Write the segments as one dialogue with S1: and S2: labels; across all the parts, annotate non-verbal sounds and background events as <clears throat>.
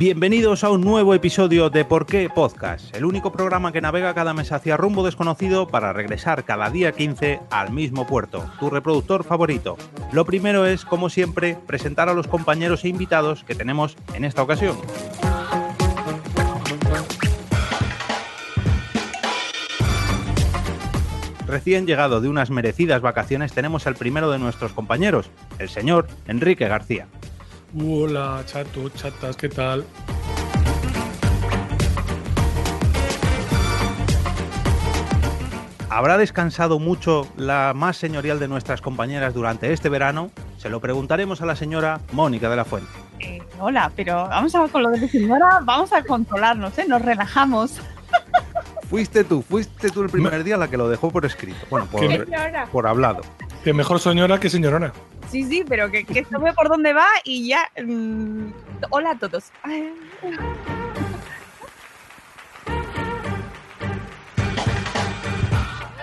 S1: Bienvenidos a un nuevo episodio de Por qué Podcast, el único programa que navega cada mes hacia rumbo desconocido para regresar cada día 15 al mismo puerto, tu reproductor favorito. Lo primero es, como siempre, presentar a los compañeros e invitados que tenemos en esta ocasión. Recién llegado de unas merecidas vacaciones tenemos al primero de nuestros compañeros, el señor Enrique García.
S2: Hola, chatos, chatas, ¿qué tal?
S1: ¿Habrá descansado mucho la más señorial de nuestras compañeras durante este verano? Se lo preguntaremos a la señora Mónica de la Fuente.
S3: Eh, hola, pero vamos a con lo de la señora, vamos a controlarnos, ¿eh? Nos relajamos.
S1: Fuiste tú, fuiste tú el primer día la que lo dejó por escrito. Bueno, por, por hablado.
S2: Que mejor señora que señorona.
S3: Sí, sí, pero que, que ve por dónde va y ya. Mm, hola a todos.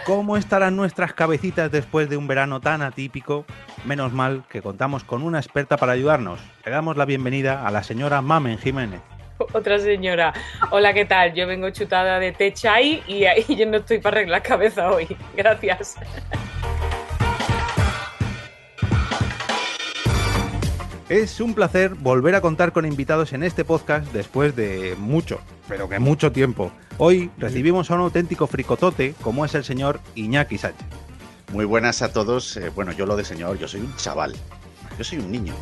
S1: ¿Cómo estarán nuestras cabecitas después de un verano tan atípico? Menos mal que contamos con una experta para ayudarnos. Le damos la bienvenida a la señora Mamen Jiménez.
S4: Otra señora. Hola, ¿qué tal? Yo vengo chutada de té chai y, y <laughs> yo no estoy para arreglar cabeza hoy. Gracias.
S1: Es un placer volver a contar con invitados en este podcast después de mucho, pero que mucho tiempo. Hoy recibimos a un auténtico fricotote como es el señor Iñaki Sánchez.
S5: Muy buenas a todos. Eh, bueno, yo lo de señor, yo soy un chaval. Yo soy un niño.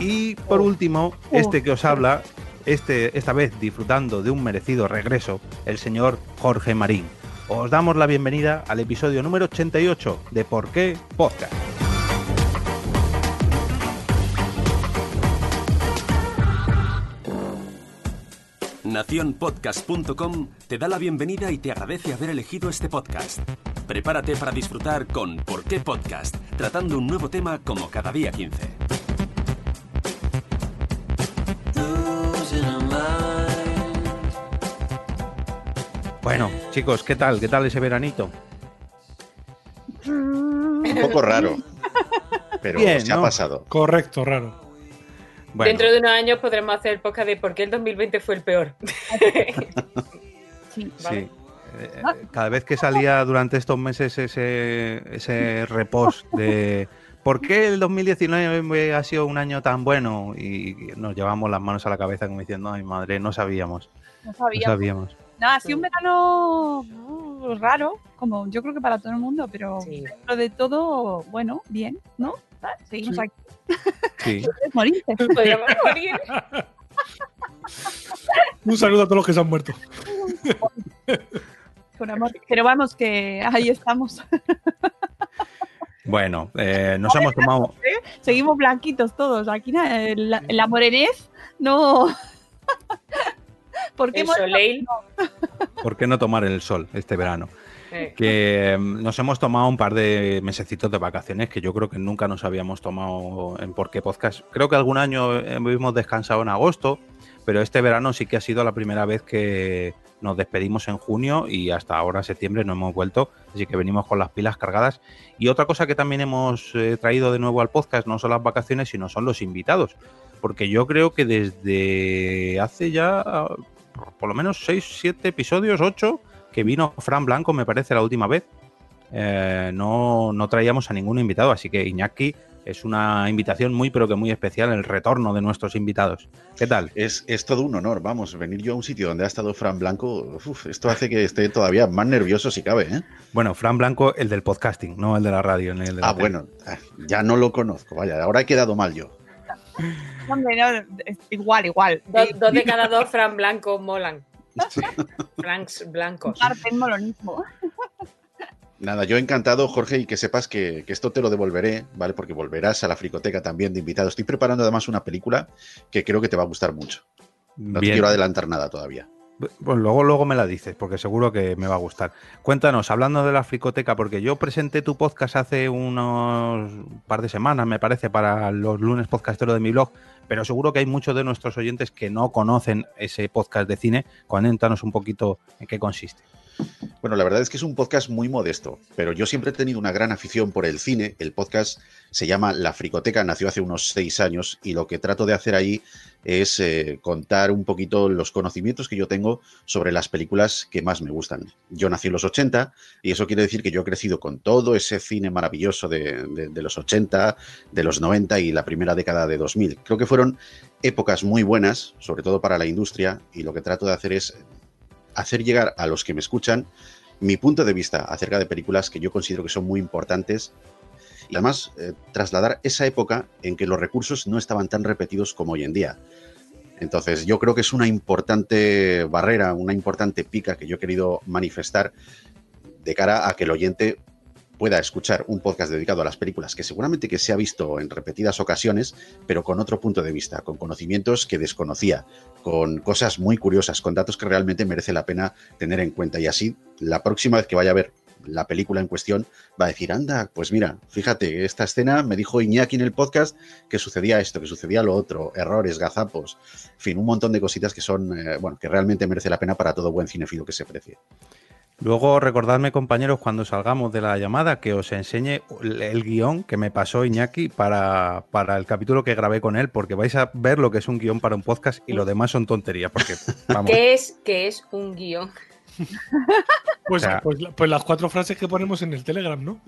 S1: Y por último, este que os habla, este, esta vez disfrutando de un merecido regreso, el señor Jorge Marín. Os damos la bienvenida al episodio número 88 de Por qué Podcast.
S6: Naciónpodcast.com te da la bienvenida y te agradece haber elegido este podcast. Prepárate para disfrutar con Por qué Podcast, tratando un nuevo tema como cada día 15.
S1: Bueno, chicos, ¿qué tal? ¿Qué tal ese veranito?
S5: Un poco raro. Pero se ha pasado.
S2: Correcto, raro.
S4: Dentro de unos años podremos hacer el podcast de por qué el 2020 fue el peor. <laughs>
S1: sí. sí. Eh, cada vez que salía durante estos meses ese, ese repost de por qué el 2019 ha sido un año tan bueno y nos llevamos las manos a la cabeza como diciendo, ay madre, no sabíamos.
S3: No sabíamos. No sabíamos. Nada, ha sido un verano uh, raro, como yo creo que para todo el mundo, pero dentro de todo, bueno, bien, ¿no? Seguimos aquí. Sí. <laughs> <laughs> morir.
S2: un saludo a todos los que se han muerto. <laughs>
S3: Pero vamos, que ahí estamos.
S1: Bueno, eh, nos hemos tomado.
S3: Seguimos blanquitos todos. Aquí la, la morenez no.
S4: ¿Por qué,
S1: ¿Por qué no tomar el sol este verano? Que em, nos hemos tomado un par de mesecitos de vacaciones que yo creo que nunca nos habíamos tomado en Por qué Podcast. Creo que algún año hemos descansado en agosto, pero este verano sí que ha sido la primera vez que nos despedimos en junio y hasta ahora septiembre no hemos vuelto, así que venimos con las pilas cargadas. Y otra cosa que también hemos eh, traído de nuevo al podcast no son las vacaciones, sino son los invitados porque yo creo que desde hace ya por lo menos 6, 7 episodios, 8, que vino Fran Blanco, me parece, la última vez. Eh, no, no traíamos a ningún invitado, así que Iñaki es una invitación muy, pero que muy especial, el retorno de nuestros invitados. ¿Qué tal?
S5: Es, es todo un honor, vamos, venir yo a un sitio donde ha estado Fran Blanco, esto hace que esté todavía más nervioso si cabe. ¿eh?
S1: Bueno, Fran Blanco, el del podcasting, no el de la radio. El
S5: ah, bueno, ah, ya no lo conozco, vaya, ahora he quedado mal yo
S3: igual, igual.
S4: dos de cada dos Fran Blanco molan. Franks blancos.
S3: molonismo.
S5: Nada, yo encantado, Jorge, y que sepas que, esto te lo devolveré, ¿vale? Porque volverás a la fricoteca también de invitados. Estoy preparando además una película que creo que te va a gustar mucho. No te quiero adelantar nada todavía.
S1: Pues luego, luego me la dices, porque seguro que me va a gustar. Cuéntanos, hablando de la fricoteca, porque yo presenté tu podcast hace unos par de semanas, me parece, para los lunes podcasteros de mi blog, pero seguro que hay muchos de nuestros oyentes que no conocen ese podcast de cine. Cuéntanos un poquito en qué consiste.
S5: Bueno, la verdad es que es un podcast muy modesto, pero yo siempre he tenido una gran afición por el cine. El podcast se llama La Fricoteca, nació hace unos seis años y lo que trato de hacer ahí es eh, contar un poquito los conocimientos que yo tengo sobre las películas que más me gustan. Yo nací en los 80 y eso quiere decir que yo he crecido con todo ese cine maravilloso de, de los 80, de los 90 y la primera década de 2000. Creo que fueron épocas muy buenas, sobre todo para la industria, y lo que trato de hacer es hacer llegar a los que me escuchan mi punto de vista acerca de películas que yo considero que son muy importantes y además eh, trasladar esa época en que los recursos no estaban tan repetidos como hoy en día. Entonces yo creo que es una importante barrera, una importante pica que yo he querido manifestar de cara a que el oyente pueda escuchar un podcast dedicado a las películas que seguramente que se ha visto en repetidas ocasiones, pero con otro punto de vista, con conocimientos que desconocía, con cosas muy curiosas, con datos que realmente merece la pena tener en cuenta. Y así, la próxima vez que vaya a ver la película en cuestión, va a decir, anda, pues mira, fíjate, esta escena me dijo Iñaki en el podcast que sucedía esto, que sucedía lo otro, errores, gazapos, en fin, un montón de cositas que son, eh, bueno, que realmente merece la pena para todo buen cinefilo que se precie.
S1: Luego recordadme, compañeros, cuando salgamos de la llamada, que os enseñe el guion que me pasó Iñaki para, para, el capítulo que grabé con él, porque vais a ver lo que es un guion para un podcast y lo demás son tonterías. Porque, <laughs>
S4: ¿Qué, es, ¿Qué es un guion? <laughs>
S2: Pues, pues, pues, las cuatro frases que ponemos en el Telegram, ¿no?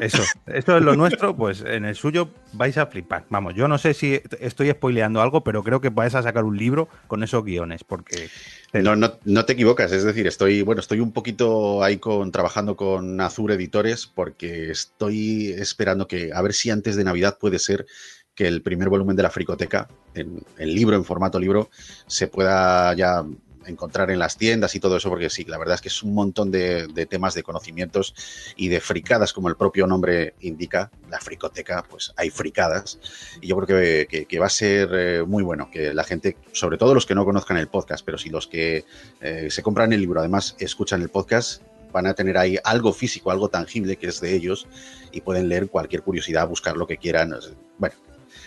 S1: Eso, esto es lo nuestro, pues en el suyo vais a flipar. Vamos, yo no sé si estoy spoileando algo, pero creo que vais a sacar un libro con esos guiones, porque...
S5: No, no, no te equivocas, es decir, estoy, bueno, estoy un poquito ahí con, trabajando con Azur Editores porque estoy esperando que, a ver si antes de Navidad puede ser que el primer volumen de la Fricoteca, en el libro, en formato libro, se pueda ya encontrar en las tiendas y todo eso, porque sí, la verdad es que es un montón de, temas de conocimientos y de fricadas, como el propio nombre indica, la fricoteca, pues hay fricadas. Y yo creo que, va a ser eh, muy bueno que la gente, sobre todo los que no conozcan el podcast, pero si los que eh, se compran el libro, además escuchan el podcast, van a tener ahí algo físico, algo tangible que es de ellos y pueden leer cualquier curiosidad, buscar lo que quieran. Bueno,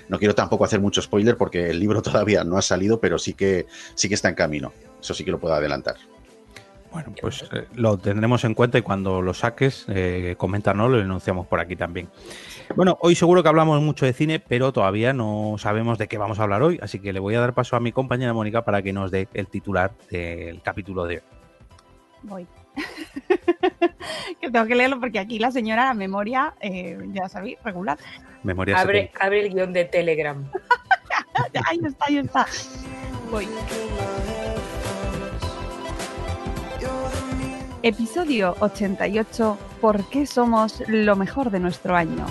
S5: no quiero tampoco hacer mucho spoiler porque el libro <laughs> todavía no ha salido, pero sí que, sí que está en camino. Eso sí que lo puedo adelantar.
S1: Bueno, pues eh, lo tendremos en cuenta y cuando lo saques, eh, coméntanos, lo denunciamos por aquí también. Bueno, hoy seguro que hablamos mucho de cine, pero todavía no sabemos de qué vamos a hablar hoy, así que le voy a dar paso a mi compañera Mónica para que nos dé el titular del capítulo de hoy.
S3: Voy. <laughs> <laughs> que tengo que leerlo porque aquí la señora, la memoria, eh, ya sabéis, regular.
S4: Memoria abre, abre el guion de Telegram. <laughs>
S3: ahí está, ahí está. Voy. Episodio 88. ¿Por qué somos lo mejor de nuestro año?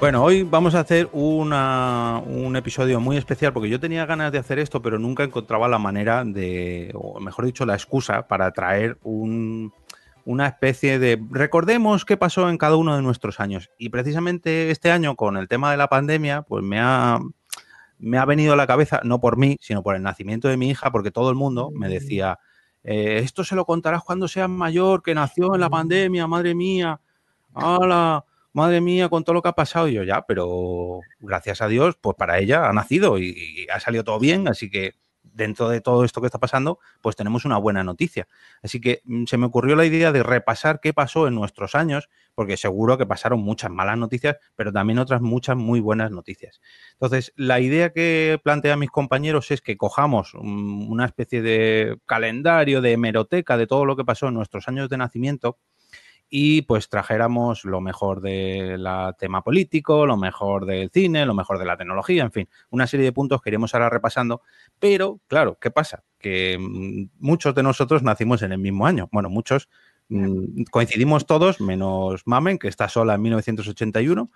S1: Bueno, hoy vamos a hacer un episodio muy especial porque yo tenía ganas de hacer esto, pero nunca encontraba la manera de, o mejor dicho, la excusa para traer una especie de recordemos qué pasó en cada uno de nuestros años. Y precisamente este año, con el tema de la pandemia, pues me ha, me ha venido a la cabeza, no por mí, sino por el nacimiento de mi hija, porque todo el mundo me decía, eh, esto se lo contarás cuando seas mayor, que nació en la pandemia, madre mía. ¡Hala! Madre mía, con todo lo que ha pasado. Y yo, ya, pero gracias a Dios, pues para ella ha nacido y, ha salido todo bien, así que dentro de todo esto que está pasando, pues tenemos una buena noticia. Así que mm, se me ocurrió la idea de repasar qué pasó en nuestros años, porque seguro que pasaron muchas malas noticias, pero también otras muchas muy buenas noticias. Entonces, la idea que plantea mis compañeros es que cojamos mm, una especie de calendario, de hemeroteca de todo lo que pasó en nuestros años de nacimiento y pues trajéramos lo mejor del tema político, lo mejor del cine, lo mejor de la tecnología, en fin, una serie de puntos que iremos ahora repasando. Pero, claro, ¿qué pasa? Que mm, muchos de nosotros nacimos en el mismo año. Bueno, muchos mm, coincidimos todos, menos Mamen, que está sola en 1981.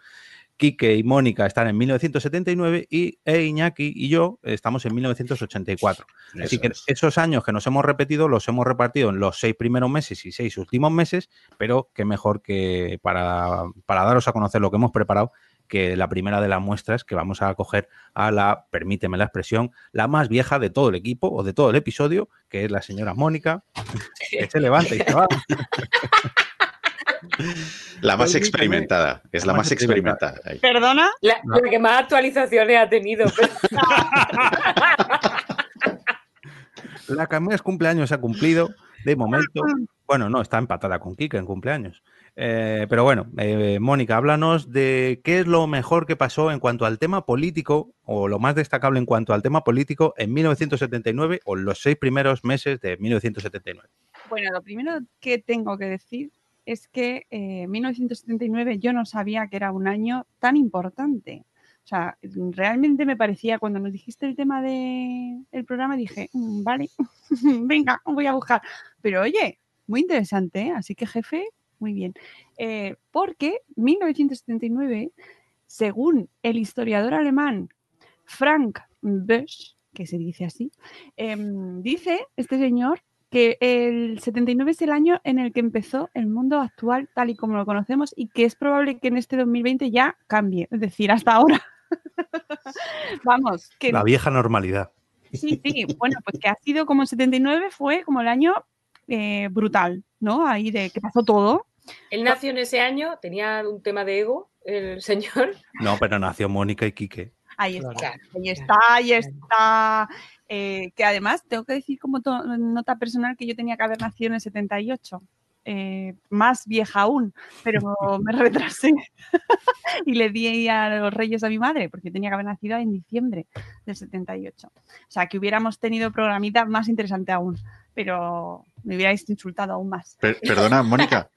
S1: Quique y Mónica están en 1979 y e Iñaki y yo estamos en 1984. Así que esos años que nos hemos repetido los hemos repartido en los seis primeros meses y seis últimos meses, pero qué mejor que para, para daros a conocer lo que hemos preparado que la primera de las muestras que vamos a coger a la, permíteme la expresión, la más vieja de todo el equipo o de todo el episodio, que es la señora Mónica, <laughs> que se levanta y se va. <laughs>
S5: La más experimentada, es la, más, experimentada.
S3: ¿Perdona?
S4: La, que más actualizaciones ha tenido. <laughs> <laughs>
S1: La Camés cumpleaños ha cumplido, de momento. Bueno, no, está empatada con Kika en cumpleaños. Eh, pero bueno, eh, Mónica, háblanos de qué es lo mejor que pasó en cuanto al tema político, o lo más destacable en cuanto al tema político en 1979 o los seis primeros meses de 1979.
S3: Bueno, lo primero que tengo que decir es que en 1979 yo no sabía que era un año tan importante. O sea, realmente me parecía, cuando nos dijiste el tema del el programa, dije, mm, vale, <laughs> venga, voy a buscar. Pero oye, muy interesante, ¿eh? así que jefe, muy bien. Eh, porque 1979, según el historiador alemán Frank Bösch, que se dice así, em, dice este señor que el 79 es el año en el que empezó el mundo actual tal y como lo conocemos y que es probable que en este 2020 ya cambie, es decir, hasta ahora. <laughs> Vamos. Que...
S1: La vieja normalidad.
S3: Sí, sí, bueno, pues que ha sido como el 79 fue como el año eh, brutal, ¿no? Ahí de que pasó todo.
S4: Él nació en ese año, tenía un tema de ego, el señor.
S1: No, pero nació Mónica y Quique.
S3: Ahí está, ahí está, ahí está. Eh, que además tengo que decir como nota personal que yo tenía que haber nacido en el 78. Eh, más vieja aún, pero <laughs> me retrasé <laughs> y le di a los reyes a mi madre porque tenía que haber nacido en diciembre del 78. O sea, que hubiéramos tenido programita más interesante aún, pero me hubierais insultado aún más.
S5: perdona, <laughs> Mónica,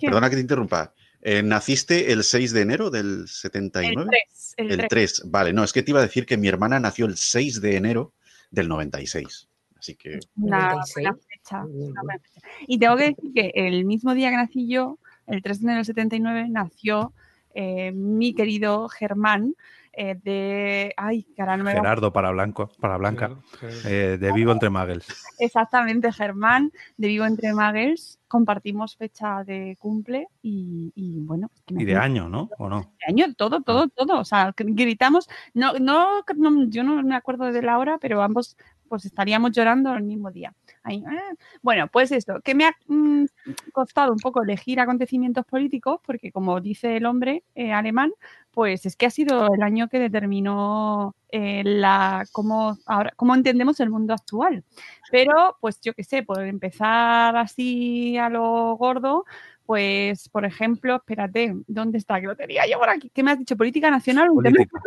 S5: perdona que te interrumpa. Eh, ¿Naciste el 6 de enero del 79? El 3. El, 3. Vale, no, es que te iba a decir que mi hermana nació el 6 de enero del 96. Así que.
S3: Una fecha, Y tengo que decir que el mismo día que nací yo, el 3 de enero del 79, nació eh, mi querido Germán, eh, de. Ay,
S1: Gerardo para, Blanco, para Blanca, eh, de Vivo Entre Magels.
S3: Exactamente, Germán, de Vivo Entre Magels. Compartimos fecha de cumple y, bueno.
S1: y de año, ¿no? ¿O no?
S3: De año, todo, todo, ah. todo. O sea, gritamos. No, no, no, yo no me acuerdo de la hora, pero ambos pues estaríamos llorando el mismo día. Ah. Bueno, pues esto, que me ha mm, costado un poco elegir acontecimientos políticos, porque como dice el hombre eh, alemán, pues es que ha sido el año que determinó eh, la cómo, ahora, cómo entendemos el mundo actual. Pero, pues yo qué sé, por empezar así a lo gordo, pues, por ejemplo, espérate, ¿dónde está? Que lo tenía yo por aquí. ¿Qué me has dicho? ¿Política nacional?
S1: Política.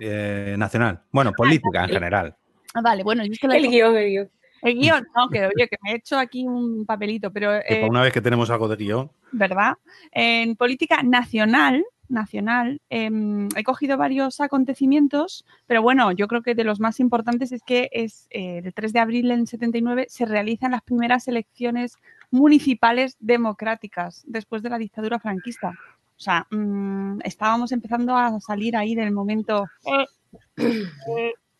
S1: Eh, nacional. Bueno, política en general.
S3: Ah, vale, bueno, yo
S4: es que El guion, el guion.
S3: El guion, no, que oye, que me he hecho aquí un papelito, pero...
S1: Eh, una vez que tenemos algo de guion.
S3: ¿Verdad? En política nacional, nacional, em, he cogido varios acontecimientos, pero bueno, yo creo que de los más importantes es que es eh, el 3 de abril del 79 se realizan las primeras elecciones municipales democráticas después de la dictadura franquista. O sea, mm, estábamos empezando a salir ahí del momento...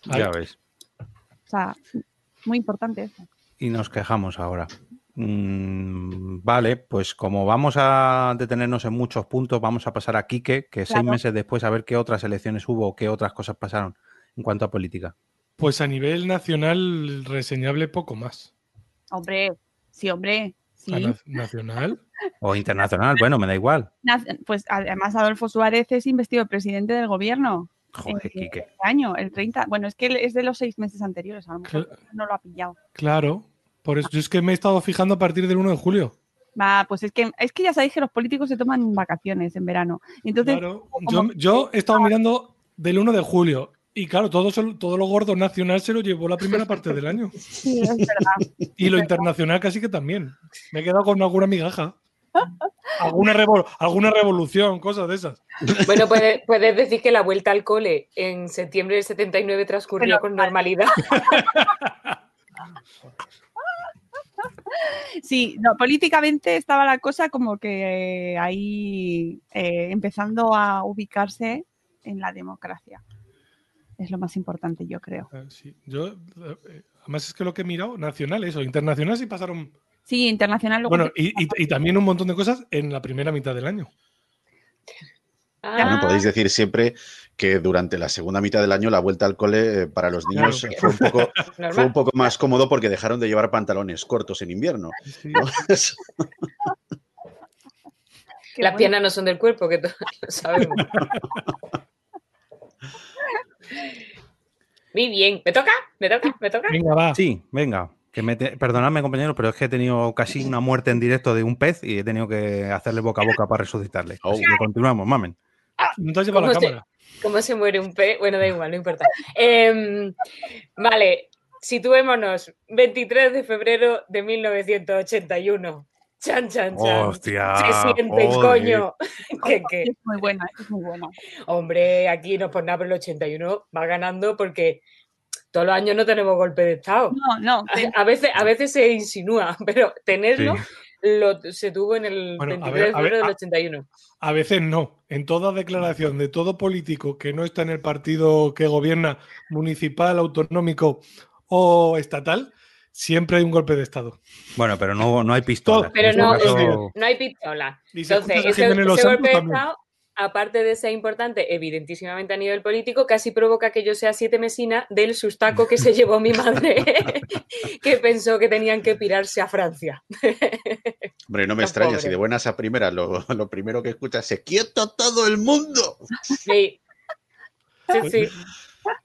S1: ya ves.
S3: O sea, muy importante eso.
S1: Y nos quejamos ahora. Mm, vale, pues como vamos a detenernos en muchos puntos, vamos a pasar a Quique, que seis meses después a ver qué otras elecciones hubo o qué otras cosas pasaron en cuanto a política.
S2: Pues a nivel nacional, reseñable poco más.
S3: Hombre, sí, hombre. Sí.
S2: ¿Nacional? <laughs>
S1: O internacional, bueno, me da igual.
S3: Pues además Adolfo Suárez es investido presidente del gobierno.
S1: Joder, Este
S3: año, el 30. Bueno, es que es de los seis meses anteriores, a lo mejor no lo ha pillado.
S2: Claro, por eso es que me he estado fijando a partir del 1 de julio.
S3: Va, pues es que, es que ya sabéis que los políticos se toman vacaciones en verano. Entonces,
S2: claro, yo, he estado mirando del 1 de julio y claro, todo, todo lo gordo nacional se lo llevó la primera parte del año. <laughs>
S3: Sí, es verdad.
S2: y lo internacional casi que también. Me he quedado con alguna migaja alguna, alguna revolución, cosas de esas.
S4: Bueno, puedes, decir que la vuelta al cole en septiembre del 79 transcurrió con normalidad. <laughs> <laughs>
S3: Sí, no, políticamente estaba la cosa como que eh, ahí eh, empezando a ubicarse en la democracia. Es lo más importante, yo creo.
S2: Ah, sí, yo, eh, además es que lo que he mirado, nacional, eso, internacional sí pasaron
S3: Sí, internacional.
S2: bueno, y, también un montón de cosas en la primera mitad del año.
S5: Ah. podéis decir siempre que durante la segunda mitad del año la vuelta al cole eh, para los niños fue, un <laughs> poco, más cómodo porque dejaron de llevar pantalones cortos en invierno. <laughs> <laughs>
S4: Las piernas no son del cuerpo, que todos lo sabemos. Muy bien. ¿Me toca? ¿Me toca? ¿Me toca?
S1: Venga, va. Sí, venga. Que me Perdonadme, compañero, pero es que he tenido casi una muerte en directo de un pez y he tenido que hacerle boca a boca para resucitarle. Oh. continuamos, mamen.
S2: Ah, no te has llevado la cámara.
S4: ¿Cómo se muere un pez? Bueno, da igual, no importa. Em, vale, situémonos. 23 de febrero de 1981. Chan, chan, chan.
S1: Hostia.
S4: Se siente, coño. <laughs>
S3: Es muy buena, es muy buena.
S4: Hombre, aquí no por nada, pero el 81 va ganando porque todos los años no tenemos golpe de Estado.
S3: No, no.
S4: A, veces, a veces se insinúa, <laughs> pero tenerlo lo, se tuvo en el 23 de febrero del 81.
S2: A, veces no. En toda declaración de todo político que no está en el partido que gobierna, municipal, autonómico o estatal, siempre hay un golpe de Estado.
S1: Bueno, pero no, no hay pistola.
S4: Pero no, no, hay pistola. Entonces, ese, golpe de Estado aparte de ser importante, evidentísimamente a nivel político, casi provoca que yo sea siete mesina del sustaco que se llevó mi madre, <laughs> que pensó que tenían que pirarse a Francia. <laughs>
S5: Hombre, no me extraña, si de buenas a primeras lo, primero que escuchas es ¡quieto todo el mundo!
S4: Sí, sí, sí.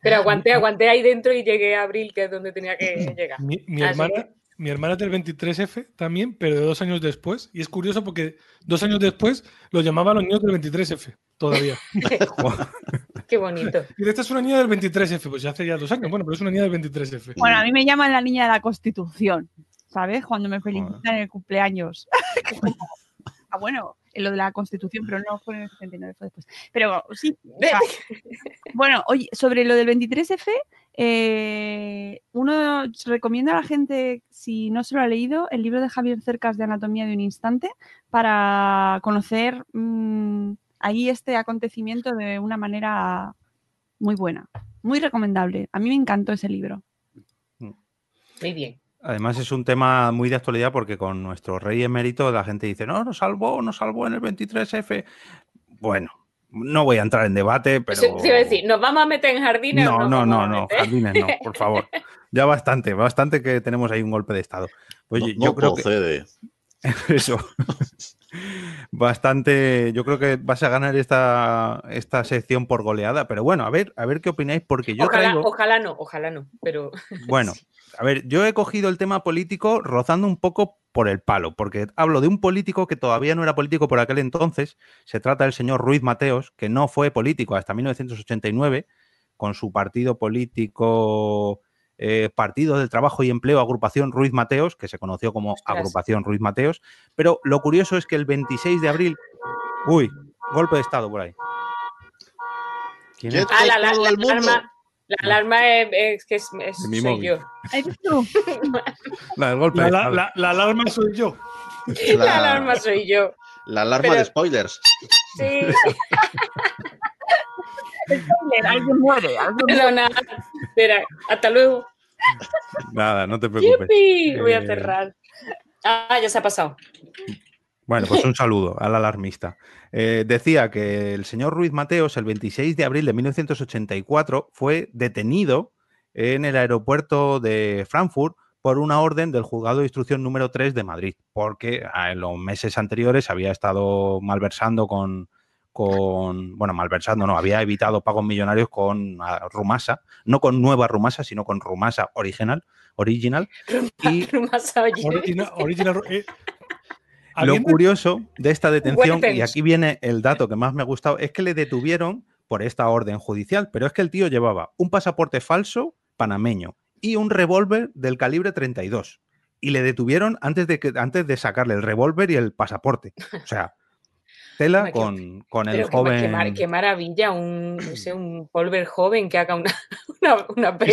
S4: Pero aguanté, aguanté ahí dentro y llegué a abril, que es donde tenía que llegar.
S2: Mi, hermana, mi hermana es del 23F también, pero de dos años después. Y es curioso porque dos años después lo llamaban los niños del 23F todavía. <laughs>
S4: Qué bonito. <laughs>
S2: Y esta es una niña del 23F, pues ya hace ya dos años. Bueno, pero es una niña del 23F.
S3: Bueno, a mí me llaman la niña de la Constitución, ¿sabes? Cuando me felicitan en el cumpleaños. <laughs> ah, bueno, en lo de la Constitución, pero no fue en el 79, fue después. Pero sí. bueno, oye, sobre lo del 23F, eh, uno recomienda a la gente, si no se lo ha leído, el libro de Javier Cercas de Anatomía de un Instante para conocer mm, ahí este acontecimiento de una manera muy buena, muy recomendable. A mí me encantó ese libro.
S4: Muy bien.
S1: Además es un tema muy de actualidad porque con nuestro rey emérito la gente dice, no, nos salvó, nos salvó en el 23F. Bueno, no voy a entrar en debate, pero. Sí,
S4: decir, ¿nos vamos a meter en jardines?
S1: No, no, no, no, jardines no, por favor. <laughs> Ya bastante, bastante que tenemos ahí un golpe de Estado.
S5: Oye, yo creo que. <laughs>
S1: Eso. Bastante. Yo creo que vas a ganar esta, esta sección por goleada, pero bueno, a ver, a ver qué opináis, porque yo
S4: ojalá, Ojalá no, ojalá no, pero.
S1: Bueno, <laughs> a ver, yo he cogido el tema político rozando un poco por el palo, porque hablo de un político que todavía no era político por aquel entonces. Se trata del señor Ruiz Mateos, que no fue político hasta 1989, con su partido político eh, Partido del Trabajo y Empleo, Agrupación Ruiz Mateos, que se conoció como Agrupación Ruiz Mateos. Pero lo curioso es que el 26 de abril. Uy, golpe de Estado por ahí.
S4: ¿Quién es? Ah, la, la, la, la alarma es, que es, soy yo.
S2: La <laughs> golpe. La, alarma soy yo.
S4: La, alarma soy yo.
S5: La alarma de spoilers.
S4: Sí. <laughs> alguien muere. Alguien nada. Espera, hasta luego.
S1: Nada, no te preocupes.
S4: Voy a eh, cerrar. Ah, ya se ha pasado.
S1: Bueno, pues un saludo al alarmista. Eh, decía que el señor Ruiz Mateos, el 26 de abril de 1984, fue detenido en el aeropuerto de Frankfurt por una orden del juzgado de instrucción número 3 de Madrid, porque ah, en los meses anteriores había estado malversando con, con, bueno, malversando, no, había evitado pagos millonarios con ah, Rumasa, no con nueva Rumasa, sino con Rumasa original, original.
S4: Y, Rumasa
S2: original, eh,
S1: lo curioso de esta detención, y aquí viene el dato que más me ha gustado, es que le detuvieron por esta orden judicial, pero es que el tío llevaba un pasaporte falso panameño y un revólver del calibre 32. Y le detuvieron antes de, que, antes de sacarle el revólver y el pasaporte. O sea, <laughs> tela con, con el joven.
S4: Qué, maravilla, un, no sé, un Polver joven que haga una, <laughs> una, una peli.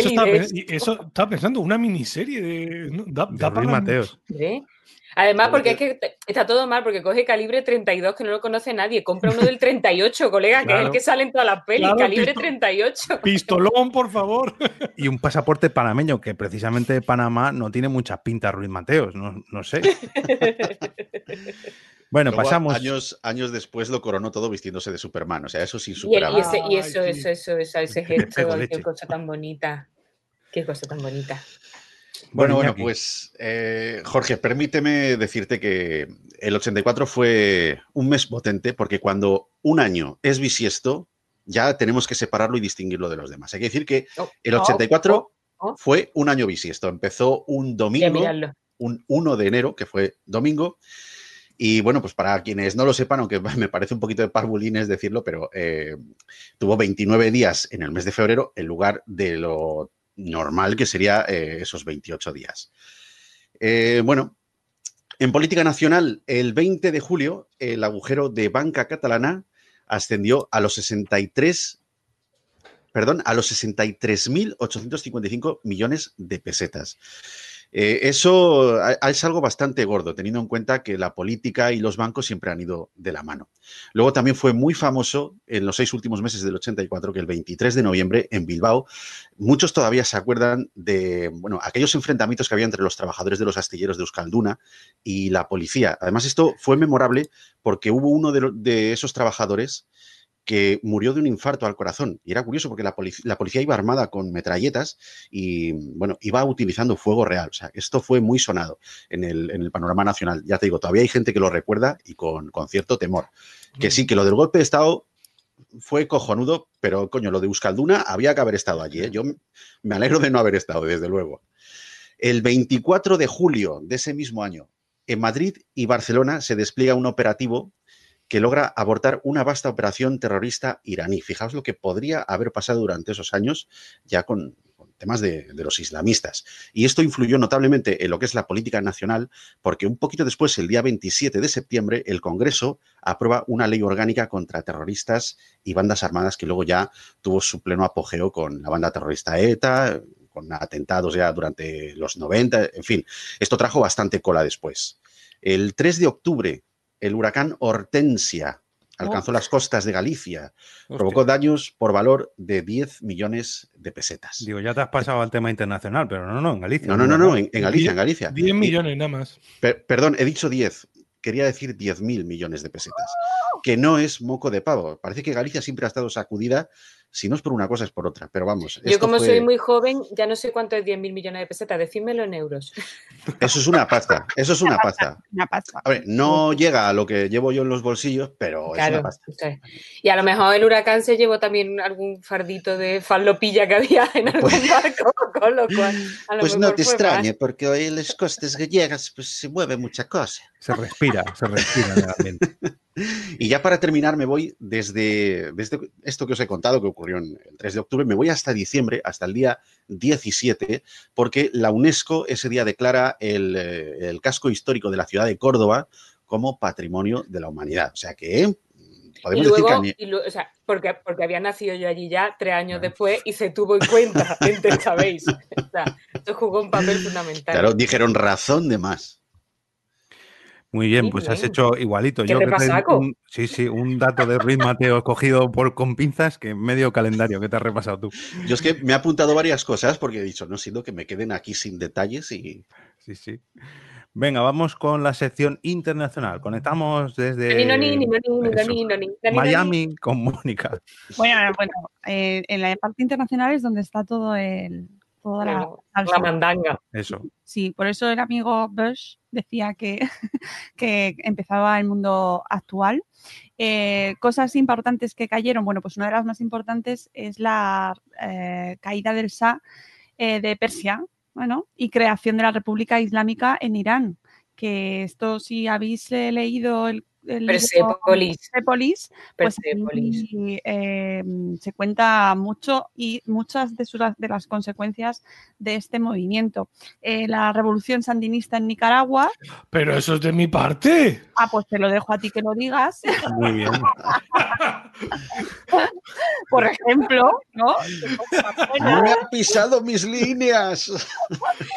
S4: Eso
S2: está, eso pensando, una miniserie de. Da,
S1: de Mateos.
S4: Además, porque es que está todo mal, porque coge calibre 32, que no lo conoce nadie. Compra uno del 38, colega, que es el que sale en todas las pelis. calibre 38.
S2: Pistolón, por favor. <laughs>
S1: Y un pasaporte panameño, que precisamente Panamá no tiene muchas pintas Ruiz Mateos, no, no sé. <laughs> Bueno, pasamos.
S5: Años, años después lo coronó todo vistiéndose de Superman. O sea, eso sí superaba.
S4: Y, ese, y eso, eso, eso, eso, ese <laughs> gesto, qué cosa tan bonita. Qué cosa tan bonita.
S5: Bueno, bueno, pues eh, Jorge, permíteme decirte que el 84 fue un mes potente porque cuando un año es bisiesto, ya tenemos que separarlo y distinguirlo de los demás. Hay que decir que oh, el 84 fue un año bisiesto. Empezó un domingo, un 1 de enero, que fue domingo. Y bueno, pues para quienes no lo sepan, aunque <laughs> me parece un poquito de parvulines decirlo, pero eh, tuvo 29 días en el mes de febrero en lugar de lo normal que sería eh, esos 28 días. Eh, bueno, en política nacional, el 20 de julio, el agujero de banca catalana ascendió a los 63 perdón, a los 63.855 millones de pesetas. Eh, eso es algo bastante gordo, teniendo en cuenta que la política y los bancos siempre han ido de la mano. Luego también fue muy famoso en los seis últimos meses del 84 que el 23 de noviembre en Bilbao, muchos todavía se acuerdan de bueno, aquellos enfrentamientos que había entre los trabajadores de los astilleros de Euskalduna y la policía. Además, esto fue memorable porque hubo uno de esos trabajadores que murió de un infarto al corazón. Y era curioso porque la, policía iba armada con metralletas y, bueno, iba utilizando fuego real. O sea, esto fue muy sonado en el, panorama nacional. Ya te digo, todavía hay gente que lo recuerda y con, cierto temor. Que sí, que lo del golpe de Estado fue cojonudo, pero coño, lo de Euskalduna había que haber estado allí. ¿eh? Yo me alegro de no haber estado, desde luego. El 24 de julio de ese mismo año, en Madrid y Barcelona se despliega un operativo que logra abortar una vasta operación terrorista iraní. Fijaos lo que podría haber pasado durante esos años ya con, temas de, los islamistas. Y esto influyó notablemente en lo que es la política nacional, porque un poquito después, el día 27 de septiembre, el Congreso aprueba una ley orgánica contra terroristas y bandas armadas que luego ya tuvo su pleno apogeo con la banda terrorista ETA, con atentados ya durante los 90, en fin, esto trajo bastante cola después. El 3 de octubre el huracán Hortensia alcanzó las costas de Galicia, provocó daños por valor de 10 millones de pesetas.
S1: Digo, ya te has pasado al tema internacional, pero no, no, en Galicia.
S5: No, no, no, no, en, Galicia, en Galicia.
S2: 10 millones nada más.
S5: perdón, he dicho 10, quería decir 10 mil millones de pesetas, que no es moco de pavo. Parece que Galicia siempre ha estado sacudida si no es por una cosa, es por otra. Pero vamos.
S4: Yo, como soy muy joven, ya no sé cuánto es 10 mil millones de pesetas. Decídmelo en euros. <laughs>
S5: Eso es una pasta. Eso es una, pasta.
S3: Una pasta.
S5: A ver, no llega a lo que llevo yo en los bolsillos, pero es una pasta.
S4: Y a lo mejor el huracán se llevó también algún fardito de falopilla que había en algún pues, barco, <laughs> con lo cual.
S5: pues no te extrañe, porque hoy en las costas gallegas pues, se mueve mucha cosa.
S1: Se respira, se respira realmente. <laughs>
S5: Y ya para terminar, me voy desde, desde, esto que os he contado, que ocurrió el 3 de octubre, me voy hasta diciembre, hasta el día 17, porque la UNESCO ese día declara el, eh, el casco histórico de la ciudad de Córdoba como patrimonio de la humanidad. O sea que
S4: podemos decir que... o sea, porque, porque había nacido yo allí ya tres años después y se tuvo en cuenta, <laughs> ¿sabéis? O sea, esto jugó un papel fundamental.
S5: Claro, dijeron razón de más.
S1: Muy bien, pues has hecho igualito. Yo un, sí, sí, un dato de Ruiz Mateo <laughs> cogido por con pinzas que medio calendario que te has repasado tú.
S5: Yo es que me he apuntado varias cosas porque he dicho, no siendo que me queden aquí sin detalles y.
S1: Sí, sí. Venga, vamos con la sección internacional. Conectamos desde Miami con Mónica.
S3: Bueno, bueno eh, en la parte internacional es donde está todo el, toda la,
S4: la, mandanga.
S1: Eso.
S3: Sí, por eso el amigo Bush decía que, <laughs> que empezaba el mundo actual. Eh, cosas importantes que cayeron, bueno, pues una de las más importantes es la eh, caída del Shah eh, de Persia, bueno, y creación de la República Islámica en Irán. Que esto, si habéis leído el
S4: Persepolis.
S3: Persepolis, pues eh, se cuenta mucho y muchas de, sus, de las consecuencias de este movimiento. Eh, la revolución sandinista en Nicaragua.
S2: Pero eso es de mi parte.
S3: Ah, pues te lo dejo a ti que lo digas.
S1: Muy bien. <laughs>
S3: Por ejemplo, ¿no?
S5: No han pisado mis líneas.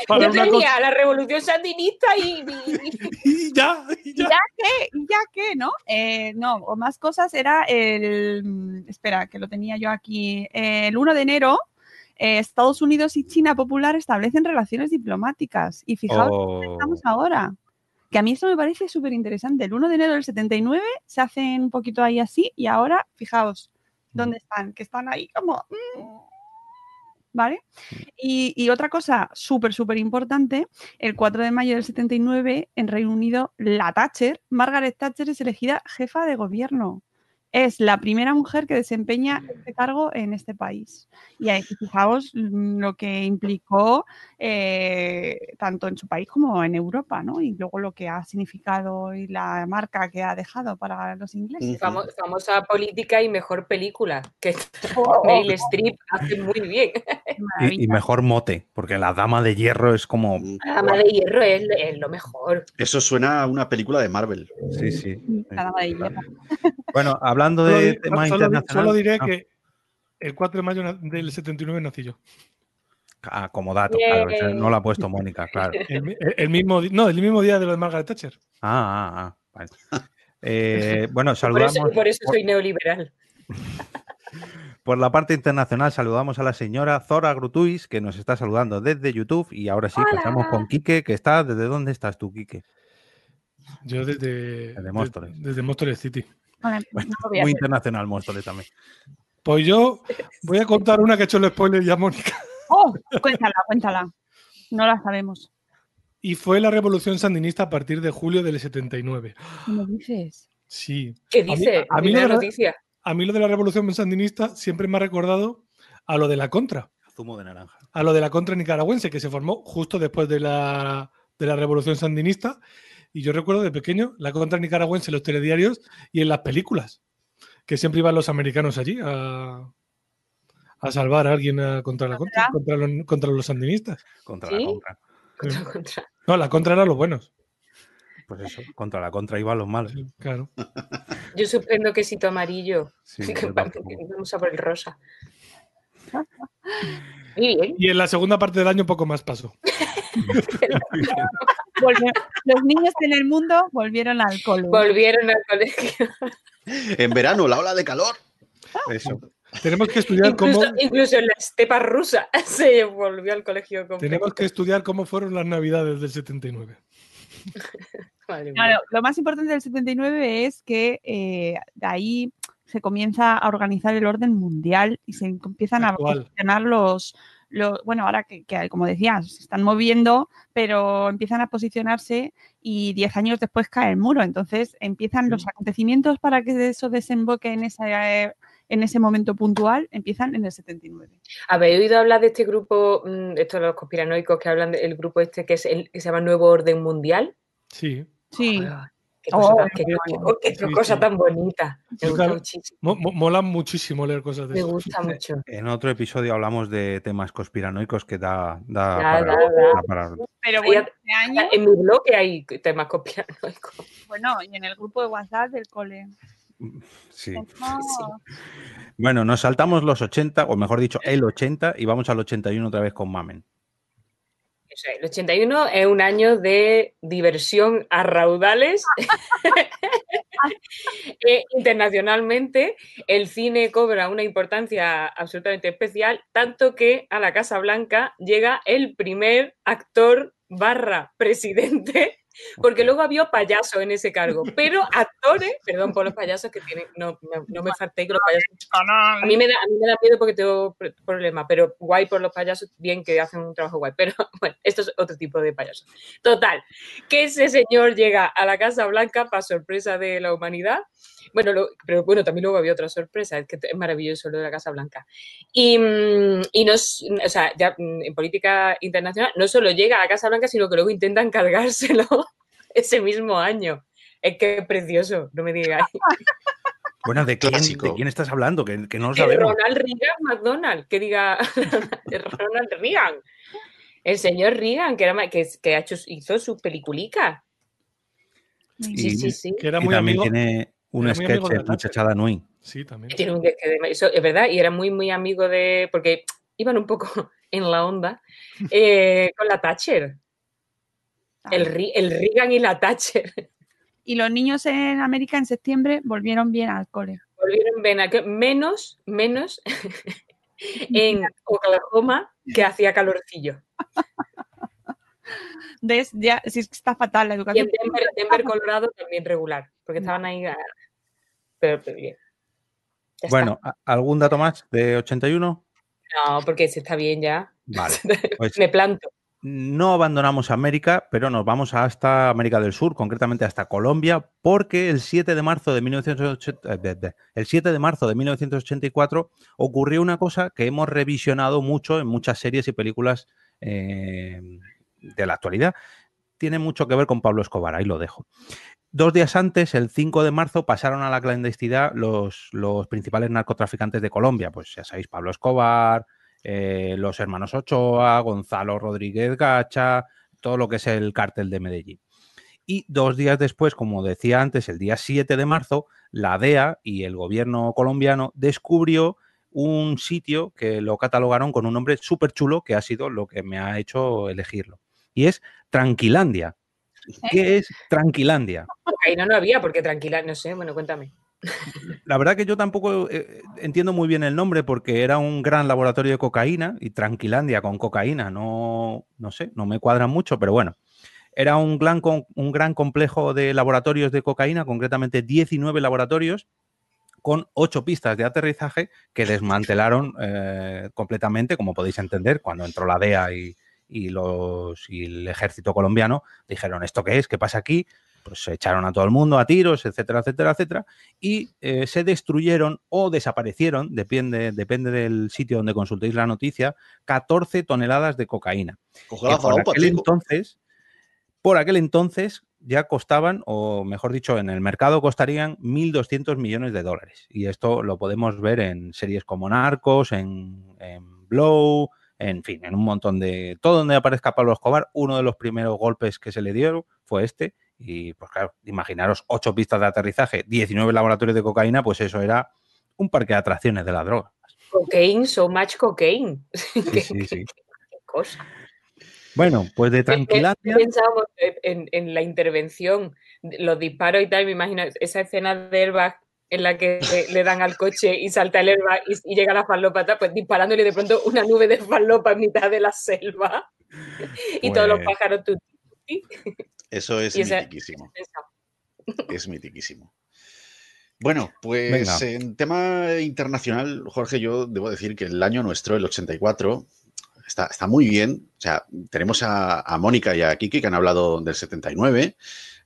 S4: Yo tenía la revolución sandinista y, <laughs>
S2: y, ya,
S3: y ya. que, y ya qué, ¿no? Eh, no, o más cosas era el, mm, espera, que lo tenía yo aquí, el 1 de enero. Eh, Estados Unidos y China Popular establecen relaciones diplomáticas. Y fijaos dónde oh. estamos ahora. Que a mí eso me parece súper interesante. El 1 de enero del 79 se hacen un poquito ahí así y ahora, fijaos, ¿dónde están? Que están ahí como... Mm, ¿vale? Mm. Y, otra cosa súper, súper importante, el 4 de mayo del 79 en Reino Unido, la Thatcher, Margaret Thatcher es elegida jefa de gobierno. Es la primera mujer que desempeña este cargo en este país. Y ahí, fijaos lo que implicó eh, tanto en su país como en Europa, ¿no? Y luego lo que ha significado y la marca que ha dejado para los ingleses.
S4: famosa política y mejor película, que oh. Meryl Streep hace muy bien.
S1: Y, mejor mote, porque la Dama de Hierro es como...
S4: La Dama de Hierro es, lo mejor.
S5: Eso suena a una película de Marvel.
S1: Sí, sí. La Dama de Hierro. Bueno, hablando de
S2: tema internacional. Solo diré ah. que el 4 de mayo del 79 nací yo.
S1: Ah, como dato, claro. No lo ha puesto Mónica, claro.
S2: El, mismo, no, el mismo día de lo de Margaret Thatcher.
S1: Ah, ah, ah. Eh, bueno, <laughs> saludamos.
S4: Por eso, soy neoliberal. <laughs>
S1: Por la parte internacional saludamos a la señora Zora Grutuis, que nos está saludando desde YouTube. Y ahora sí, pasamos con Quique, que está. ¿Desde dónde estás tú, Quique?
S2: Yo desde, desde Móstoles. Desde Móstoles City. <laughs>
S1: muy internacional Móstoles también.
S2: Pues yo voy a contar una que ha hecho el spoiler ya, Mónica.
S3: Oh, cuéntala, cuéntala. No la sabemos.
S2: Y fue la revolución sandinista a partir de julio del 79.
S3: ¿Qué me dices?
S2: Sí.
S4: ¿Qué dice? A mí, lo de
S2: a mí lo de la revolución sandinista siempre me ha recordado a lo de la contra.
S1: Zumo de naranja.
S2: A lo de la contra nicaragüense, que se formó justo después de la, de la revolución sandinista. Y yo recuerdo de pequeño la contra nicaragüense en los telediarios y en las películas, que siempre iban los americanos allí a, a salvar a alguien contra la contra, contra, los, sandinistas.
S1: Contra la contra.
S2: No, la contra era los buenos.
S1: Pues eso, contra la contra iban los malos.
S2: claro. <laughs>
S4: Yo suspendo quesito amarillo. Sí, <laughs> que vamos a por el rosa. <laughs>
S2: Y en la segunda parte del año poco más pasó. <laughs>
S3: los niños en el mundo volvieron al colegio.
S4: Volvieron al colegio.
S5: En verano, la ola de calor.
S2: Eso. Tenemos que estudiar cómo.
S4: Incluso en la estepa rusa <laughs> se volvió al colegio.
S2: Tenemos que estudiar cómo fueron las navidades del 79. <laughs>
S3: claro, lo más importante del 79 es que eh, de ahí se comienza a organizar el orden mundial y se empiezan a posicionar los, bueno, ahora que, como decías, se están moviendo, pero empiezan a posicionarse y diez años después cae el muro. Entonces empiezan los acontecimientos para que eso desemboque en esa en ese momento puntual empiezan en el 79.
S4: ¿Habéis oído hablar de este grupo, mm, estos los conspiranoicos que hablan del grupo este que, es el, que se llama Nuevo Orden Mundial?
S2: Sí.
S3: Sí.
S4: Qué cosa, tan, bonita. Me gusta
S2: muchísimo. mola muchísimo leer cosas de
S4: Me gusta mucho. <laughs>
S1: En otro episodio hablamos de temas conspiranoicos que da, da,
S3: para, Pero bueno, este año...
S4: En mi blog hay temas conspiranoicos.
S3: Bueno, y en el grupo de WhatsApp del cole.
S1: Sí. <laughs> Bueno, nos saltamos los 80, o mejor dicho, el 80, y vamos al 81 otra vez con Mamen.
S4: El 81 es un año de diversión a raudales. <laughs> Eh, internacionalmente, el cine cobra una importancia absolutamente especial, tanto que a la Casa Blanca llega el primer actor barra presidente porque luego había payasos en ese cargo, <laughs> pero actores, perdón por los payasos que tienen, no, no, me falté que los payasos. A mí, me da, a mí me da miedo porque tengo problemas, pero guay por los payasos, bien que hacen un trabajo guay, pero <laughs> bueno, esto es otro tipo de payaso. Total, que ese señor llega a la Casa Blanca para sorpresa de la humanidad. Bueno, pero bueno, también luego había otra sorpresa, es que es maravilloso lo de la Casa Blanca. Y, mm, y nos, o sea, ya mm, en política internacional, no solo llega a la Casa Blanca, sino que luego intentan <laughs> cargárselo ese mismo año. Es que es precioso, no me digáis.
S1: Bueno, ¿de quién, ¿de quién estás hablando? Que, que no lo sabemos.
S4: Ronald Reagan McDonald, que diga <laughs> Ronald Reagan. El señor Reagan, que, era, que, que hecho, hizo su peliculica.
S1: Sí, sí, sí. Que era muy también tiene un sketch de Muchachada Nui.
S2: Sí, también.
S4: Tiene un de, eso es verdad, y era muy, muy amigo de. Porque iban un poco <laughs> en la onda eh, con la Thatcher. El, el Reagan y la Thatcher.
S3: Y los niños en América en septiembre volvieron bien al cole.
S4: Volvieron bien a menos, menos <laughs> en Oklahoma que hacía calorcillo.
S3: ¿Ves? Ya, si está fatal la educación.
S4: Y en Denver, Colorado también regular, porque estaban ahí. Ah, pero, bien.
S1: bueno, ¿algún dato más de 81?
S4: No, porque se está bien ya.
S1: Vale. <laughs>
S4: Pues Me planto.
S1: No abandonamos América, pero nos vamos hasta América del Sur, concretamente hasta Colombia, porque el 7 de marzo de, 1980, eh, el 7 de marzo de 1984 ocurrió una cosa que hemos revisionado mucho en muchas series y películas eh, de la actualidad. Tiene mucho que ver con Pablo Escobar, ahí lo dejo. Dos días antes, el 5 de marzo, pasaron a la clandestinidad los, los principales narcotraficantes de Colombia. Pues ya sabéis, Pablo Escobar, eh, los hermanos Ochoa, Gonzalo Rodríguez Gacha, todo lo que es el cártel de Medellín. Y dos días después, como decía antes, el día 7 de marzo, la DEA y el gobierno colombiano descubrió un sitio que lo catalogaron con un nombre súper chulo que ha sido lo que me ha hecho elegirlo. Y es Tranquilandia. ¿Qué es Tranquilandia?
S4: Ahí no, no había, porque Tranquilandia, no sé, bueno, cuéntame.
S1: La verdad que yo tampoco eh, entiendo muy bien el nombre porque era un gran laboratorio de cocaína y Tranquilandia con cocaína no, no sé, no me cuadran mucho, pero bueno. Era un gran, un gran complejo de laboratorios de cocaína, concretamente 19 laboratorios con ocho pistas de aterrizaje que desmantelaron eh, completamente, como podéis entender, cuando entró la DEA y, y, los, y el ejército colombiano, dijeron, ¿esto qué es? ¿Qué pasa aquí? Pues se echaron a todo el mundo a tiros, etcétera, etcétera, etcétera, y eh, se destruyeron o desaparecieron, depende, depende del sitio donde consultéis la noticia, 14 toneladas de cocaína. por aquel entonces, por aquel entonces ya costaban, o mejor dicho, en el mercado costarían 1.200 millones de dólares. Y esto lo podemos ver en series como Narcos, en, en Blow, en fin, en un montón de... Todo donde aparezca Pablo Escobar, uno de los primeros golpes que se le dieron fue este, y pues claro, imaginaros ocho pistas de aterrizaje, 19 laboratorios de cocaína, pues eso era un parque de atracciones de la droga.
S4: Cocaine, so much cocaine.
S1: Sí, <laughs> sí, sí. ¿Qué, cosa. Bueno, pues de tranquilidad.
S4: Pensábamos en, en, la intervención, los disparos y tal, me imagino esa escena de airbag en la que le dan al coche y salta el airbag y, llega la falópata, pues disparándole de pronto una nube de falopa en mitad de la selva <laughs> y todos los pues pájaros.
S5: Eso es mitiquísimo. <laughs> Es mitiquísimo. Bueno, pues en tema internacional, Jorge, yo debo decir que el año nuestro, el 84, está, está muy bien. O sea, tenemos a, a, Mónica y a Kiki que han hablado del 79,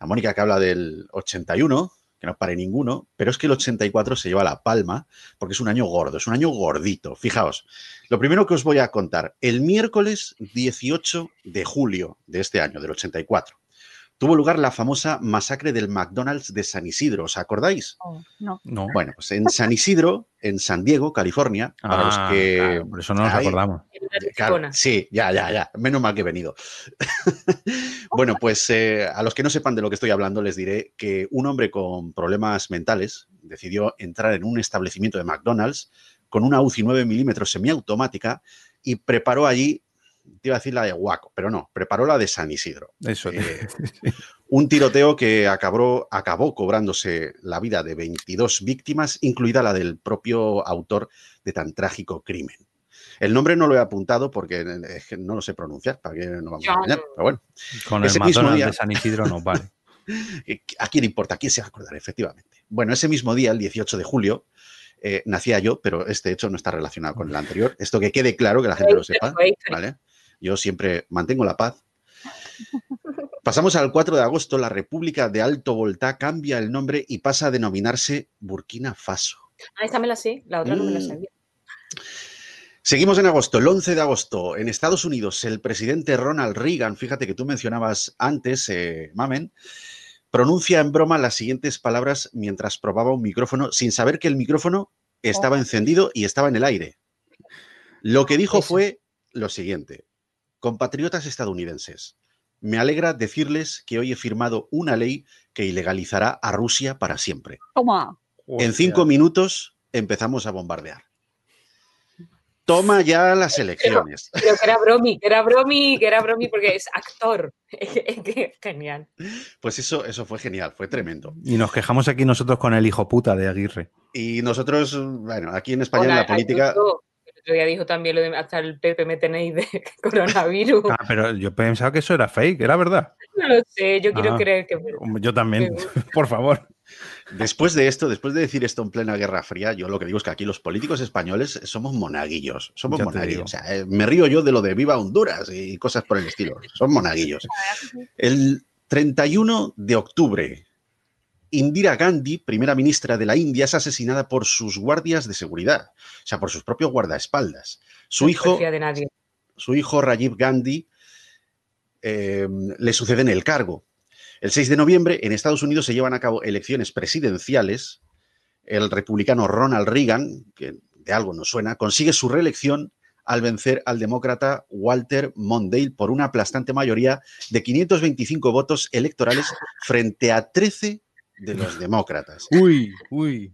S5: a Mónica que habla del 81, que no pare ninguno, pero es que el 84 se lleva la palma porque es un año gordo, es un año gordito. Fijaos, lo primero que os voy a contar, el miércoles 18 de julio de este año, del 84, tuvo lugar la famosa masacre del McDonald's de San Isidro. ¿Os acordáis?
S3: Oh, no.
S5: Bueno, pues en San Isidro, en San Diego, California, para los ah, que.
S1: por eso no nos acordamos.
S5: sí, ya, ya, ya. Menos mal que he venido. <laughs> bueno, pues eh, a los que no sepan de lo que estoy hablando, les diré que un hombre con problemas mentales decidió entrar en un establecimiento de McDonald's con una UCI 9 milímetros semiautomática y preparó allí te iba a decir la de Huaco, pero no, preparó la de San Isidro.
S1: Eso. Eh, <laughs>
S5: un tiroteo que acabó, acabó cobrándose la vida de 22 víctimas, incluida la del propio autor de tan trágico crimen. El nombre no lo he apuntado porque no lo sé pronunciar, para que no vamos a engañar, pero bueno.
S1: Con el mismo día, de San Isidro no vale. <laughs>
S5: ¿A quién importa? ¿A quién se va a acordar? Efectivamente. Bueno, ese mismo día, el 18 de julio, eh, nacía yo, pero este hecho no está relacionado con el anterior. Esto que quede claro, que la gente lo sepa, ¿vale? Yo siempre mantengo la paz. Pasamos al 4 de agosto. La República de Alto Volta cambia el nombre y pasa a denominarse Burkina Faso.
S4: Ah, esta me la sé, la otra no me la mm. sabía.
S5: Seguimos en agosto, el 11 de agosto, en Estados Unidos, el presidente Ronald Reagan, fíjate que tú mencionabas antes, eh, Mamen, pronuncia en broma las siguientes palabras mientras probaba un micrófono sin saber que el micrófono estaba oh. encendido y estaba en el aire. Lo que dijo fue lo siguiente, Compatriotas estadounidenses, me alegra decirles que hoy he firmado una ley que ilegalizará a Rusia para siempre.
S3: Toma.
S5: En cinco minutos empezamos a bombardear. Toma ya las elecciones. <laughs>
S4: Pero, que era bromi, que era bromi, que era bromi porque es actor. <laughs> genial.
S5: Pues eso, eso fue genial, fue tremendo.
S1: Y nos quejamos aquí nosotros con el hijo puta de Aguirre.
S5: Y nosotros, bueno, aquí en España la política
S4: ya dijo también lo de hasta el Pepe me tenéis de <laughs> coronavirus.
S1: Ah, pero yo pensaba que eso era fake, era verdad.
S4: No lo sé, yo quiero ah, creer que.
S1: Yo también, <laughs> por favor.
S5: Después de esto, después de decir esto en plena Guerra Fría, yo lo que digo es que aquí los políticos españoles somos monaguillos. Somos monaguillos. O sea, eh, me río yo de lo de Viva Honduras y cosas por el estilo. Son monaguillos. <laughs> El 31 de octubre, Indira Gandhi, primera ministra de la India, es asesinada por sus guardias de seguridad, o sea, por sus propios guardaespaldas. Su hijo, su hijo Rajiv Gandhi eh, le sucede en el cargo. El 6 de noviembre en Estados Unidos se llevan a cabo elecciones presidenciales. El republicano Ronald Reagan, que de algo nos suena, consigue su reelección al vencer al demócrata Walter Mondale por una aplastante mayoría de 525 votos electorales frente a 13 de los demócratas.
S1: Uy, uy.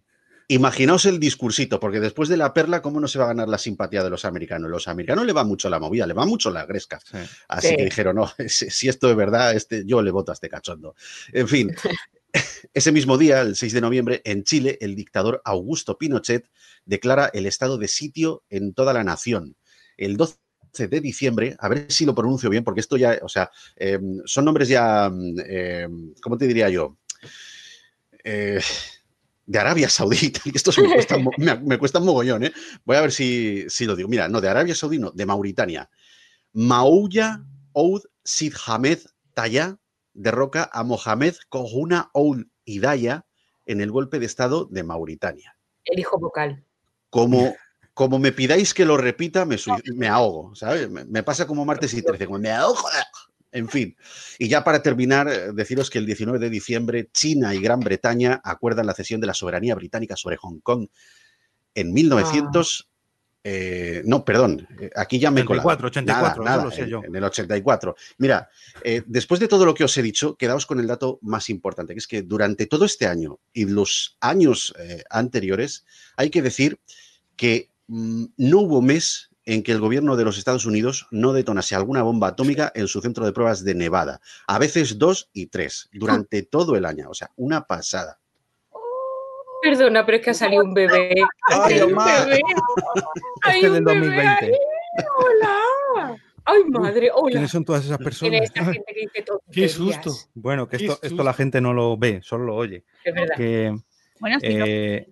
S5: Imaginaos el discursito, porque después de la perla, ¿cómo no se va a ganar la simpatía de los americanos? Los americanos le va mucho la movida, le va mucho la gresca. Así que dijeron, no, <laughs> si, esto es verdad, este, yo le voto a este cachondo. En fin, <laughs> ese mismo día, el 6 de noviembre, en Chile, el dictador Augusto Pinochet declara el estado de sitio en toda la nación. El 12 de diciembre, a ver si lo pronuncio bien, porque esto ya, o sea, em, son nombres ya, em, ¿cómo te diría yo? Eh, de Arabia Saudita, <laughs> y esto me cuesta, me, cuesta un mogollón, ¿eh? Voy a ver si, lo digo. Mira, no, de Arabia Saudí, no, de Mauritania. Mauya Oud Sid Hamed Taya derroca a Mohamed Kohuna Oud Hidaya en el golpe de Estado de Mauritania.
S4: El hijo vocal.
S5: Como, como me pidáis que lo repita, me, me ahogo, ¿sabes? Me, pasa como martes y 13, como me ahogo. En fin, y ya para terminar, eh, deciros que el 19 de diciembre China y Gran Bretaña acuerdan la cesión de la soberanía británica sobre Hong Kong en 1900. Ah. Eh, no, perdón, eh, aquí ya me
S1: 84, 84, nada,
S5: sé yo. En, el 84. Mira, después de todo lo que os he dicho, quedaos con el dato más importante, que es que durante todo este año y los años anteriores, hay que decir que mm, no hubo mes en que el gobierno de los Estados Unidos no detonase alguna bomba atómica en su centro de pruebas de Nevada. A veces dos y tres, durante todo el año. O sea, una pasada.
S4: Perdona, pero es que ha salido un bebé.
S1: ¡Ay, un bebé!
S4: ¡Ay, este un bebé! 2020. ¡Hola! ¡Ay, madre! Hola.
S1: ¿Quiénes son todas esas personas?
S2: ¡Qué susto!
S1: Bueno, que esto, esto la gente no lo ve, solo lo oye.
S4: Es verdad.
S1: Que,
S3: bueno, sí,
S1: eh,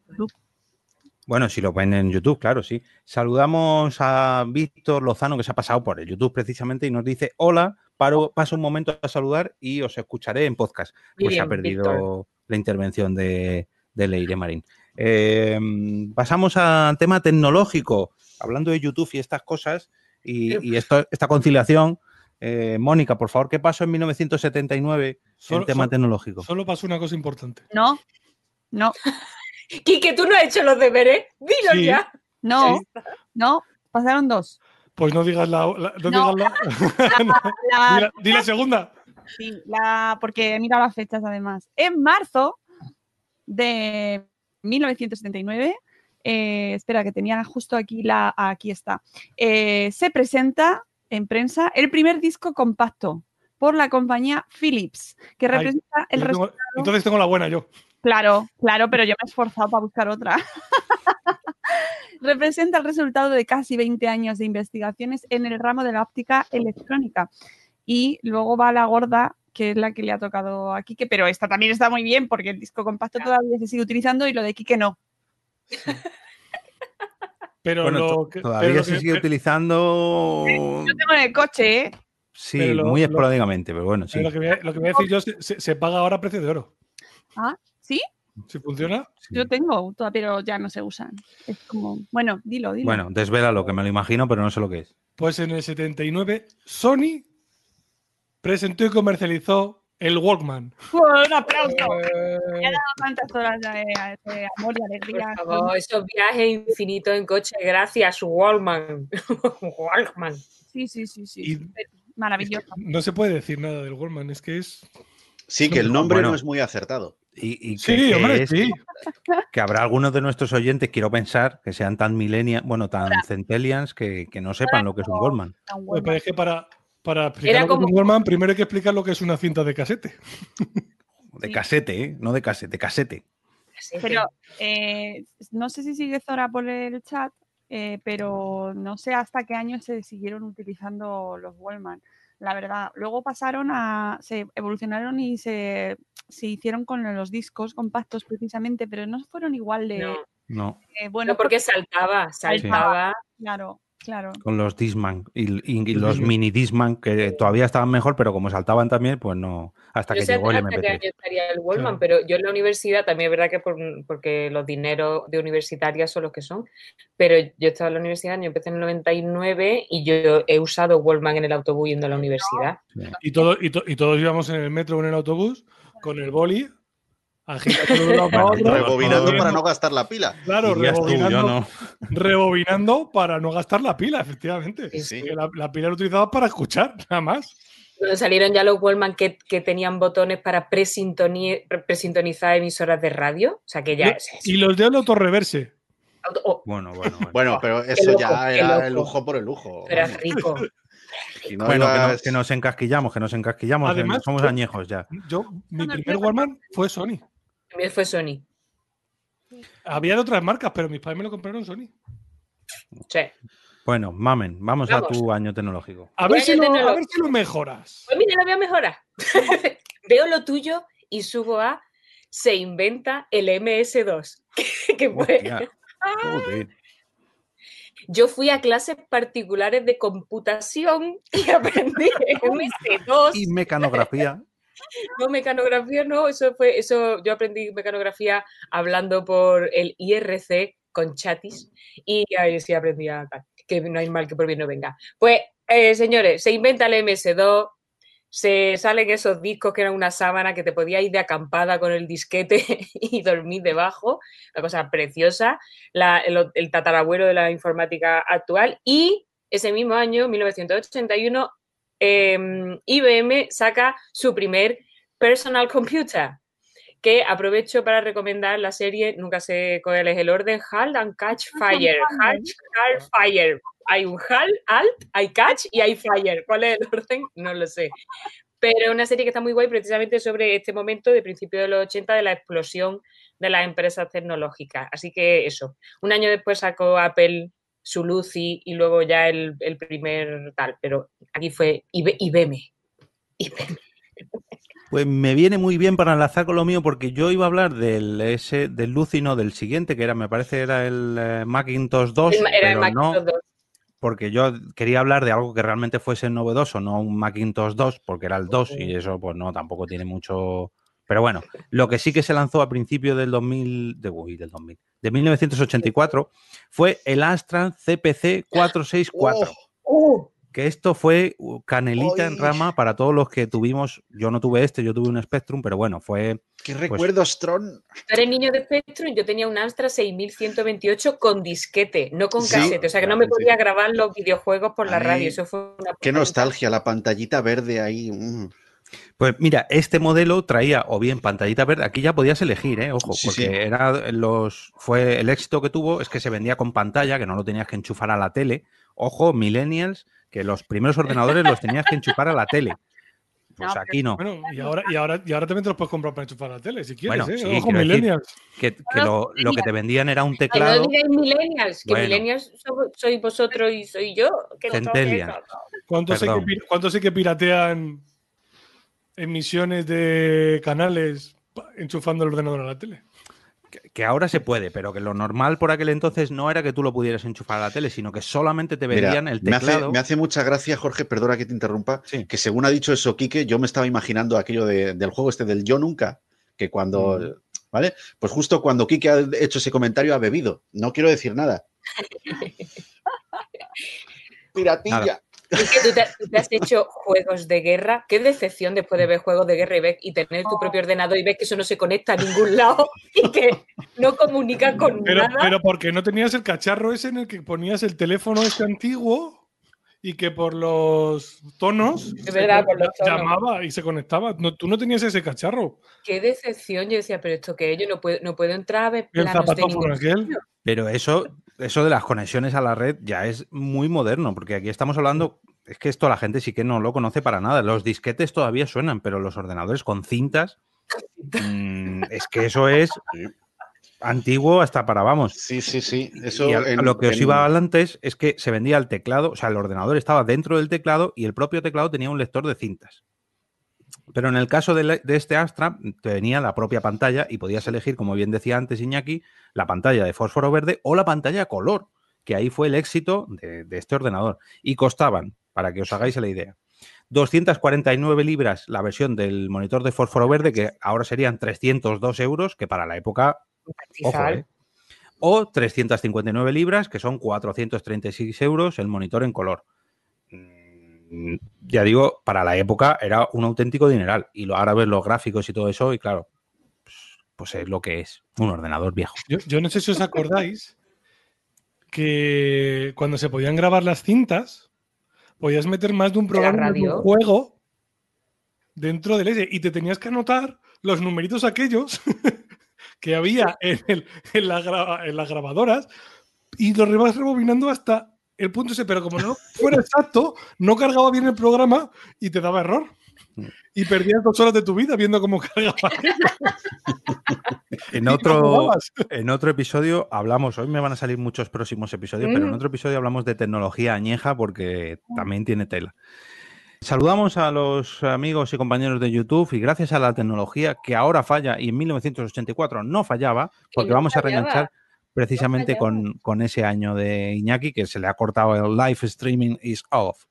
S1: bueno, si lo ven en YouTube, claro, sí. Saludamos a Víctor Lozano, que se ha pasado por el YouTube precisamente, y nos dice, hola, paro, paso un momento a saludar y os escucharé en podcast. Pues ha perdido la intervención de, Leire Marín. Em, pasamos al tema tecnológico, hablando de YouTube y estas cosas, y, esto, esta conciliación. Eh, Mónica, por favor, ¿qué pasó en 1979 en tema tecnológico?
S2: Solo pasó una cosa importante.
S3: No, no.
S4: Quique, tú no has hecho los deberes. Dilo ya.
S3: No, no, pasaron dos.
S2: Pues no digas la. no, digas la. <laughs> <laughs> di, la, segunda.
S3: Sí, la, porque he mirado las fechas además. En marzo de 1979, eh, espera, que tenía justo aquí la. Aquí está. Eh, se presenta en prensa el primer disco compacto por la compañía Philips, que representa el
S2: resultado... Entonces tengo la buena yo.
S3: Claro, claro, pero yo me he esforzado para buscar otra. <laughs> Representa el resultado de casi 20 años de investigaciones en el ramo de la óptica electrónica. Y luego va la gorda, que es la que le ha tocado a Kike, pero esta también está muy bien porque el disco compacto todavía se sigue utilizando y lo de Kike no. <laughs>
S2: Pero lo que,
S1: todavía se sigue utilizando.
S3: Yo tengo en el coche, ¿eh?
S1: Sí, muy esporádicamente, pero bueno, sí.
S2: Lo que, voy a, decir yo, se, se, paga ahora a precio de oro.
S3: Ah, ¿Sí?
S2: ¿Sí funciona?
S3: Yo tengo, pero ya no se usan. Es como, bueno, dilo, dilo.
S1: Bueno, desvela lo que me lo imagino, pero no sé lo que es.
S2: Pues en el 79, Sony presentó y comercializó el Walkman.
S3: un aplauso. Eh... Me ha dado tantas horas de, amor y alegría.
S4: Por favor, esos viajes infinitos en coche, gracias, Walkman. <laughs> Walkman.
S3: Sí, sí, sí, sí. Maravilloso.
S2: no se puede decir nada del Walkman, es que es.
S5: Sí, que el nombre no es muy acertado.
S1: Y, que, que, habrá algunos de nuestros oyentes, quiero pensar, que sean tan millennials, bueno, tan centennials, que, no sepan lo que es un Goldman.
S2: Pero es que para, para explicar lo que es un Goldman, primero hay que explicar lo que es una cinta de casete. <laughs>
S1: De casete, ¿eh? No de casete, de casete.
S3: Pero eh, no sé si sigue Zora por el chat, eh, pero no sé hasta qué año se siguieron utilizando los Wallman la verdad. Luego pasaron a, se evolucionaron y se, se hicieron con los discos compactos precisamente, pero no fueron igual de...
S1: No.
S4: Eh, bueno, porque, saltaba, saltaba.
S3: Claro, claro.
S1: Con los Disman y, los mini Disman que todavía estaban mejor, pero como saltaban también, pues no. Hasta que llegó el MP3.
S4: estaría el Wallman, pero yo en la universidad también es verdad que porque los dineros de universitaria son los que son, pero yo estaba en la universidad, yo empecé en el 99 y yo he usado Wallman en el autobús yendo a la universidad.
S2: Y, todo, y, y todos íbamos en el metro o en el autobús con el boli <laughs>
S5: rebobinando para no gastar la pila.
S2: Claro, rebobinando, rebobinando, para no gastar la pila, efectivamente. La, pila la utilizaba para escuchar, <laughs> nada más.
S4: Cuando salieron ya los Wallman que, tenían botones para presintonizar emisoras de radio. O sea que ya.
S2: Y los de autorreverse.
S1: Oh. <laughs> Bueno, bueno,
S5: bueno. pero eso ya era el lujo por el lujo.
S4: Era rico.
S1: Bueno, que, nos encasquillamos, que nos encasquillamos. Además, somos añejos ya.
S2: Yo, mi primer Wallman fue Sony.
S4: También fue Sony.
S2: Había de otras marcas, pero mis padres me lo compraron Sony.
S4: Sí.
S1: Bueno, mamen, vamos, a tu año tecnológico.
S2: A ver, si lo, mejoras.
S4: Pues mira, lo voy a mejorar. <laughs> Veo lo tuyo y subo a se inventa el MS2. <laughs> que Yo fui a clases particulares de computación y <laughs> aprendí MS2.
S1: Y mecanografía. <laughs>
S4: No, mecanografía no, eso fue, eso, yo aprendí mecanografía hablando por el IRC con chatis y ahí sí aprendí a, que no hay mal que por bien no venga. Pues, eh, señores, se inventa el MS2, se salen esos discos que eran una sábana que te podía ir de acampada con el disquete <laughs> y dormir debajo, una cosa preciosa, el, el, tatarabuelo de la informática actual y ese mismo año, 1981, Em, IBM saca su primer personal computer, que aprovecho para recomendar la serie, nunca sé cuál es el orden, Halt and Catch Fire. Halt, Fire. Hay un Halt, Alt, hay Catch y hay Fire. ¿Cuál es el orden? No lo sé. Pero una serie que está muy guay precisamente sobre este momento de principio de los 80 de la explosión de las empresas tecnológicas. Así que eso. Un año después sacó Apple su Lucy y luego ya el, primer tal, pero aquí fue IBM.
S1: Pues me viene muy bien para enlazar con lo mío porque yo iba a hablar del ese del Lucy, no del siguiente, que era, me parece, era el eh, Macintosh 2, era pero no, 2. porque yo quería hablar de algo que realmente fuese novedoso, no un Macintosh 2, porque era el 2 y eso pues no, tampoco tiene mucho pero bueno, lo que sí que se lanzó a principios del 2000, de, del 2000, de 1984 fue el Astra CPC 464. Que esto fue canelita en rama para todos los que tuvimos. Yo no tuve este, yo tuve un Spectrum, pero bueno, fue.
S5: ¿Qué pues recuerdos, Tron?
S4: Eres niño de Spectrum, yo tenía un Astra 6128 con disquete, no con casete. O sea que no me podía grabar los videojuegos por la radio. Eso fue una
S5: Qué nostalgia, la pantallita verde ahí. Mm.
S1: Pues mira, este modelo traía o bien pantallita verde, aquí ya podías elegir, ¿eh? ojo, porque era los fue el éxito que tuvo es que se vendía con pantalla, que no lo tenías que enchufar a la tele. Ojo, millennials, que los primeros ordenadores los tenías que enchufar a la tele. Pues aquí no.
S2: Bueno, y ahora, y ahora, y ahora también te los puedes comprar para enchufar a la tele, si quieres. ¿eh? Ojo, millennials.
S1: que, lo, lo, que te vendían era un teclado.
S4: no digáis millennials, que millennials sois vosotros y soy yo. Que
S2: ¿Cuántos sé que, ¿Cuánto sé que piratean emisiones de canales enchufando el ordenador a la tele.
S1: Que, ahora se puede, pero que lo normal por aquel entonces no era que tú lo pudieras enchufar a la tele, sino que solamente te vendían el teclado.
S5: Me hace, mucha gracia, Jorge, perdona que te interrumpa, que según ha dicho eso Quique, yo me estaba imaginando aquello del juego este del Yo Nunca, que cuando, mm. ¿vale? Pues justo cuando Quique ha hecho ese comentario ha bebido. No quiero decir nada. <laughs> Piratilla
S4: tú te, has hecho juegos de guerra. Qué decepción después de ver juegos de guerra y, y tener tu propio ordenador y ves que eso no se conecta a ningún <laughs> lado y que no comunica con
S2: pero,
S4: nada.
S2: Pero porque no tenías el cacharro ese en el que ponías el teléfono este antiguo y que por los tonos, llamaba y se conectaba. No, tú no tenías ese cacharro.
S4: Qué decepción. Yo decía, pero esto que yo no puedo, no puedo entrar a ver
S1: Pero eso, eso de las conexiones a la red ya es muy moderno, porque aquí estamos hablando, es que esto la gente sí que no lo conoce para nada. Los disquetes todavía suenan, pero los ordenadores con cintas, mm, es que eso es antiguo hasta para vamos.
S5: Sí, sí, sí. Eso
S1: lo que os iba a hablar antes es que se vendía el teclado, o sea, el ordenador estaba dentro del teclado y el propio teclado tenía un lector de cintas. Pero en el caso de, este Astra, te venía la propia pantalla y podías elegir, como bien decía antes Iñaki, la pantalla de fósforo verde o la pantalla color, que ahí fue el éxito de, este ordenador. Y costaban, para que os hagáis la idea, 249 libras la versión del monitor de fósforo verde, que ahora serían 302 euros, que para la época... Ojo, ¿eh? O 359 libras, que son 436 euros el monitor en color. Mm, ya digo, para la época era un auténtico dineral. Y ahora ves los gráficos y todo eso, y claro, pues, pues es lo que es, un ordenador viejo.
S2: Yo, no sé si os acordáis que cuando se podían grabar las cintas, podías meter más de un programa de un juego dentro del ese y te tenías que anotar los numeritos aquellos <laughs> que había en, el, en, en las grabadoras y los ibas rebobinando hasta el punto ese, pero como no fuera exacto, no cargaba bien el programa y te daba error. Y perdías dos horas de tu vida viendo cómo cargaba. <laughs>
S1: en, otro, en otro episodio hablamos, hoy me van a salir muchos próximos episodios, pero en mm. otro episodio hablamos de tecnología añeja porque también tiene tela. Saludamos a los amigos y compañeros de YouTube y gracias a la tecnología que ahora falla y en 1984 no fallaba, porque vamos a reenganchar precisamente con, con, ese año de Iñaki que se le ha cortado el live streaming is off.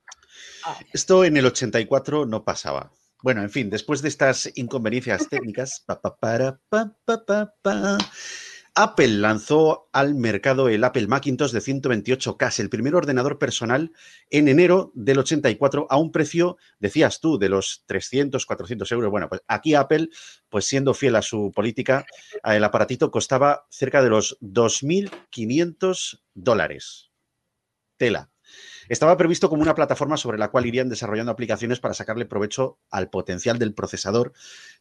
S5: Esto en el 84 no pasaba. Bueno, en fin, después de estas inconveniencias técnicas, pa, pa, para, pa, Apple lanzó al mercado el Apple Macintosh de 128K, el primer ordenador personal en enero del 84 a un precio, decías tú, de los 300, 400 euros. Bueno, pues aquí Apple, pues siendo fiel a su política, el aparatito costaba cerca de los 2.500 dólares. Tela. Estaba previsto como una plataforma sobre la cual irían desarrollando aplicaciones para sacarle provecho al potencial del procesador,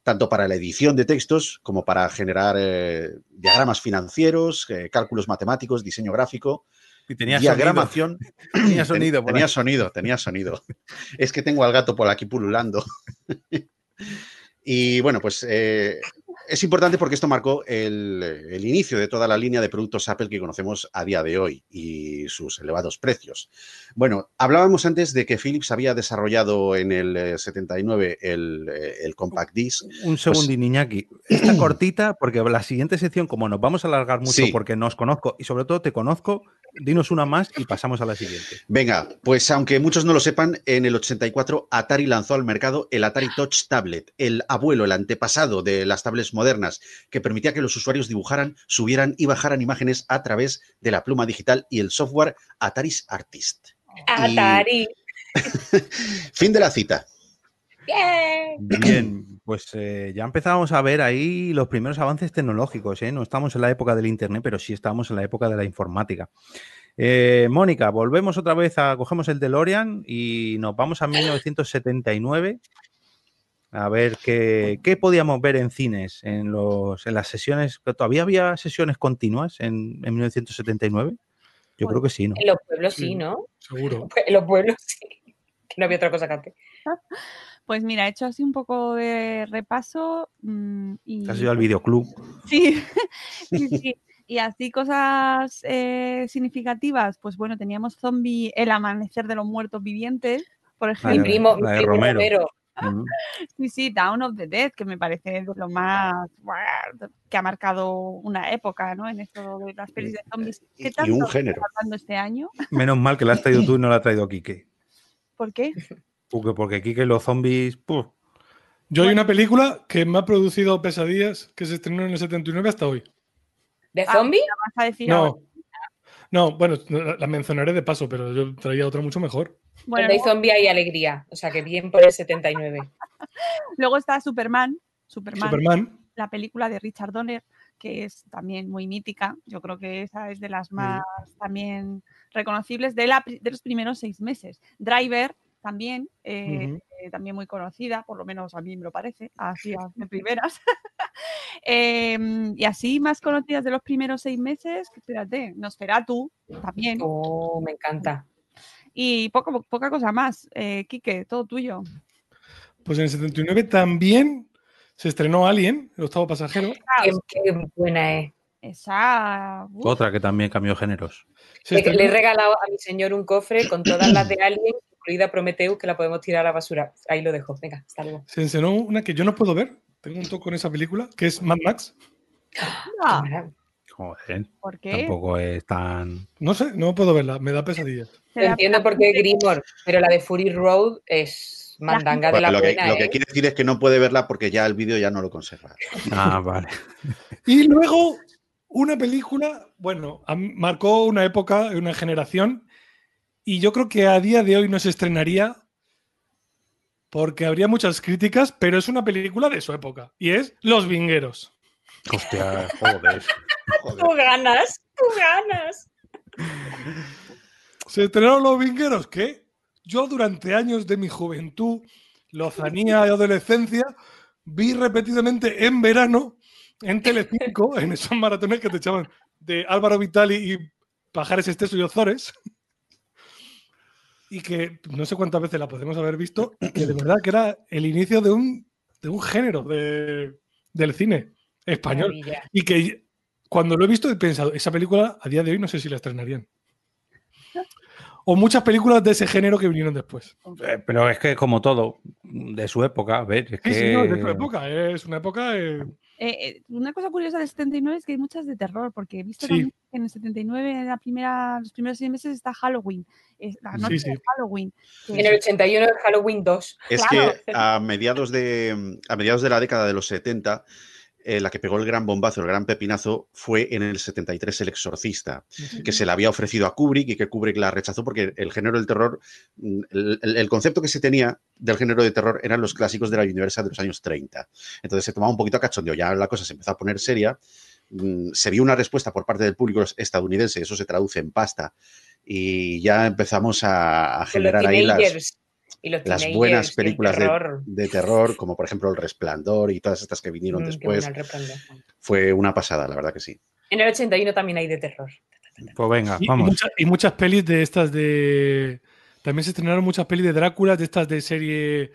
S5: tanto para la edición de textos como para generar eh, diagramas financieros, eh, cálculos matemáticos, diseño gráfico.
S1: Y tenía diagramación. <clears throat>
S5: Sonido. tenía sonido. tenía sonido, tenía sonido. Es que tengo al gato por aquí pululando. <laughs> y bueno, pues eh, es importante porque esto marcó el, inicio de toda la línea de productos Apple que conocemos a día de hoy y sus elevados precios. Bueno, hablábamos antes de que Philips había desarrollado en el 79 eh, el, eh, el Compact Disc.
S1: Un pues segundín, Iñaki. Esta cortita, porque la siguiente sección, como nos vamos a alargar mucho porque nos conozco y sobre todo te conozco, dinos una más y pasamos a la siguiente.
S5: Venga, pues aunque muchos no lo sepan, en el 84 Atari lanzó al mercado el Atari Touch Tablet, el abuelo, el antepasado de las tablets modernas, que permitía que los usuarios dibujaran, subieran y bajaran imágenes a través de la pluma digital y el software Atari's Artist.
S4: Atari. <laughs>
S5: fin de la cita.
S1: Bien, pues eh, ya empezamos a ver ahí los primeros avances tecnológicos. ¿eh? No estamos en la época del Internet, pero sí estamos en la época de la informática. Eh, Mónica, volvemos otra vez a, cogemos el DeLorean y nos vamos a 1979 a ver qué, podíamos ver en cines, en, los, en las sesiones. ¿Todavía había sesiones continuas en, 1979? Yo creo que sí, ¿no?
S4: En los pueblos sí, ¿no?
S2: Seguro. <laughs>
S4: En los pueblos sí. Que no había otra cosa que hacer. <laughs>
S3: Pues mira, he hecho así un poco de repaso. Mm, y...
S1: Has ido al videoclub.
S3: Sí, <laughs> sí, sí. Y así cosas eh, significativas, pues bueno, teníamos Zombie, El Amanecer de los Muertos Vivientes, por ejemplo.
S4: Mi primo, mi primo Romero. <laughs>
S3: Sí, sí, Down of the Dead, que me parece de lo más que ha marcado una época, ¿no? En esto de las pelis de zombies.
S5: ¿Qué tanto y un género.
S3: este año?
S1: Menos mal que la has traído tú y no la ha traído Kike.
S3: ¿Por qué?
S1: Porque, porque aquí que los zombies.
S2: Yo hay una película que me ha producido pesadillas que se estrenó en el 79 hasta hoy.
S4: ¿De ah, zombies?
S2: no. No, bueno, la mencionaré de paso, pero yo traía otra mucho mejor.
S4: Bueno, hay zombie y alegría, o sea que bien por el 79. <laughs>
S3: Luego está Superman, Superman,
S2: Superman,
S3: la película de Richard Donner, que es también muy mítica. Yo creo que esa es de las más también reconocibles de, la, de los primeros seis meses. Driver, también, eh, eh, también muy conocida, por lo menos a mí me lo parece, así <laughs> de primeras. <laughs> Em, y así más conocidas de los primeros seis meses, espérate, Nosferatu también.
S4: Oh, me encanta.
S3: Y poco, poca cosa más. Eh, Quique, todo tuyo.
S2: Pues en el 79 también se estrenó Alien, el octavo pasajero.
S4: Ah, qué, buena es.
S3: Esa.
S1: Otra que también cambió géneros.
S4: Le, he regalado a mi señor un cofre con todas las de Alien incluida Prometheus, que la podemos tirar a la basura. Ahí lo dejo. Venga, hasta luego.
S2: Se enseñó una que yo no puedo ver. Tengo un toque con esa película, que es Mad Max.
S1: Ah. Joder. ¿Por qué? Tampoco es tan.
S2: No sé, no puedo verla, me da pesadillas.
S4: Entiendo por qué Grimor, pero la de Fury Road es mandanga de la
S5: lo
S4: que,
S5: lo que ¿eh? quiere decir es que no puede verla porque ya el vídeo ya no lo conserva.
S1: Ah, vale.
S2: y luego una película, bueno, marcó una época, una generación, y yo creo que a día de hoy no se estrenaría porque habría muchas críticas, pero es una película de su época, y es Los Vingueros.
S1: Hostia, joder. <laughs>
S4: Tú ganas, tú ganas.
S2: Se estrenaron Los Vingueros, que yo durante años de mi juventud, lozanía y adolescencia, vi repetidamente en verano en Telecinco, <laughs> en esos maratones que te echaban de Álvaro Vitali y Pajares Esteso y Ozores, y que no sé cuántas veces la podemos haber visto, que de verdad que era el inicio de un, de un género de, del cine español. Y que cuando lo he visto he pensado, esa película a día de hoy no sé si la estrenarían. O muchas películas de ese género que vinieron después.
S1: Eh, pero es que como todo, de su época, a ver, es que...
S2: Sí, no, de su época, es una época... Eh,
S3: eh, eh, una cosa curiosa del 79 es que hay muchas de terror, porque he visto también que en el 79, en la primera, los primeros seis meses, está Halloween, la noche de Halloween.
S4: En el 81 es Halloween 2.
S5: Es que a mediados, de, a mediados de la década de los 70 eh, la que pegó el gran bombazo, el gran pepinazo, fue en el 73 El Exorcista, que se le había ofrecido a Kubrick y que Kubrick la rechazó porque el género del terror, mm, el, concepto que se tenía del género de terror eran los clásicos de la Universal de los años 30. Entonces se tomaba un poquito a cachondeo, ya la cosa se empezó a poner seria, mm, se vio una respuesta por parte del público estadounidense, eso se traduce en pasta, y ya empezamos a, generar ahí las las buenas películas de terror. como por ejemplo El Resplandor y todas estas que vinieron mm, después. Fue una pasada, la verdad que sí.
S4: En el 81 también hay de terror.
S1: Pues venga, vamos.
S2: Y, muchas pelis de estas de. También se estrenaron muchas pelis de Drácula, de estas de serie.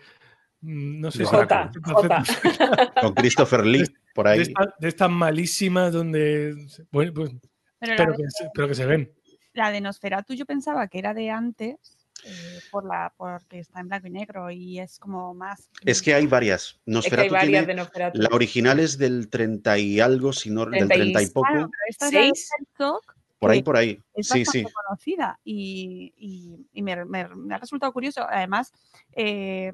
S2: Mm, no sé
S4: J, <laughs>
S5: Con Christopher Lee, por ahí.
S2: De, estas malísimas donde. Bueno, pues, pero, que, pero que se ven.
S3: La de Nosferatu yo pensaba que era de antes eh, por la, porque está en blanco y negro y es como más...
S5: Es que hay varias. Nosferatu La original es del 30 y algo, si no, del 30 y poco. por ahí, por ahí.
S3: Es
S5: sí, sí.
S3: conocida y, y, me, me, ha resultado curioso. Además, eh,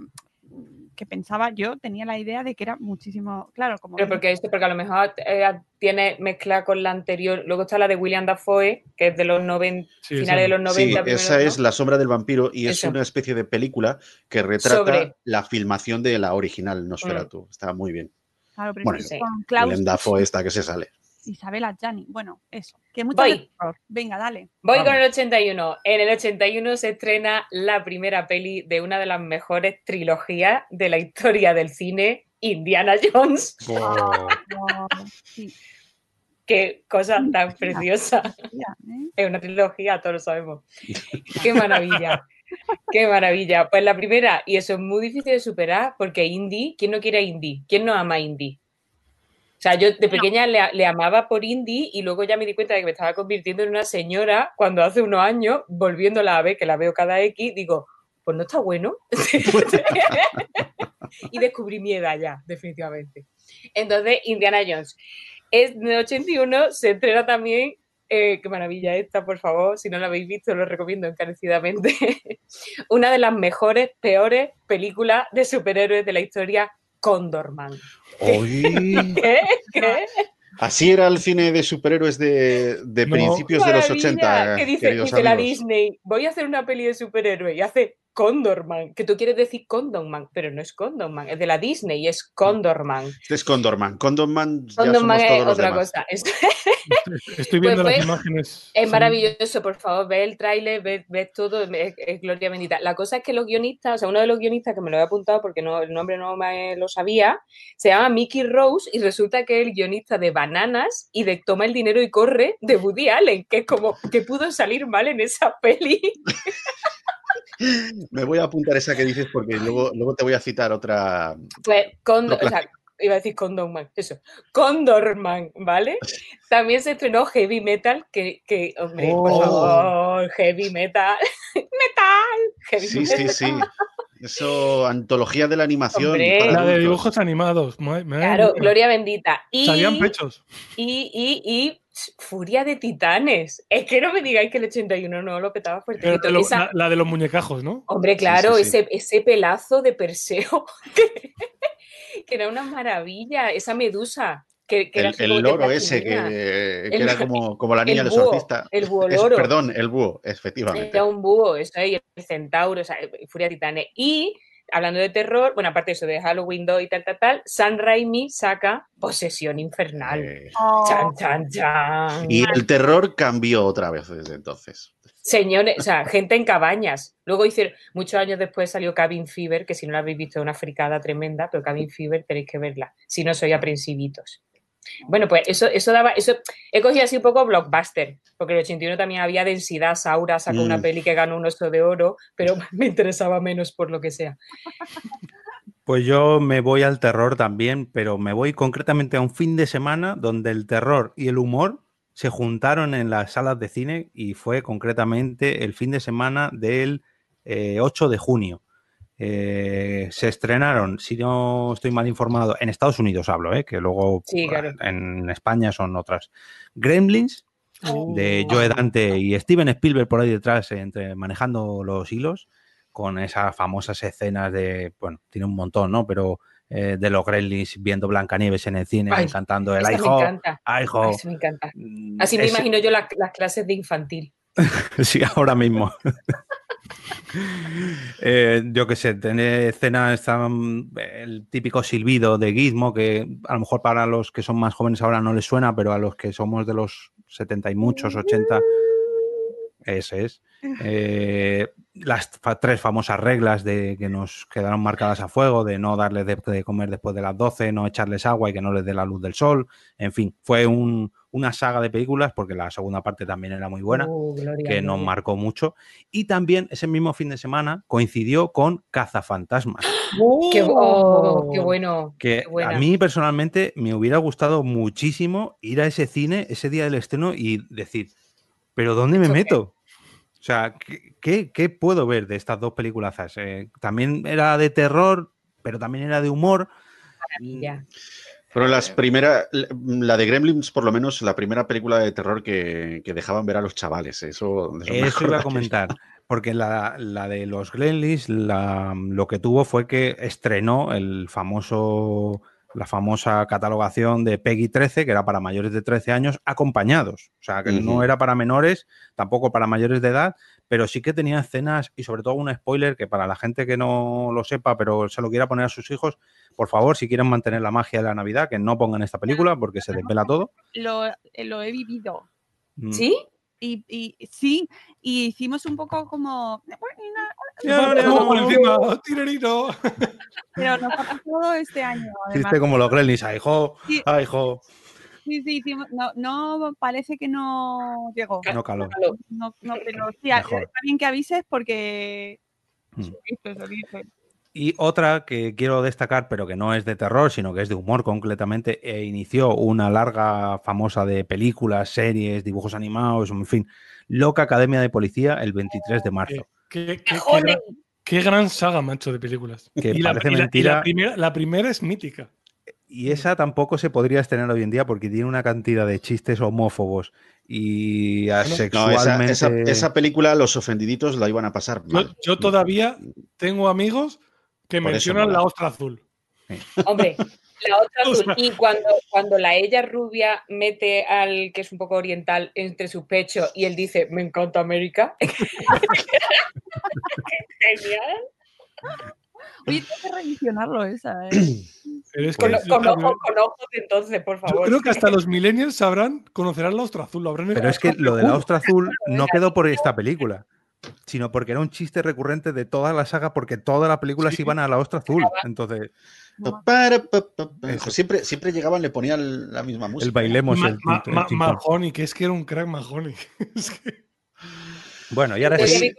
S3: que pensaba yo, tenía la idea de que era muchísimo, claro, como...
S4: Pero porque, este, porque a lo mejor eh, tiene mezcla con la anterior, luego está la de William Dafoe, que es de los 90, finales de los 90.
S5: Sí, esa es La sombra del vampiro y es una especie de película que retrata la filmación de la original Nosferatu. Mm. Está muy bien.
S3: Claro, pero
S5: bueno, William Dafoe esta que se sale.
S3: Isabela Gianni. Bueno, eso. Que Voy. Venga, dale.
S4: Voy con el 81. En el 81 se estrena la primera peli de una de las mejores trilogías de la historia del cine, Indiana Jones. <laughs> Qué cosa tan preciosa. ¿eh? Es una trilogía, todos lo sabemos. Qué maravilla. Qué maravilla. Pues la primera, y eso es muy difícil de superar, porque Indie, ¿quién no quiere Indie? ¿Quién no ama Indie? O sea, yo de pequeña le, amaba por indie y luego ya me di cuenta de que me estaba convirtiendo en una señora cuando hace unos años, volviéndola a ver, que la veo cada X, digo, pues no está bueno. <laughs> y descubrí mi edad ya, definitivamente. Entonces, Indiana Jones. Es de 81, se entrena también eh, qué maravilla esta, por favor. Si no la habéis visto, lo recomiendo encarecidamente. <laughs> Una de las mejores, peores películas de superhéroes de la historia Condorman. <laughs>
S5: ¿Qué? ¿Qué? Así era el cine de superhéroes de, principios de los 80.
S4: Que dice, dice la Disney, voy a hacer una peli de superhéroe y hace Condorman, que tú quieres decir Condorman, pero no es Condorman, es de la Disney, es Condorman.
S5: Este es Condorman. Condorman,
S4: ya Condorman es otra cosa.
S2: Estoy <laughs> viendo pues las imágenes.
S4: Es maravilloso, por favor, ve el tráiler, ve, todo, es, gloria bendita. La cosa es que los guionistas, o sea, uno de los guionistas que me lo he apuntado porque no, el nombre no me lo sabía, se llama Mickey Rose y resulta que es el guionista de Bananas y de Toma el dinero y corre de Woody Allen, que es como que pudo salir mal en esa peli. <laughs> <laughs>
S5: Me voy a apuntar esa que dices porque luego, luego te voy a citar otra.
S4: Pues, con, iba a decir Condorman, eso, Condorman, ¿vale? <laughs> También se estrenó Heavy Metal, que, que hombre, por oh. favor, Heavy Metal, <laughs> Metal,
S5: sí, sí, sí. Eso, antología de la animación.
S2: la de dibujos animados.
S4: claro, gloria bendita.
S2: Y, Salían pechos.
S4: Y, y, y, Furia de Titanes. Es que no me digáis que el 81 no lo petaba fuerte.
S2: la, de los muñecajos, ¿no?
S4: Hombre, claro, Ese, ese pelazo de Perseo. <laughs> que era una maravilla. Esa medusa. Que,
S5: el, loro ese, que, era <laughs> como, como la niña del surfista.
S4: El búho loro.
S5: perdón, el búho, efectivamente.
S4: Era un búho, eso ahí, el centauro, o sea, Furia de Titanes. Y hablando de terror, bueno, aparte de eso, de Halloween 2 y tal, tal, tal, San Raimi saca Posesión Infernal. Oh. Chan, chan, chan.
S5: Y el terror cambió otra vez desde entonces.
S4: Señores, o sea, gente en cabañas. Luego hicieron, muchos años después salió Cabin Fever, que si no la habéis visto es una fricada tremenda, pero Cabin Fever tenéis que verla, si no soy aprensivitos. Bueno, pues eso, eso daba, eso, he cogido así un poco blockbuster, porque el 81 también había densidad, Saura sacó una mm. peli que ganó un oso de oro, pero <laughs> me interesaba menos por lo que sea.
S1: Pues yo me voy al terror también, pero me voy concretamente a un fin de semana donde el terror y el humor se juntaron en las salas de cine y fue concretamente el fin de semana del 8 eh, de junio. Eh, se estrenaron, si no estoy mal informado, en Estados Unidos hablo, eh, que luego en España son otras. Gremlins, de oh. Joe Dante y Steven Spielberg por ahí detrás, entre, manejando los hilos, con esas famosas escenas de, bueno, tiene un montón, ¿no? Pero eh, de los Gremlins viendo Blancanieves en el cine, cantando el
S4: hijo. Me encanta. me encanta. Mm, Así me imagino yo las clases de infantil. <laughs>
S1: sí, ahora mismo. <laughs> <laughs> Eh, yo qué sé, tener escenas, el típico silbido de Gizmo, que a lo mejor para los que son más jóvenes ahora no les suena, pero a los que somos de los 70 y muchos, 80, ese es. Eh, las tres famosas reglas de que nos quedaron marcadas a fuego, de no darles de, comer después de las 12, no echarles agua y que no les dé la luz del sol. En fin, fue una saga de películas, porque la segunda parte también era muy buena, uh, que nos marcó mucho. Y también ese mismo fin de semana coincidió con Cazafantasmas.
S4: qué, oh, qué, bueno!
S1: Que a mí personalmente me hubiera gustado muchísimo ir a ese cine ese día del estreno y decir, ¿pero dónde me meto? O sea, ¿qué, puedo ver de estas dos películas? Eh, también era de terror, pero también era de humor.
S5: Maravilla. Pero las primeras, la de Gremlins, por lo menos, la primera película de terror que, dejaban ver a los chavales. Eso, <laughs>
S1: eso iba a comentar. Porque la, de los Gremlins, lo que tuvo fue que estrenó el famoso la famosa catalogación de Peggy 13, que era para mayores de 13 años, acompañados. O sea, que no era para menores, tampoco para mayores de edad, pero sí que tenía escenas y sobre todo un spoiler que para la gente que no lo sepa, pero se lo quiera poner a sus hijos, por favor, si quieren mantener la magia de la Navidad, que no pongan esta película porque se desvela todo.
S3: Lo, lo he vivido.
S4: Mm. ¿Sí?
S3: Y, y, sí, y hicimos un poco como. <laughs> Pero nos ha pasado este año.
S1: Hiciste como los Gremlins, ¡ay, hijo! ¡ay, hijo!
S3: Sí, sí, no, no, parece que no llegó.
S1: No caló.
S3: No, no, pero <laughs> sí, está bien que avises porque. Mm.
S1: Y otra que quiero destacar, pero que no es de terror, sino que es de humor completamente, e inició una larga famosa de películas, series, dibujos animados, en fin, Loca Academia de Policía el 23 de marzo.
S2: Qué, gran saga, macho, de películas.
S1: Que y parece mentira.
S2: la, primera, es mítica.
S1: Y esa tampoco se podría estrenar hoy en día porque tiene una cantidad de chistes homófobos y asexualmente.
S5: esa, película, los ofendiditos la iban a pasar
S2: mal. yo todavía tengo amigos que mencionan la ostra azul.
S4: Hombre, la ostra <laughs> azul. Y cuando, cuando la ella rubia mete al que es un poco oriental entre su pecho y él dice, me encanta América. <laughs> <laughs> Genial.
S3: Oye, tengo que revisionarlo esa, ¿eh?
S4: con, ojos, entonces, por favor.
S2: Yo creo que hasta <laughs> los millennials sabrán, conocerán la ostra azul.
S1: Pero es que lo de la ostra azul no quedó por esta película sino porque era un chiste recurrente de toda la saga, porque todas las películas iban a la ostra azul. Entonces.
S5: Siempre, siempre llegaban, le ponían la misma música.
S1: El bailemos. el,
S2: Mahoney, que es que era un crack Mahoney. <laughs>
S1: Bueno, y ahora sí.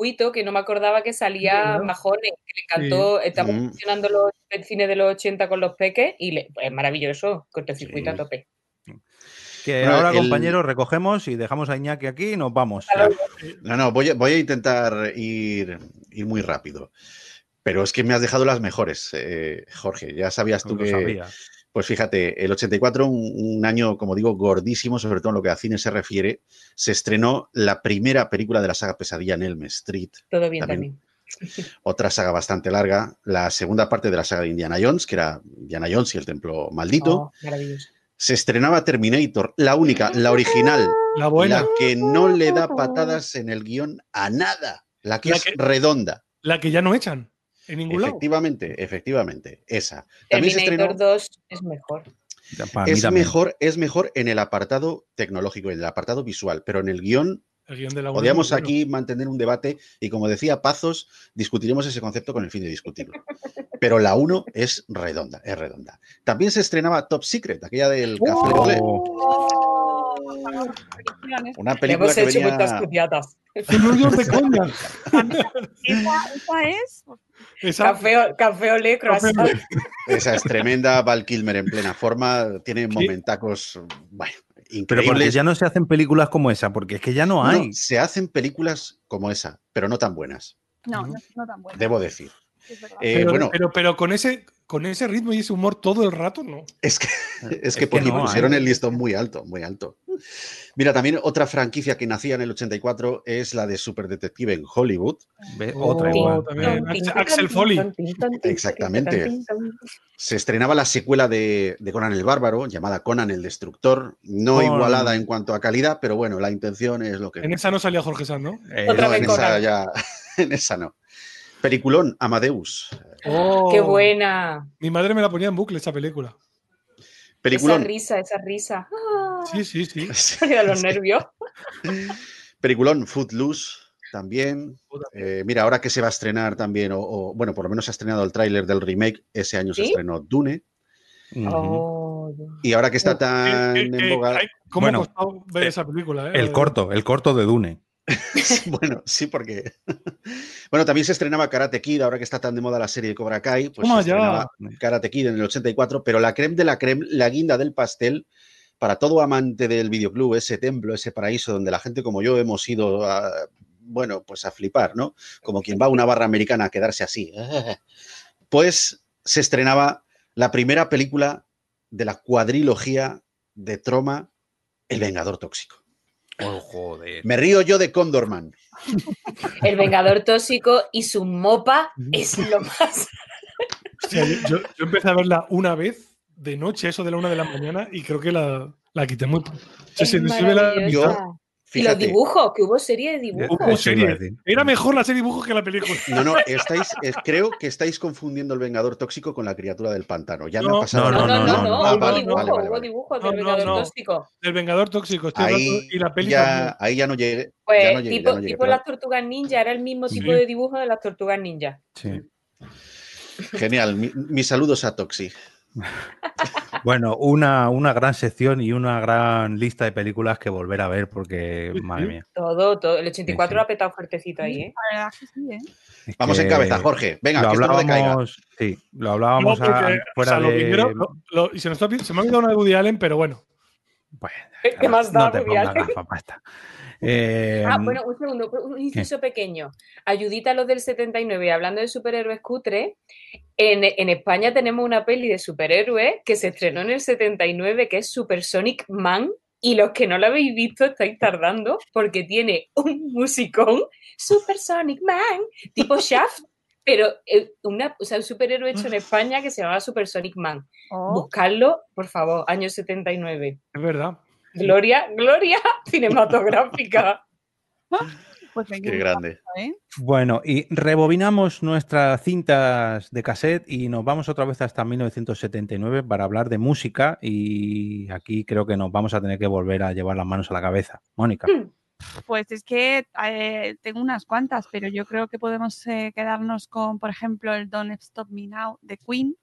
S4: Cortocircuito, que no me acordaba que salía Majones, que le encantó, estamos mm. funcionando los, el cine de los 80 con los peques y le, es maravilloso, cortocircuito a tope.
S1: Que ahora, compañeros, recogemos y dejamos a Iñaki aquí y nos vamos.
S5: No, no, voy a, voy a intentar ir, ir, muy rápido. Pero es que me has dejado las mejores, eh, Jorge. Ya sabías tú que. Pues fíjate, el 84, un, año, como digo, gordísimo, sobre todo en lo que a cine se refiere, se estrenó la primera película de la saga Pesadilla en Elm Street.
S4: Todo bien también. <laughs>
S5: Otra saga bastante larga, la segunda parte de la saga de Indiana Jones, que era Indiana Jones y el Templo Maldito. Oh, maravilloso se estrenaba Terminator, la única, la original, la, buena. la que no le da patadas en el guion a nada, la que es redonda.
S2: La que ya no echan en ningún
S5: efectivamente, Efectivamente, esa.
S4: Terminator 2 es mejor.
S5: Es mejor, es mejor en el apartado tecnológico, en el apartado visual, pero en el guion Podríamos aquí mantener un debate y, como decía Pazos, discutiremos ese concepto con el fin de discutirlo. Pero la 1 es redonda, es redonda. También se estrenaba Top Secret, aquella del Café oh. Una película que venía...
S2: de coña. <laughs>
S3: esa, es...
S4: Café, café olé, <laughs>
S5: Esa es tremenda, Val Kilmer en plena forma, tiene momentacos... Bueno,
S1: pero porque ya no se hacen películas como esa, porque es que ya no hay.
S5: se hacen películas como esa, pero no tan buenas.
S3: No, no, tan buenas.
S5: Debo decir.
S2: Eh, pero, bueno, pero, con, ese, con ese ritmo y ese humor todo el rato, ¿no?
S5: Es que, <laughs> es que, pusieron el listón muy alto, muy alto. Mira, también otra franquicia que nacía en el 84 es la de Super Detective en Hollywood.
S2: otra igual. Axel Foley.
S5: Exactamente. Se estrenaba la secuela de, Conan el Bárbaro, llamada Conan el Destructor, no igualada en cuanto a calidad, pero bueno, la intención es lo que...
S2: En esa no salía Jorge Sanz, ¿no?
S5: Eh, en, esa ya, <laughs> en esa no. Peliculón, Amadeus.
S4: Oh, ¡Qué buena!
S2: Mi madre me la ponía en bucle esa película.
S4: Peliculón. Esa risa, esa risa.
S2: Sí, sí, sí. <laughs>
S4: los nervios.
S5: Peliculón, Footloose también. Eh, mira, ahora que se va a estrenar también, o, bueno, por lo menos se ha estrenado el tráiler del remake, ese año se estrenó Dune. Oh, y ahora que está tan en boga...
S2: ¿Cómo ha costado ver esa película?
S1: El corto, el corto de Dune. <laughs>
S5: bueno, sí, porque. <laughs> bueno, también se estrenaba Karate Kid, ahora que está tan de moda la serie de Cobra Kai. Pues Karate Kid en el 84, pero la creme de la creme, la guinda del pastel, para todo amante del videoclub, ese templo, ese paraíso donde la gente como yo hemos ido a, bueno, pues a flipar, ¿no? Como quien va a una barra americana a quedarse así. <laughs> Pues se estrenaba la primera película de la cuadrilogía de Troma, El Vengador Tóxico.
S1: Oh,
S5: Me río yo de Condorman. <laughs>
S4: El Vengador Tóxico y su mopa es lo más.
S2: yo, empecé a verla una vez de noche, eso de la una de la mañana, y creo que la, la quité muy. Se, la,
S4: y los dibujos, que hubo serie de dibujos.
S2: Era mejor la serie de dibujos que la película.
S5: No, no, <laughs> estáis, creo que estáis confundiendo el Vengador Tóxico con la criatura del pantano. Ya no, ha pasado
S4: no, no, no, no, hubo dibujos, hubo dibujos del Vengador Tóxico.
S2: Del Vengador Tóxico,
S5: estoy ahí, y la peli ya, ahí ya no llegué.
S4: Pues
S5: ya no
S4: llegué, tipo, tipo las tortugas ninja, era el mismo tipo de dibujo de las tortugas ninja.
S1: Sí.
S5: Genial, mis saludos a Toxi. <laughs>
S1: Bueno, una, una, gran sección y una gran lista de películas que volver a ver porque, madre mía.
S4: Todo, todo. El 84 lo ha petado fuertecito ahí, ¿eh?
S5: ¿eh? Vamos en cabeza, Jorge. Venga,
S1: lo hablábamos, Sí, lo hablábamos fuera de...
S2: y se, nos se me ha olvidado una de Woody Allen, pero bueno.
S1: Bueno, ¿Qué más da no te pongas
S4: eh, ah, bueno, un segundo, un inciso pequeño. Ayudita a los del 79, hablando de superhéroes cutre, en, en, España tenemos una peli de superhéroes que se estrenó en el 79 que es Super Sonic Man y los que no la habéis visto estáis tardando porque tiene un musicón Super Sonic Man tipo <laughs> Shaft pero eh, una, o sea, un superhéroe hecho en España que se llamaba Super Sonic Man. Oh. Buscarlo, por favor, año 79.
S2: Es verdad.
S4: Gloria, gloria cinematográfica.
S5: Pues Qué grande.
S1: ¿eh? Bueno, y rebobinamos nuestras cintas de cassette y nos vamos otra vez hasta 1979 para hablar de música y aquí creo que nos vamos a tener que volver a llevar las manos a la cabeza. Mónica. Hmm.
S3: Pues es que eh, tengo unas cuantas, pero yo creo que podemos eh, quedarnos con, por ejemplo, el Don't Stop Me Now de Queen.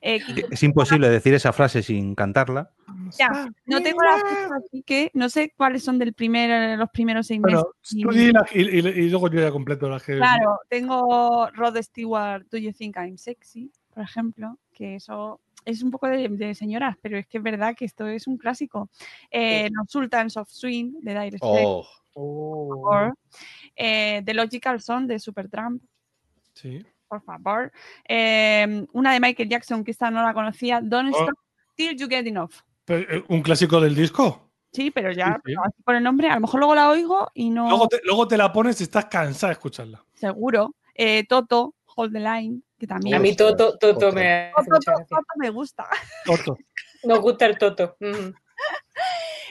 S1: Es imposible decir esa frase sin cantarla.
S3: Ya, no tengo la fecha, así que no sé cuáles son del primer, los primeros seis meses.
S2: Bueno, y, y, luego yo ya completo las que.
S3: Claro, tengo Rod Stewart, Do You Think I'm Sexy, por ejemplo, que eso es un poco de, señoras, pero es que es verdad que esto es un clásico. Eh, Los Sultans of Swing de Dire Straits. Oh. Eh, The Logical Song de Supertramp.
S2: Sí.
S3: Por favor. Eh, una de Michael Jackson, que esta no la conocía. Don't oh. Stop Till You Get Enough.
S2: Eh, ¿Un clásico del disco?
S3: Sí, pero ya por el nombre, a lo mejor luego la oigo y no.
S2: Luego te, la pones y estás cansada de escucharla.
S3: Seguro. Toto, Hold the Line, que también.
S4: A mí Toto, Toto, me,
S3: me gusta.
S2: Toto. <laughs>
S4: Nos gusta el Toto.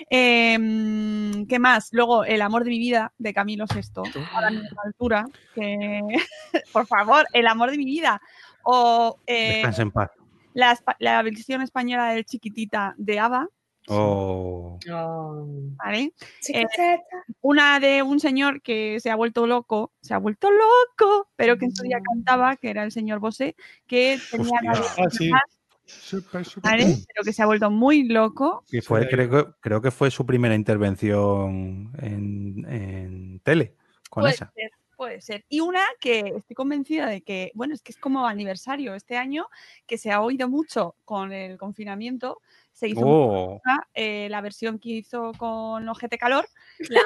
S3: Em, ¿Qué más? Luego, El amor de mi vida de Camilo VI, a la misma altura. Que, <laughs> por favor, El amor de mi vida. O
S1: eh, en paz.
S3: La, la, versión española del Chiquitita de Ava.
S1: Oh.
S3: ¿Vale? Eh, una de un señor que se ha vuelto loco, se ha vuelto loco, pero que en su día mm. cantaba, que era el señor Bosé, que tenía la pero que se ha vuelto muy loco.
S1: Y fue, creo, creo que fue su primera intervención en, tele con
S3: puede
S1: esa.
S3: Ser, puede ser. Y una que estoy convencida de que, bueno, es que es como aniversario este año, que se ha oído mucho con el confinamiento. Se hizo
S1: oh.
S3: eh, la versión que hizo con Ojete Calor, la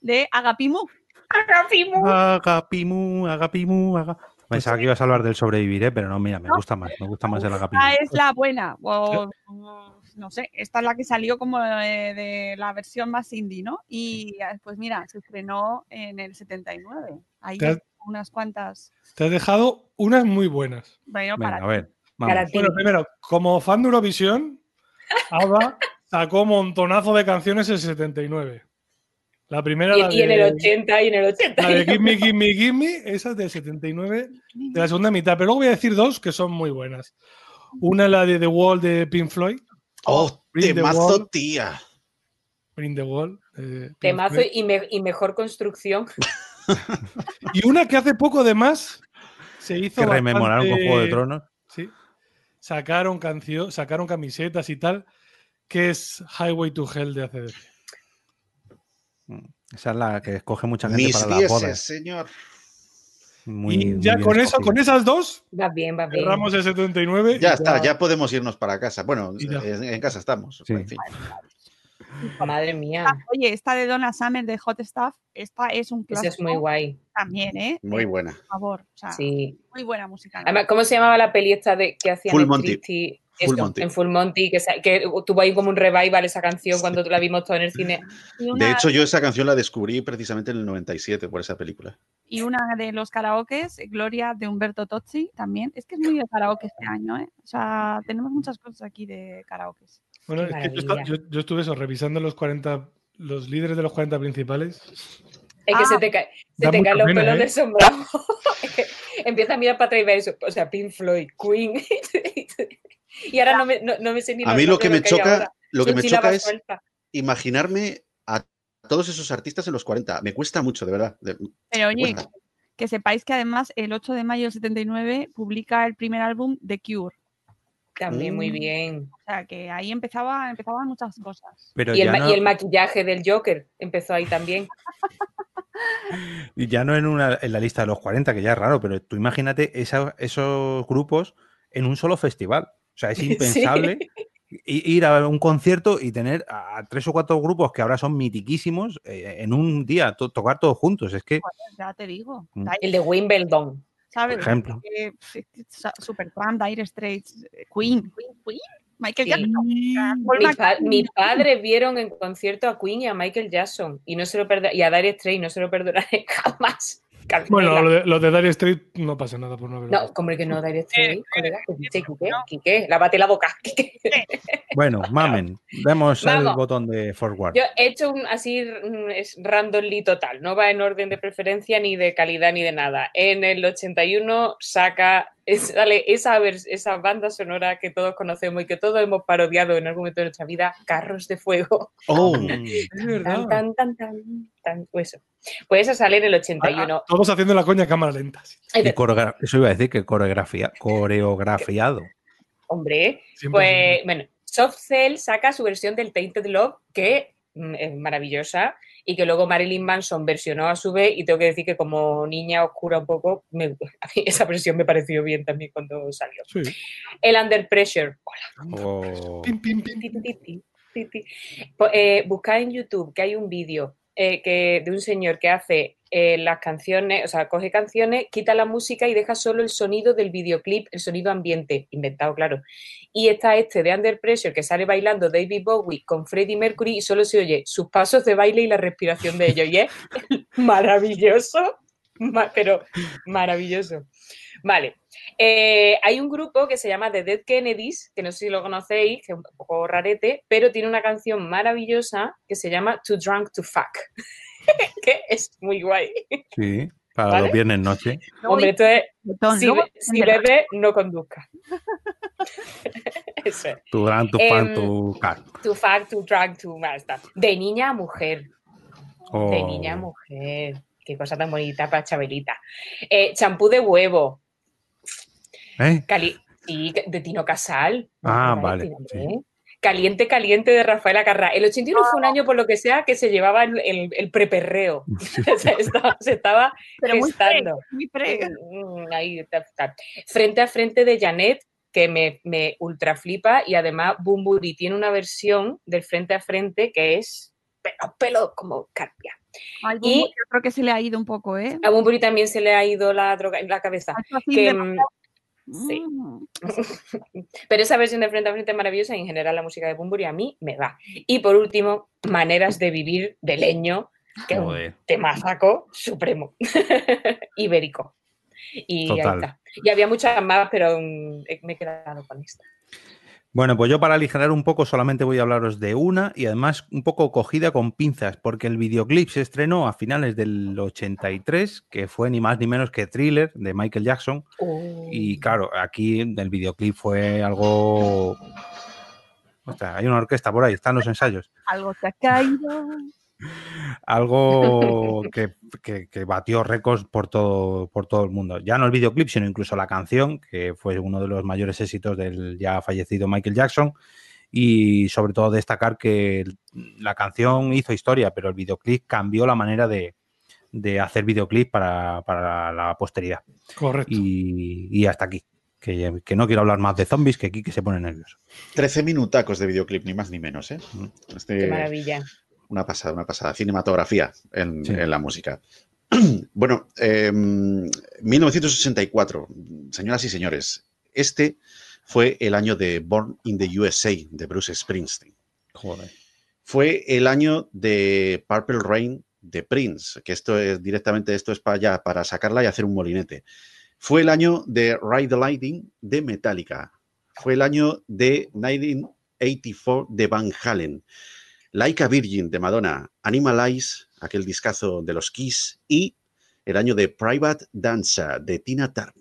S3: de Agapimu.
S4: Agapimu.
S1: Agapimu, Agapimu, Agapimu. Pensaba que ibas a hablar del sobrevivir, ¿eh? pero no, mira, me gusta más, me gusta más el agapito.
S3: Esta es la buena, o, no sé, esta es la que salió como de, la versión más indie, ¿no? Y pues mira, se estrenó en el 79. Ahí hay unas cuantas.
S2: Te has dejado unas muy buenas.
S3: Bueno, para
S1: a ver.
S2: Bueno, primero, como fan de Eurovisión, Ava sacó montonazo de canciones en el 79. La primera.
S4: Y, y en el 80 y en el 80.
S2: La de Gimme, Gimme, Gimme, esa es del 79, de la segunda mitad. Pero luego voy a decir dos que son muy buenas. Una es la de The Wall de Pink Floyd.
S5: ¡Oh, temazo, tía!
S2: Bring the Wall.
S4: temazo y, y, mejor construcción. <laughs>
S2: y una que hace poco, además, se hizo.
S1: Que rememorar un Juego de Tronos.
S2: Sí. Sacaron, canción, sacaron camisetas y tal, que es Highway to Hell de ACDC.
S1: Esa es la que escoge mucha gente para la boda.
S5: señor.
S2: y ya con eso, con esas dos,
S4: va bien, va bien.
S2: cerramos el 79.
S5: Ya está, ya... podemos irnos para casa. Bueno, en, casa estamos.
S4: Madre mía.
S3: Ah, oye, esta de Donna Summer de Hot Stuff, esta es un clásico.
S4: Esa es muy guay.
S3: También, ¿eh?
S5: Muy buena.
S3: Por favor.
S4: sí.
S3: Muy buena música.
S4: ¿cómo se llamaba la peli esta de que hacía
S5: Full Monty?
S4: En Full Monty, que, tuvo ahí como un revival esa canción cuando la vimos todo en el cine.
S5: De hecho, yo esa canción la descubrí precisamente en el 97 por esa película.
S3: Y una de los karaokes, Gloria de Humberto Tozzi, también. Es que es muy de karaoke este año, ¿eh? O sea, tenemos muchas cosas aquí de karaokes.
S2: Bueno, es que yo, estuve eso, revisando los 40, los líderes de los 40 principales.
S4: Es que se se te caen los pelos ¿eh? de sombrado. <laughs> Empieza a mirar para atrás y eso. O sea, Pink Floyd, Queen. <laughs> Y ahora no me, no, me sé ni
S5: A mí lo que me choca, lo que me choca es imaginarme a todos esos artistas en los 40. Me cuesta mucho, de verdad.
S3: Pero oye, que sepáis que además el 8 de mayo del 79 publica el primer álbum The Cure.
S4: También muy mm. bien.
S3: O sea, que ahí empezaba, empezaban muchas cosas.
S4: y, el, maquillaje del Joker empezó ahí también. <laughs>
S1: y ya no en, una, en la lista de los 40, que ya es raro, pero tú imagínate esos grupos en un solo festival. O sea, es <laughs> impensable ir a un concierto y tener a tres o cuatro grupos que ahora son mitiquísimos eh, en un día, tocar todos juntos. Es que.
S3: ya te digo.
S4: Mm. El de Wimbledon.
S3: ¿Sabes?
S1: Por ejemplo.
S3: Supertramp, Dire Straits, Queen, Queen, Queen. Michael
S4: Jackson. Mis, padres vieron en concierto a Queen y a Michael Jackson y no se lo y a Dire Straits no se lo perdonaré <laughs> jamás.
S2: Bueno, lo de, lo de Dire Street no pasa nada por no
S4: verlo. No, como que no, Dire Street, colega. ¿Qué? ¿Qué? Lávate la boca. <laughs>
S1: Bueno, <laughs> mamen, demos el botón de forward.
S4: Yo he hecho un así es randomly total, no va en orden de preferencia ni de calidad ni de nada. En el 81 saca sale esa, esa banda sonora que todos conocemos y que todos hemos parodiado en algún momento de nuestra vida, Carros de Fuego.
S5: Oh,
S2: es <laughs> verdad.
S4: Tan, tan, tan, pues eso. Pues eso sale en el 81.
S2: todos haciendo la coña a cámara lenta.
S1: eso iba a decir que coreografía, coreografiado.
S4: Hombre, pues bueno, Soft Cell saca su versión del Tainted Love, que mm, es maravillosa, y que luego Marilyn Manson versionó a su vez, y tengo que decir que como niña oscura un poco, <laughs> esa versión me pareció bien también cuando salió. El Under Pressure. Hola. Oh. buscad en YouTube que hay un vídeo eh, que, de un señor que hace eh, las canciones, o sea, coge canciones, quita la música y deja solo el sonido del videoclip, el sonido ambiente, inventado, claro. Y está este de Under Pressure que sale bailando David Bowie con Freddie Mercury y solo se oye sus pasos de baile y la respiración de ellos. Y es <laughs> maravilloso, <laughs> pero maravilloso. Vale. Eh, hay un grupo que se llama The Dead Kennedys, que no sé si lo conocéis, que es un poco rarete, pero tiene una canción maravillosa que se llama Too Drunk to Fuck, <laughs> que es muy guay.
S1: Sí, para los viernes noche.
S4: Hombre, entonces, si, si bebe, no conduzca. <laughs>
S1: Eso es. Too drunk to fuck, em, to
S4: fuck. To fuck, to drunk, to... De niña a mujer. De niña a oh. mujer. Qué cosa tan bonita para Chabelita. Eh, champú de huevo.
S1: ¿Eh?
S4: sí, de Tino Casal.
S1: Ah, vale.
S4: Caliente, caliente de Rafael Acarra. El 81 fue un año, por lo que sea, que se llevaba el, el, preperreo. <laughs> <laughs> se, estaba, se estaba gestando. Muy mm, Ahí, Frente a frente de Janet, que me, me ultra flipa, y además Bumburi tiene una versión del frente a frente que es pelo, pelo como carpia.
S3: Y yo creo que se le ha ido un poco, ¿eh?
S4: A Bumburi también se le ha ido la droga en la cabeza. Que, Sí. Mm. <laughs> Pero esa versión de frente a frente es maravillosa y en general la música de Bumburi a mí me va. Y por último, Maneras de vivir de leño, que es un temazaco supremo, <laughs> ibérico. Y, y había muchas más, pero mm, me he quedado con esta.
S1: Bueno, pues yo para aligerar un poco solamente voy a hablaros de una y además un poco cogida con pinzas, porque el videoclip se estrenó a finales del 83, que fue ni más ni menos que Thriller de Michael Jackson. Y oh. claro, aquí el videoclip fue algo... O sea, hay una orquesta por ahí, están los ensayos.
S3: Algo te ha caído.
S1: Algo que, batió récords por todo, por todo el mundo. Ya no el videoclip, sino incluso la canción, que fue uno de los mayores éxitos del ya fallecido Michael Jackson. Y sobre todo destacar que la canción hizo historia, pero el videoclip cambió la manera de, hacer videoclip para, la posteridad.
S2: Correcto.
S1: Y, hasta aquí. Que, no quiero hablar más de zombies, que aquí que se pone nervioso.
S5: 13 minutacos de videoclip, ni más ni menos, ¿eh?
S4: Este Qué maravilla
S5: una pasada, una pasada. Cinematografía en, la música. <clears throat> bueno, 1984, em, señoras y señores, este fue el año de Born in the USA de Bruce Springsteen. Fue el año de Purple Rain de Prince, que esto es directamente esto es para allá, para sacarla y hacer un molinete. Fue el año de Ride the Lightning de Metallica. Fue el año de 1984 de Van Halen. Laika Virgin de Madonna, Animalize, aquel discazo de los Kiss, y el año de Private Dancer de Tina Turner.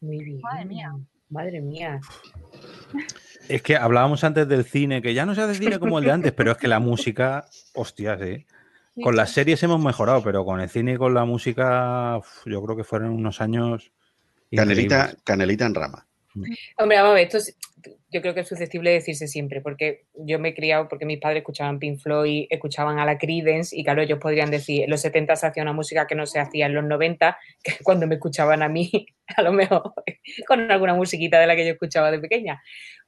S4: Muy bien. Madre mía. Madre mía.
S1: Es que hablábamos antes del cine, que ya no se hace cine como el de antes, pero es que la música, hostias, ¿eh? Con las series hemos mejorado, pero con el cine y con la música, yo creo que fueron unos años.
S5: Canelita, canelita en rama.
S4: Hombre, vamos a ver, esto yo creo que es susceptible de decirse siempre, porque yo me he criado porque mis padres escuchaban Pink Floyd, escuchaban a la Creedence, y claro, ellos podrían decir, en los 70 se hacía una música que no se hacía en los 90, que <laughs> cuando me escuchaban a mí, <laughs> a lo mejor <laughs> con alguna musiquita de la que yo escuchaba de pequeña.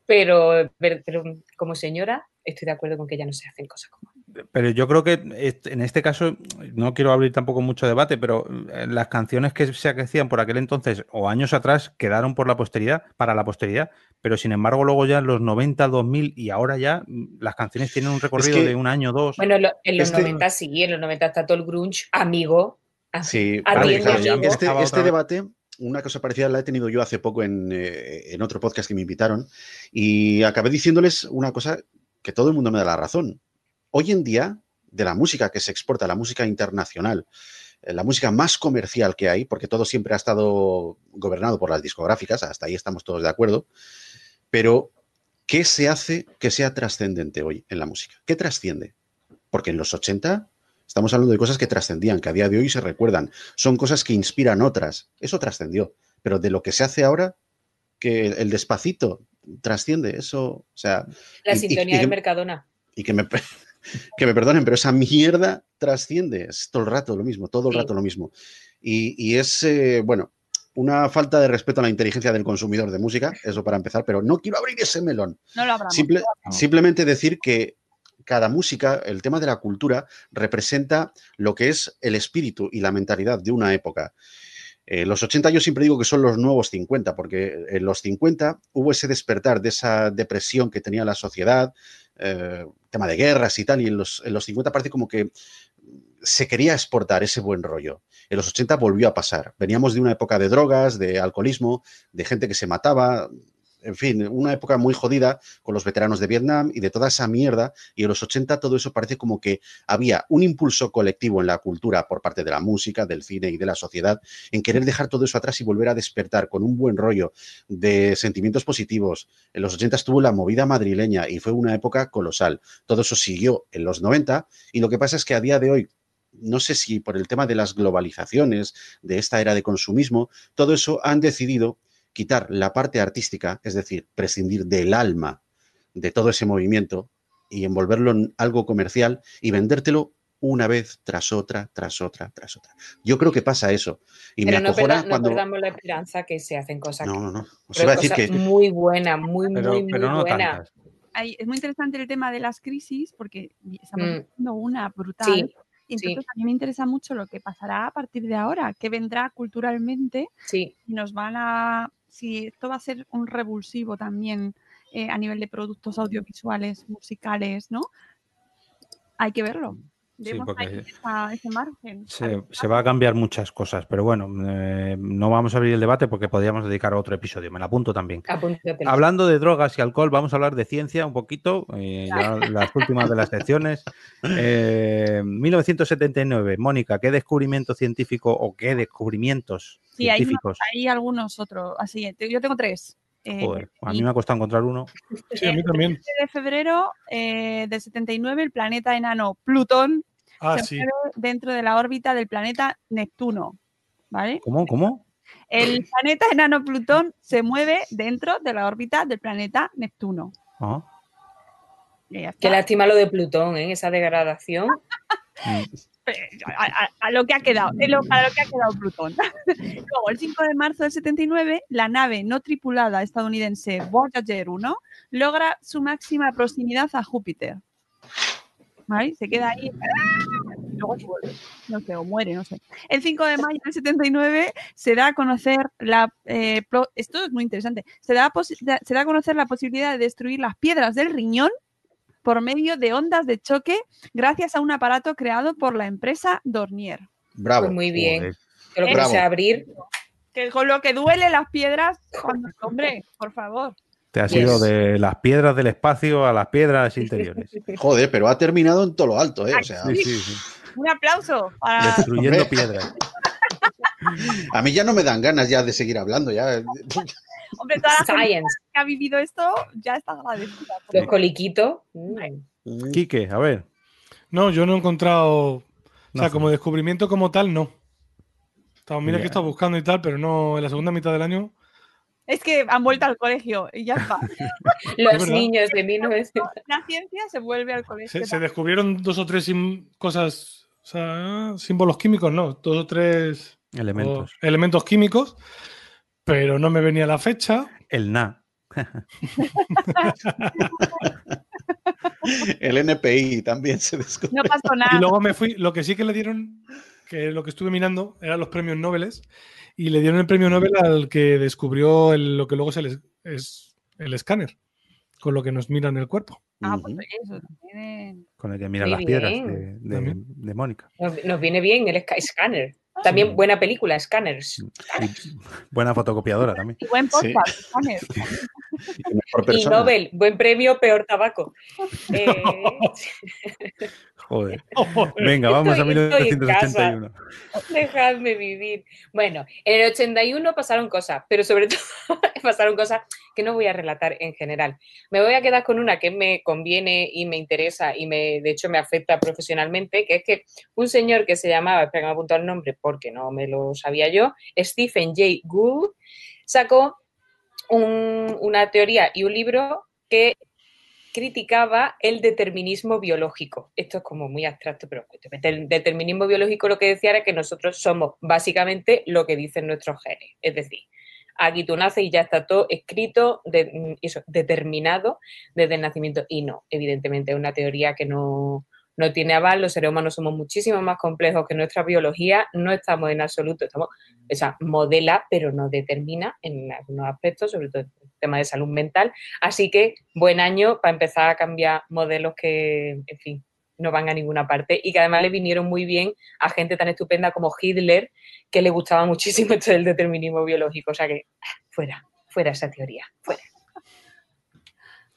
S4: Pero, pero, como señora, estoy de acuerdo con que ya no se hacen cosas como
S1: pero yo creo que en este caso, no quiero abrir tampoco mucho debate, pero eh, las canciones que se hacían por aquel entonces o años atrás quedaron por la posteridad, para la posteridad, pero sin embargo luego ya en los 90, 2000 y ahora ya mm, las canciones tienen un recorrido de un año, dos.
S4: Bueno, en los 90 este sí, en los 90 está todo el grunge, amigo.
S5: Sí, este, este debate una cosa parecida la he tenido yo hace poco en, eh, en, otro podcast que me invitaron y acabé diciéndoles una cosa que todo el mundo me da la razón hoy en día, de la música que se exporta, la música internacional, eh, la música más comercial que hay, porque todo siempre ha estado gobernado por las discográficas, hasta ahí estamos todos de acuerdo, pero ¿qué se hace que sea trascendente hoy en la música? ¿Qué trasciende? Porque en los 80 estamos hablando de cosas que trascendían, que a día de hoy se recuerdan, son cosas que inspiran otras, eso trascendió, pero de lo que se hace ahora, que el despacito trasciende, eso, o sea...
S4: La sintonía de Mercadona.
S5: Y que me, que me perdonen, pero esa mierda trasciende, es todo el rato lo mismo, todo el rato lo mismo. Y, es, eh, bueno, una falta de respeto a la inteligencia del consumidor de música, eso para empezar, pero no quiero abrir ese melón.
S3: No lo abramos.
S5: Simplemente decir que cada música, el tema de la cultura, representa lo que es el espíritu y la mentalidad de una época. Eh, los 80 yo siempre digo que son los nuevos 50, porque en los 50 hubo ese despertar de esa depresión que tenía la sociedad, eh, tema de guerras y tal, y en los, en los 50 parece como que se quería exportar ese buen rollo. En los 80 volvió a pasar. Veníamos de una época de drogas, de alcoholismo, de gente que se mataba, en fin, una época muy jodida con los veteranos de Vietnam y de toda esa mierda. Y en los 80 todo eso parece como que había un impulso colectivo en la cultura por parte de la música, del cine y de la sociedad en querer dejar todo eso atrás y volver a despertar con un buen rollo de sentimientos positivos. En los 80 estuvo la movida madrileña y fue una época colosal. Todo eso siguió en los 90 y lo que pasa es que a día de hoy no sé si por el tema de las globalizaciones, de esta era de consumismo, todo eso han decidido quitar la parte artística, es decir, prescindir del alma de todo ese movimiento y envolverlo en algo comercial y vendértelo una vez tras otra, tras otra, tras otra. Yo creo que pasa eso. Y
S4: Pero me no, cuando... perdamos la esperanza que se hacen cosas
S5: no, no, no.
S4: muy buena, muy, muy, muy buena.
S3: es muy interesante el tema de las crisis porque estamos mm. viendo una brutal. Y entonces a mí me interesa mucho lo que pasará a partir de ahora, qué vendrá culturalmente.
S4: Sí.
S3: Y nos van a si esto va a ser un revulsivo también eh, a nivel de productos audiovisuales, musicales, ¿no? Hay que verlo.
S1: Sí, ese margen. Se, va a cambiar muchas cosas, pero bueno, eh, no vamos a abrir el debate porque podríamos dedicar a otro episodio. Me lo apunto también. Hablando de drogas y alcohol, vamos a hablar de ciencia un poquito, eh, las últimas de las secciones. 1979, Mónica, ¿qué descubrimiento científico o qué descubrimientos Sí,
S3: hay, algunos otros. Así, yo tengo tres.
S1: Eh, Joder, a mí me ha costado encontrar uno. <laughs>
S2: Sí, a mí también. El
S3: de febrero eh, del 79, el planeta enano Plutón
S2: ah, se mueve
S3: dentro de la órbita del planeta Neptuno. ¿Vale?
S1: ¿Cómo? ¿Cómo?
S3: El planeta enano Plutón se mueve dentro de la órbita del planeta Neptuno.
S1: Ah.
S4: Qué lástima lo de Plutón, ¿eh? esa degradación. <laughs>
S3: A, lo que ha quedado, a lo que ha quedado Plutón. <laughs> Luego, el 5 de marzo del 79, la nave no tripulada estadounidense Voyager 1 logra su máxima proximidad a Júpiter. Se queda ahí. Luego No sé, o muere, no sé. El 5 de mayo del 79 se da a conocer la. Eh, esto es muy interesante. Se da, se da a conocer la posibilidad de destruir las piedras del riñón por medio de ondas de choque gracias a un aparato creado por la empresa Dornier.
S5: Bravo.
S4: Pues muy bien. Que lo que abrir.
S3: Que con lo que duele las piedras, cuando, hombre, por favor.
S1: Te ha sido de las piedras del espacio a las piedras <laughs> interiores.
S5: Joder, pero ha terminado en todo lo alto, ¿eh? O sea,
S3: Un aplauso
S1: Destruyendo piedras.
S5: A mí ya no me dan ganas ya de seguir hablando. Ya. <laughs>
S3: Hombre, toda la gente que ha vivido esto ya está agradecida.
S4: Los coliquitos.
S1: Mm. Quique, a ver.
S2: No, yo no he encontrado. O sea, como descubrimiento como tal, no. Estaba, mira que he estado buscando y tal, pero no en la segunda mitad del año.
S3: Es que han vuelto al colegio y ya está. <laughs>
S4: Los niños de 1900.
S3: La ciencia se vuelve al colegio.
S2: Se, descubrieron dos o tres cosas, o sea, símbolos químicos, no, dos o tres
S1: elementos,
S2: elementos químicos pero no me venía la fecha.
S1: El NA. <laughs>
S5: el NPI también se descubrió.
S3: No pasó nada.
S2: Y luego me fui, lo que sí que le dieron, que lo que estuve mirando, eran los premios Nobel, y le dieron el premio Nobel al que descubrió lo que luego es el, es el escáner, con lo que nos miran el cuerpo.
S3: Ah, pues eso.
S1: Con el que miran las piedras de, Mónica.
S4: Nos, viene bien el Scanner. También buena película, Scanners.
S1: buena fotocopiadora también.
S3: Y buen podcast, Scanners.
S4: Y, Nobel, buen premio, peor tabaco. <laughs> Eh,
S1: Joder. <laughs> Venga, vamos a 1981.
S4: Dejadme vivir. Bueno, en el 81 pasaron cosas, pero sobre <laughs> todo pasaron cosas que no voy a relatar en general. Me voy a quedar con una que me conviene y me interesa y me, de hecho me afecta profesionalmente, que es que un señor que se llamaba, espera, me apuntar el nombre porque no me lo sabía yo, Stephen J. Gould, sacó una teoría y un libro que criticaba el determinismo biológico. Esto es como muy abstracto, pero el determinismo biológico lo que decía era que nosotros somos básicamente lo que dicen nuestros genes. Es decir, aquí tú naces y ya está todo escrito, de, eso, determinado desde el nacimiento. Y no, evidentemente es una teoría que no, no tiene aval, los seres humanos somos muchísimo más complejos que nuestra biología, no estamos en absoluto, estamos, o sea, modela, pero no determina en algunos aspectos, sobre todo en el tema de salud mental. Así que buen año para empezar a cambiar modelos que, en fin, no van a ninguna parte y que además le vinieron muy bien a gente tan estupenda como Hitler, que le gustaba muchísimo <laughs> esto del determinismo biológico. O sea que, fuera, fuera esa teoría, fuera.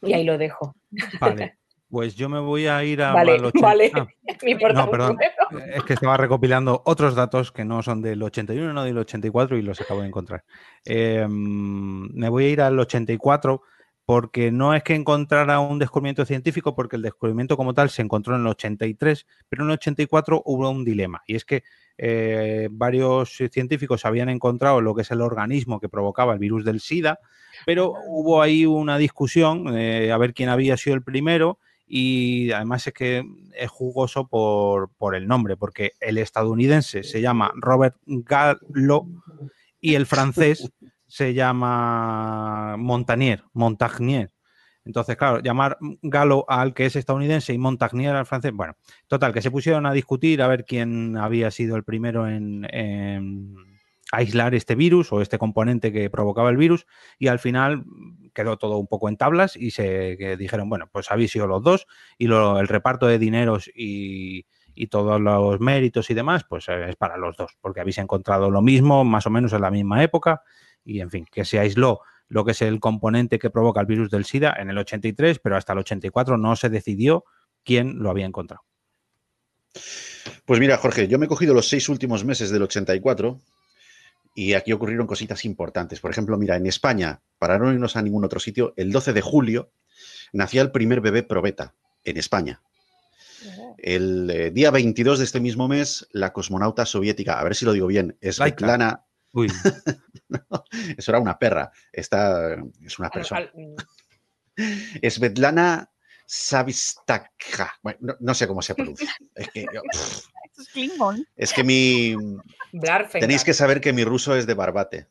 S4: Y ahí lo dejo.
S1: Vale. <laughs> Pues yo me voy a ir a.
S4: Vale, <laughs> vale.
S1: Ah. <laughs> no, perdón. Es que estaba recopilando otros datos que no son del 81, no del 84 y los acabo de encontrar. Em, me voy a ir al 84 porque no es que encontrara un descubrimiento científico, porque el descubrimiento como tal se encontró en el 83, pero en el 84 hubo un dilema y es que eh, varios científicos habían encontrado lo que es el organismo que provocaba el virus del SIDA, pero hubo ahí una discusión eh, a ver quién había sido el primero y además es que es jugoso por, por, el nombre, porque el estadounidense se llama Robert Gallo y el francés <laughs> se llama Montagnier, Montagnier. Entonces, claro, llamar Galo al que es estadounidense y Montagnier al francés, bueno, total, que se pusieron a discutir a ver quién había sido el primero en, en aislar este virus o este componente que provocaba el virus y al final quedó todo un poco en tablas y se dijeron, bueno, pues habéis sido los dos y el reparto de dineros y, todos los méritos y demás, pues eh, es para los dos, porque habéis encontrado lo mismo más o menos en la misma época y en fin, que se aisló lo que es el componente que provoca el virus del SIDA en el 83, pero hasta el 84 no se decidió quién lo había encontrado.
S5: Pues mira, Jorge, yo me he cogido los seis últimos meses del 84 y aquí ocurrieron cositas importantes. Por ejemplo, mira, en España, para no irnos a ningún otro sitio, el 12 de julio nacía el primer bebé probeta en España. El eh, día 22 de este mismo mes, la cosmonauta soviética, a ver si lo digo bien, Svetlana. Uy. <laughs> eso era una perra. Esta es una persona. Svetlana Savistaka. Bueno, no, sé cómo se pronuncia. Es que, es que mi. Tenéis que saber que mi ruso es de barbate.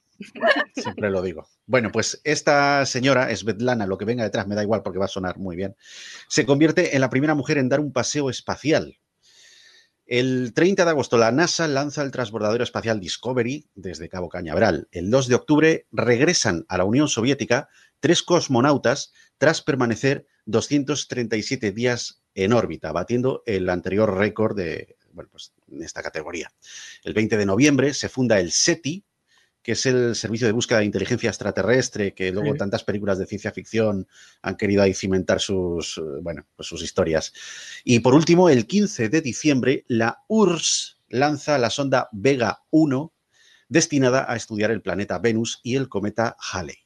S5: Siempre lo digo. Bueno, pues esta señora, Svetlana, lo que venga detrás me da igual porque va a sonar muy bien, se convierte en la primera mujer en dar un paseo espacial. El 30 de agosto la NASA lanza el transbordador espacial Discovery desde Cabo Cañaveral. El 2 de octubre regresan a la Unión Soviética tres cosmonautas tras permanecer 237 días en órbita, batiendo el anterior récord de, bueno, pues en esta categoría. El 20 de noviembre se funda el SETI, que es el servicio de búsqueda de inteligencia extraterrestre, que luego tantas películas de ciencia ficción han querido ahí cimentar sus, bueno, pues sus historias. Y por último, el 15 de diciembre, la URSS lanza la sonda Vega 1, destinada a estudiar el planeta Venus y el cometa Halley.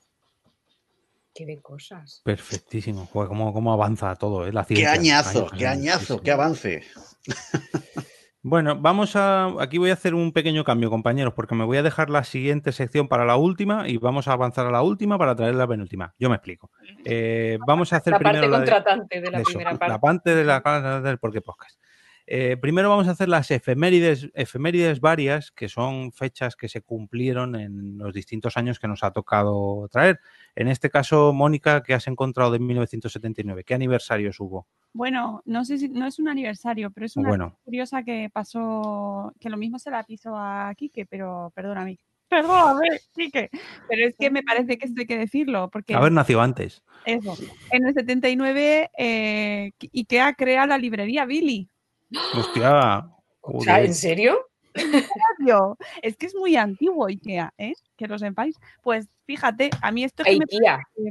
S4: Qué de cosas.
S1: Perfectísimo. cómo, avanza todo, ¿eh? La
S5: ciencia. Qué añazo, qué añazo, qué avance. <laughs>
S1: Bueno, vamos a. Aquí voy a hacer un pequeño cambio, compañeros, porque me voy a dejar la siguiente sección para la última y vamos a avanzar a la última para traer la penúltima. Yo me explico. Eh, vamos a hacer
S4: la
S1: primero.
S4: Parte contratante de, la primera parte.
S1: La parte de la del Porqué Podcast. Eh, primero vamos a hacer las efemérides, efemérides varias, que son fechas que se cumplieron en los distintos años que nos ha tocado traer. En este caso, Mónica, ¿qué has encontrado de 1979? ¿Qué aniversarios hubo?
S3: Bueno, no sé si no es un aniversario, pero es una bueno. curiosa que pasó, que lo mismo se la piso a Quique, pero perdóname. <laughs> Perdóname, Quique. Pero es que me parece que esto hay que decirlo. Porque
S1: Haber nacido antes.
S3: Eso. En el 79, eh, IKEA crea la librería Billy.
S1: Hostia.
S4: ¿en serio?
S3: Es que es muy antiguo IKEA, ¿eh? Que lo sepáis. Pues fíjate, a mí esto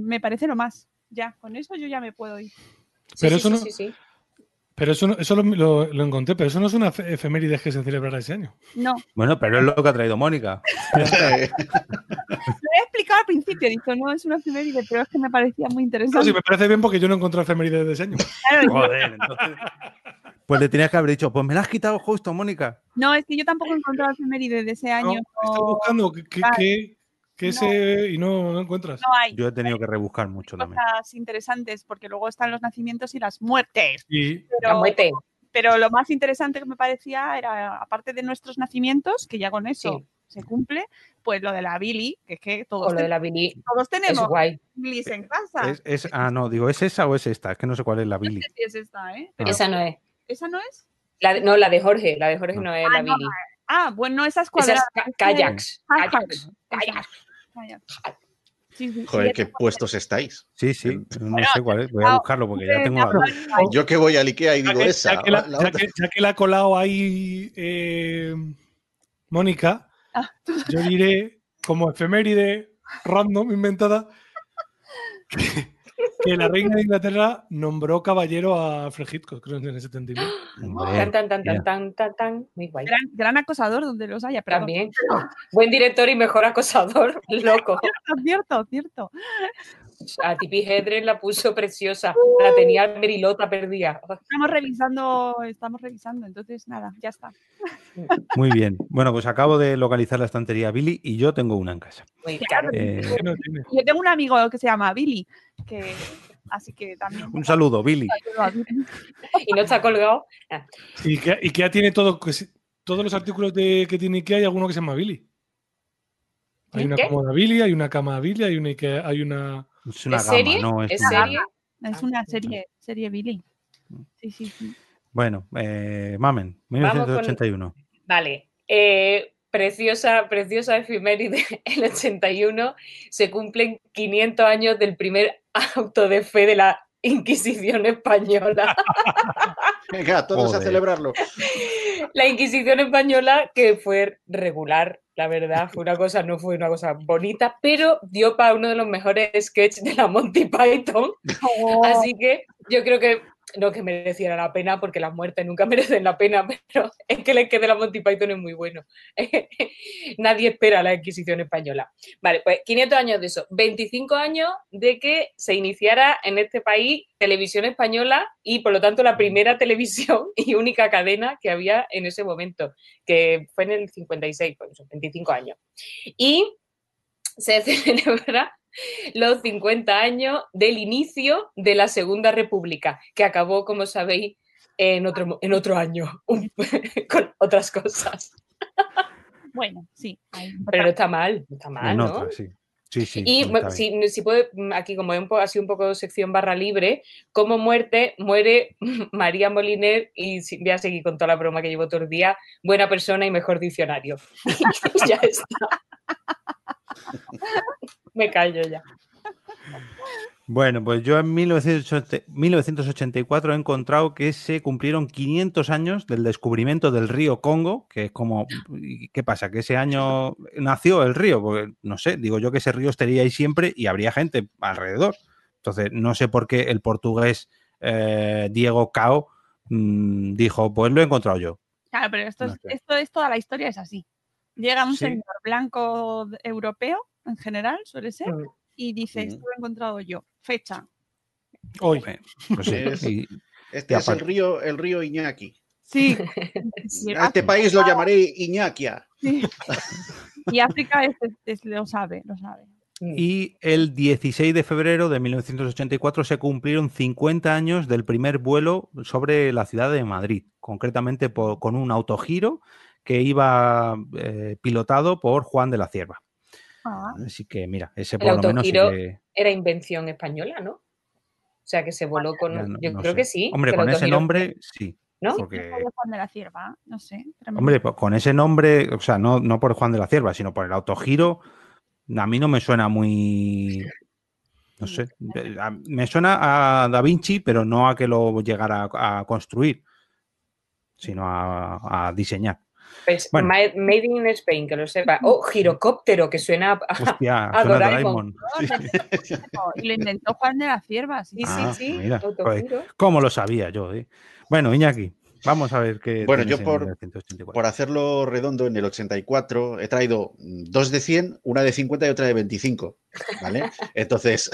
S3: me, parece, lo más. Ya, con eso yo ya me puedo ir.
S2: Pero eso no. Pero eso, eso lo, encontré, pero eso no es una efeméride que se celebrará ese año.
S3: No.
S1: Bueno, pero es lo que ha traído Mónica.
S3: lo he explicado al principio, he dicho, no es una efeméride, pero es que me parecía muy interesante. No,
S2: sí, me parece bien porque yo no encontré efeméride de ese año. Joder,
S1: entonces. Pues le tenías que haber dicho, pues me la has quitado justo, Mónica.
S3: No, es que yo tampoco he encontrado efeméride de ese año.
S2: No, Estoy buscando qué, que ese y no, encuentras.
S3: No hay.
S1: Yo he tenido que rebuscar mucho
S3: también. Cosas interesantes porque luego están los nacimientos y las muertes.
S2: Sí.
S4: Pero, la muerte.
S3: Pero lo más interesante que me parecía era, aparte de nuestros nacimientos, que ya con eso se cumple, pues lo de la Billy, que es que todos,
S4: lo de la Billy
S3: todos tenemos
S4: Billy
S3: en casa.
S1: Es, ah, no, digo, ¿es esa o es esta? Es que no sé cuál es la Billy.
S3: No sé si es esta, ¿eh?
S4: esa no es.
S3: ¿Esa no es?
S4: La no, la de Jorge, la de Jorge no, es la Billy.
S3: Ah, bueno, esa es cuadrada.
S4: Esa es kayaks. Kayaks.
S5: Joder, qué puestos estáis.
S1: Sí, sí, no sé cuál es. Voy a buscarlo porque ya tengo.
S5: Yo que voy a Ikea y digo esa.
S2: Ya que, la, ya, que, la, ha colado ahí eh, Mónica, ah. yo diré como efeméride random inventada que la reina de Inglaterra nombró caballero a Alfred Hitchcock, creo, en el 79.
S4: Tan, tan, tan, tan, tan, tan, tan, muy guay.
S3: Gran, gran acosador donde los haya, pero
S4: También. Buen director y mejor acosador, <laughs> loco.
S3: cierto, cierto, cierto.
S4: A Tipi Hedren la puso preciosa, la tenía Merilota perdida.
S3: Estamos revisando, estamos revisando, entonces nada, ya está.
S1: Muy bien. Bueno, pues acabo de localizar la estantería Billy y yo tengo una en casa.
S4: Muy claro.
S1: Eh,
S3: yo tengo un amigo que se llama Billy, que así que también.
S1: Un saludo, Billy.
S4: y no está colgado.
S2: Y que, y ya tiene todo, todos los artículos de, que tiene que hay alguno que se llama Billy. Hay una cama Billy, hay una cama Billy, hay una, hay una
S1: es una serie? no
S3: es,
S1: serie.
S3: Es una serie, serie Billy. Sí, sí, sí.
S1: Bueno, eh, Mamen, 1981.
S4: Vale. Eh, preciosa, preciosa efiméride, <laughs> el 81 se cumplen 500 años del primer auto de fe de la Inquisición española. <laughs>
S5: Venga, todos a celebrarlo.
S4: La Inquisición española que fue regular, la verdad, fue una cosa, no fue una cosa bonita, pero dio para uno de los mejores sketches de la Monty Python. <laughs> Oh. Así que yo creo que no que mereciera la pena, porque las muertes nunca <laughs> merecen la pena, pero es que el que de la Monty Python es muy bueno. <laughs> Nadie espera la Inquisición española. Vale, pues 500 años de eso. 25 años de que se iniciara en este país televisión española y por lo tanto la primera televisión <laughs> y única cadena que había en ese momento, que fue en el 56, pues 25 años. Y se celebra los 50 años del inicio de la Segunda República, que acabó, como sabéis, en otro, en otro año, <laughs> con otras cosas.
S3: Bueno, sí.
S4: Pero no está mal, no está mal, ¿no?
S1: sí. Sí, sí,
S4: y si, si puede, aquí como ha sido un poco sección barra libre, como muerte, muere <laughs> María Moliner y voy a seguir con toda la broma que llevo todo el día, buena persona y mejor diccionario. <laughs> ya está. Me callo ya.
S1: Bueno, pues yo en 1984 he encontrado que se cumplieron 500 años del descubrimiento del río Congo, que es como, ¿qué pasa? Que ese año nació el río, porque no sé, digo yo que ese río estaría ahí siempre y habría gente alrededor. Entonces, no sé por qué el portugués eh, Diego Cao mm, dijo, pues lo he encontrado yo.
S3: Claro, pero esto, es, esto es toda la historia, es así. Llega un señor blanco europeo, en general, suele ser, y dice, esto lo he encontrado yo. Fecha.
S2: Hoy.
S5: Pues este es el río, el río Iñaki. <laughs>
S3: Sí.
S5: A este país lo llamaré Iñaquia.
S3: Y África lo sabe, lo sabe.
S1: Mm. Y el 16 de febrero de 1984 se cumplieron 50 años del primer vuelo sobre la ciudad de Madrid, concretamente con un autogiro que iba eh, pilotado por Juan de la Cierva. Ah. Así que mira, ese por lo menos
S4: era invención española, ¿no? O sea, que se voló con... yo creo que sí.
S1: Hombre, con ese nombre, sí.
S3: ¿No? Porque... Juan de la Cierva, no sé.
S1: Hombre, pues con ese nombre, o sea, no, no por Juan de la Cierva, sino por el autogiro, a mí no me suena muy... No sé, me suena a Da Vinci, pero no a que lo llegara a, construir, sino a diseñar.
S4: Pues Made in Spain, que lo sepa. O oh, girocóptero, que suena a, Doraemon. <laughs>
S3: y lo inventó Juan de la Cierva. Sí,
S4: sí, sí.
S1: ¿Cómo lo sabía yo? Eh? Bueno, Iñaki, vamos a ver qué.
S5: Bueno, yo por, por hacerlo redondo, en el 84 he traído dos de 100, una de 50 y otra de 25. ¿Vale? <laughs> Entonces.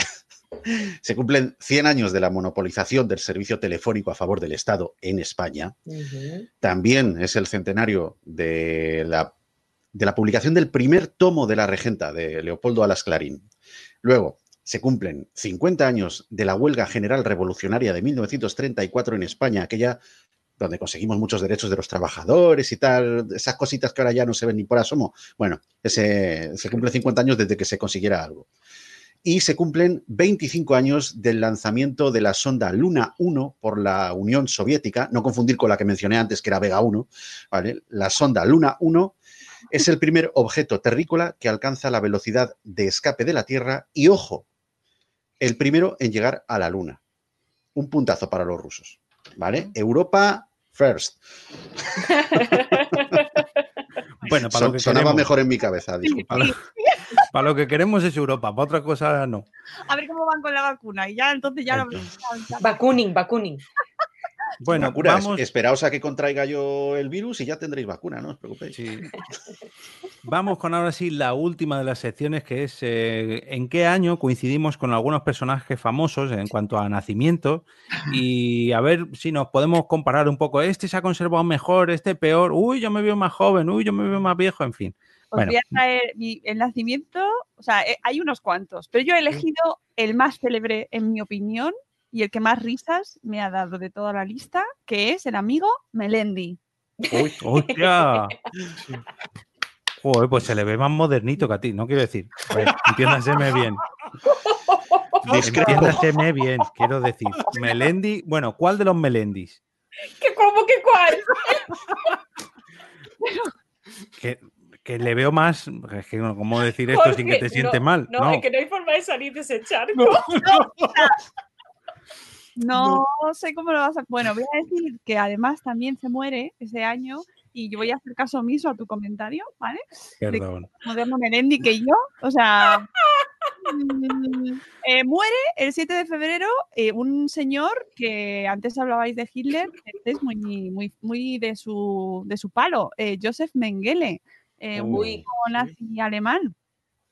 S5: Se cumplen 100 años de la monopolización del servicio telefónico a favor del Estado en España. También es el centenario de la de la publicación del primer tomo de La Regenta de Leopoldo Alas Clarín. Luego, se cumplen 50 años de la huelga general revolucionaria de 1934 en España, aquella donde conseguimos muchos derechos de los trabajadores y tal, esas cositas que ahora ya no se ven ni por asomo. Bueno, ese, se cumplen 50 años desde que se consiguiera algo. Y se cumplen 25 años del lanzamiento de la sonda Luna 1 por la Unión Soviética, no confundir con la que mencioné antes, que era Vega 1, ¿vale? La sonda Luna 1 es el primer objeto terrícola que alcanza la velocidad de escape de la Tierra y, ojo, el primero en llegar a la Luna. Un puntazo para los rusos. ¿Vale? Europa first. <laughs>
S1: bueno, para lo que
S5: sonaba mejor en mi cabeza, disculpa.
S1: Para lo, que queremos es Europa, para otra cosa no.
S3: A ver cómo van con la vacuna y ya entonces ya lo...
S4: Vacuning, vacuning.
S5: Bueno, vamos... esperaos a que contraiga yo el virus y ya tendréis vacuna, no os preocupéis. <laughs>
S1: vamos con ahora sí la última de las secciones, que es eh, en qué año coincidimos con algunos personajes famosos en cuanto a nacimiento y a ver si nos podemos comparar un poco. Este se ha conservado mejor, este peor. Uy, yo me veo más joven, uy, yo me veo más viejo, en fin.
S3: Os voy a traer el nacimiento, o sea, eh, hay unos cuantos, pero yo he elegido el más célebre, en mi opinión, y el que más risas me ha dado de toda la lista, que es el amigo Melendi.
S1: ¡Uy, <laughs> hostia! Joder, pues se le ve más modernito que a ti, no quiero decir. entiéndaseme bien. <laughs> Entiéndaseme bien, quiero decir. Melendi, bueno, ¿cuál de los Melendis?
S4: ¿Qué, ¿Cómo que cuál?
S1: que, que le veo más. Es que, ¿cómo decir esto sin que te siente mal?
S4: No, es que no hay forma de salir de ese charco. No, <laughs>
S3: no, sé cómo lo vas a. Bueno, voy a decir que además también se muere ese año y yo voy a hacer caso omiso a tu comentario, ¿vale?
S1: Perdón.
S3: Moderno Merendi que yo, o sea. <laughs> Eh, muere el 7 de febrero eh, un señor que antes hablabais de Hitler, este es muy, muy, muy de su, de su palo, eh, Joseph Mengele, muy nazi alemán.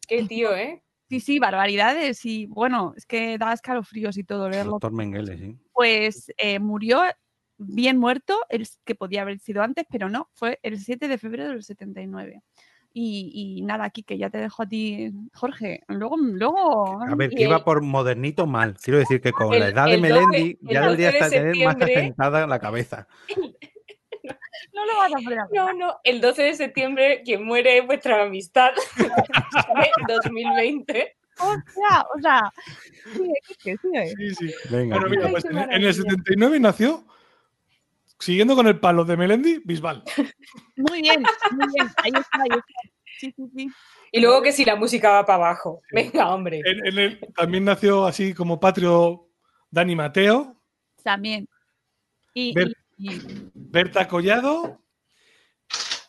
S4: Qué tío, ¿eh?
S3: Sí, sí, barbaridades. Y bueno, es que da escalofríos y todo leerlo.
S1: Doctor Mengele, sí.
S3: Pues eh, murió bien muerto, el que podía haber sido antes, pero no, fue el 7 de febrero del 79. Y, y, nada, aquí que ya te dejo a ti, Jorge. Luego, luego.
S1: A ver, que iba por modernito mal. Quiero decir que con la edad de Melendi ya debería estar tener más asentada la cabeza. <laughs>
S3: No lo vas a poner.
S4: No, no. El 12 de septiembre, quien muere es vuestra amistad. 2020. <laughs>
S3: O sea, o sea. Sí,
S2: sí, sí. Venga. Bueno, mira, pues en, el 79 nació, siguiendo con el palo de Melendi, Bisbal.
S3: Muy bien, muy bien. Ahí está, ahí está. Sí, sí, sí.
S4: Y luego que si la música va para abajo. Venga, hombre.
S2: también nació así como patrio Dani Mateo.
S3: También. Y,
S2: Berta Collado.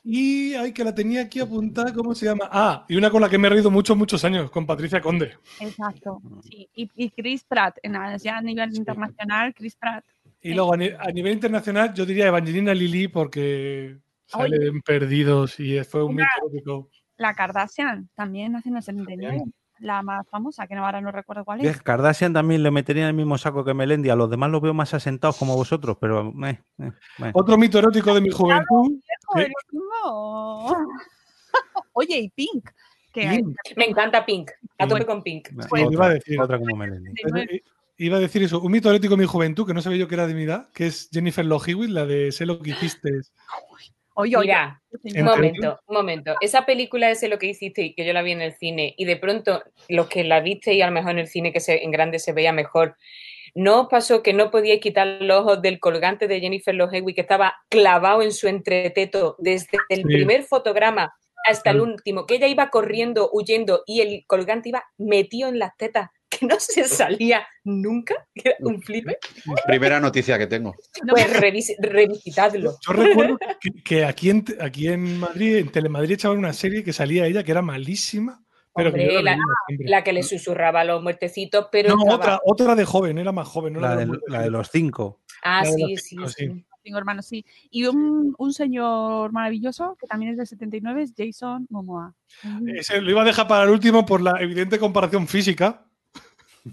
S2: Y hay que la tenía aquí apuntada, ¿cómo se llama? Ah, y una con la que me he reído muchos, muchos años, con Patricia Conde.
S3: Exacto. Y, Chris Pratt, en, ya a nivel internacional, Chris Pratt.
S2: Y luego a, nivel internacional, yo diría Evangelina Lili, porque salen perdidos y fue un mito
S3: La Kardashian también hace en el 79 la más famosa, que ahora no recuerdo cuál es.
S1: Kardashian también le metería en el mismo saco que Melendi. A los demás los veo más asentados como vosotros, pero. Eh,
S2: eh, Otro mito erótico de mi juventud. <laughs>
S3: Oye, y Pink.
S4: Me encanta Pink. A tope con Pink.
S2: Pues iba, a decir, otra como Melendi. Iba a decir eso. Un mito erótico de mi juventud, que no sabía yo que era de mi edad, que es Jennifer Love la de Sé lo que hiciste.
S4: Mira, un momento, un momento. Esa película ese lo que hiciste y que yo la vi en el cine y de pronto los que la viste y a lo mejor en el cine que se, en grande se veía mejor, ¿no os pasó que no podíais quitar los ojos del colgante de Jennifer Love que estaba clavado en su entreteto desde el primer fotograma hasta el último, que ella iba corriendo, huyendo y el colgante iba metido en las tetas que no se salía nunca, un flipe.
S5: Primera noticia que tengo.
S4: Pues revisitadlo.
S2: Yo, recuerdo que, aquí, en, aquí en Madrid, en Telemadrid, echaban una serie que salía ella que era malísima. Pero
S4: la, que le susurraba a los muertecitos, pero.
S2: No, otra, otra de joven, era más joven.
S1: la, de, los cinco.
S4: Ah, sí, sí,
S3: sí. Cinco hermanos, sí. Y un, un, señor maravilloso que también es del 79 es Jason Momoa.
S2: Ese lo iba a dejar para el último por la evidente comparación física.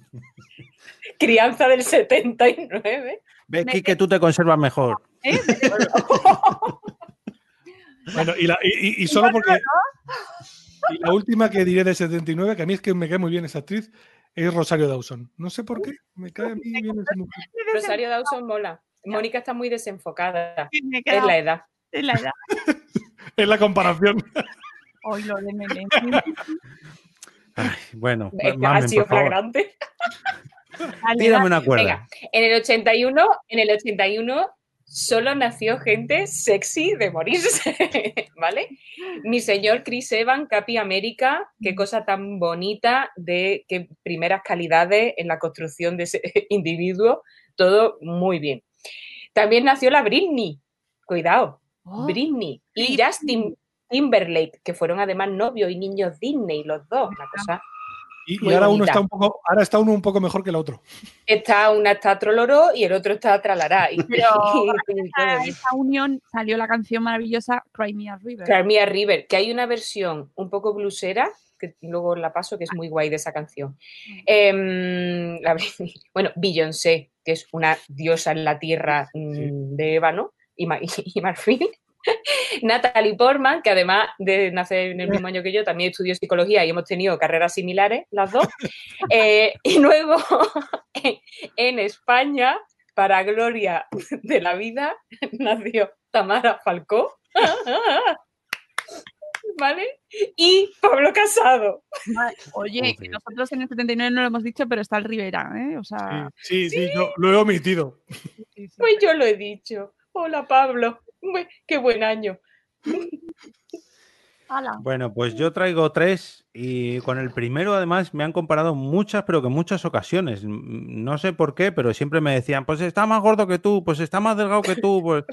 S2: <laughs>
S4: Crianza del 79.
S1: Ve, que tú te conservas mejor. ¿Eh? <laughs>
S2: Bueno, y, solo porque. Y la última que diré de 79, que a mí es que me cae muy bien esa actriz, es Rosario Dawson. No sé por qué, me cae a mí bien esa mujer.
S4: Rosario Dawson mola. Mónica está muy desenfocada. Es la edad.
S3: Es la edad. <laughs>
S2: es la comparación.
S3: Hoy lo de
S1: Bueno,
S4: ha sido flagrante.
S1: Tírame una cuerda. Venga,
S4: en el 81, en el 81 solo nació gente sexy de morirse, <laughs> ¿vale? Mi señor Chris Evan, Capi América, qué cosa tan bonita de qué primeras calidades en la construcción de ese <laughs> individuo, todo muy bien. También nació la Britney, cuidado, oh, Britney y Justin Timberlake, que fueron además novios y niños Disney, los dos, la cosa
S2: y, ahora uno está un poco, ahora está uno un poco mejor que el otro.
S4: Está una está troloró y el otro está tralará.
S3: Pero <laughs> esa, unión salió la canción maravillosa Cry Me a River.
S4: Cry Me a River, que hay una versión un poco blusera, que luego la paso, que es muy guay de esa canción. Eh, la, <laughs> bueno, Beyoncé, que es una diosa en la tierra mm, de ébano y, <laughs> y marfil. <laughs> Natalie Portman, que además de nacer en el mismo año que yo, también estudió psicología y hemos tenido carreras similares, las dos. <laughs> Eh, y luego <laughs> en, España, para gloria de la vida, nació Tamara Falcó. ¿Vale? Y Pablo Casado.
S3: Oye, que nosotros en el 79 no lo hemos dicho, pero está el Rivera, ¿eh? O
S2: sea... Sí, sí, lo he omitido.
S4: Pues yo lo he dicho. Hola, Pablo. <laughs> Qué buen año. <laughs>
S1: Bueno, pues yo traigo tres y con el primero además me han comparado muchas, pero que muchas ocasiones. No sé por qué, pero siempre me decían, pues está más gordo que tú, pues está más delgado que tú. Pues...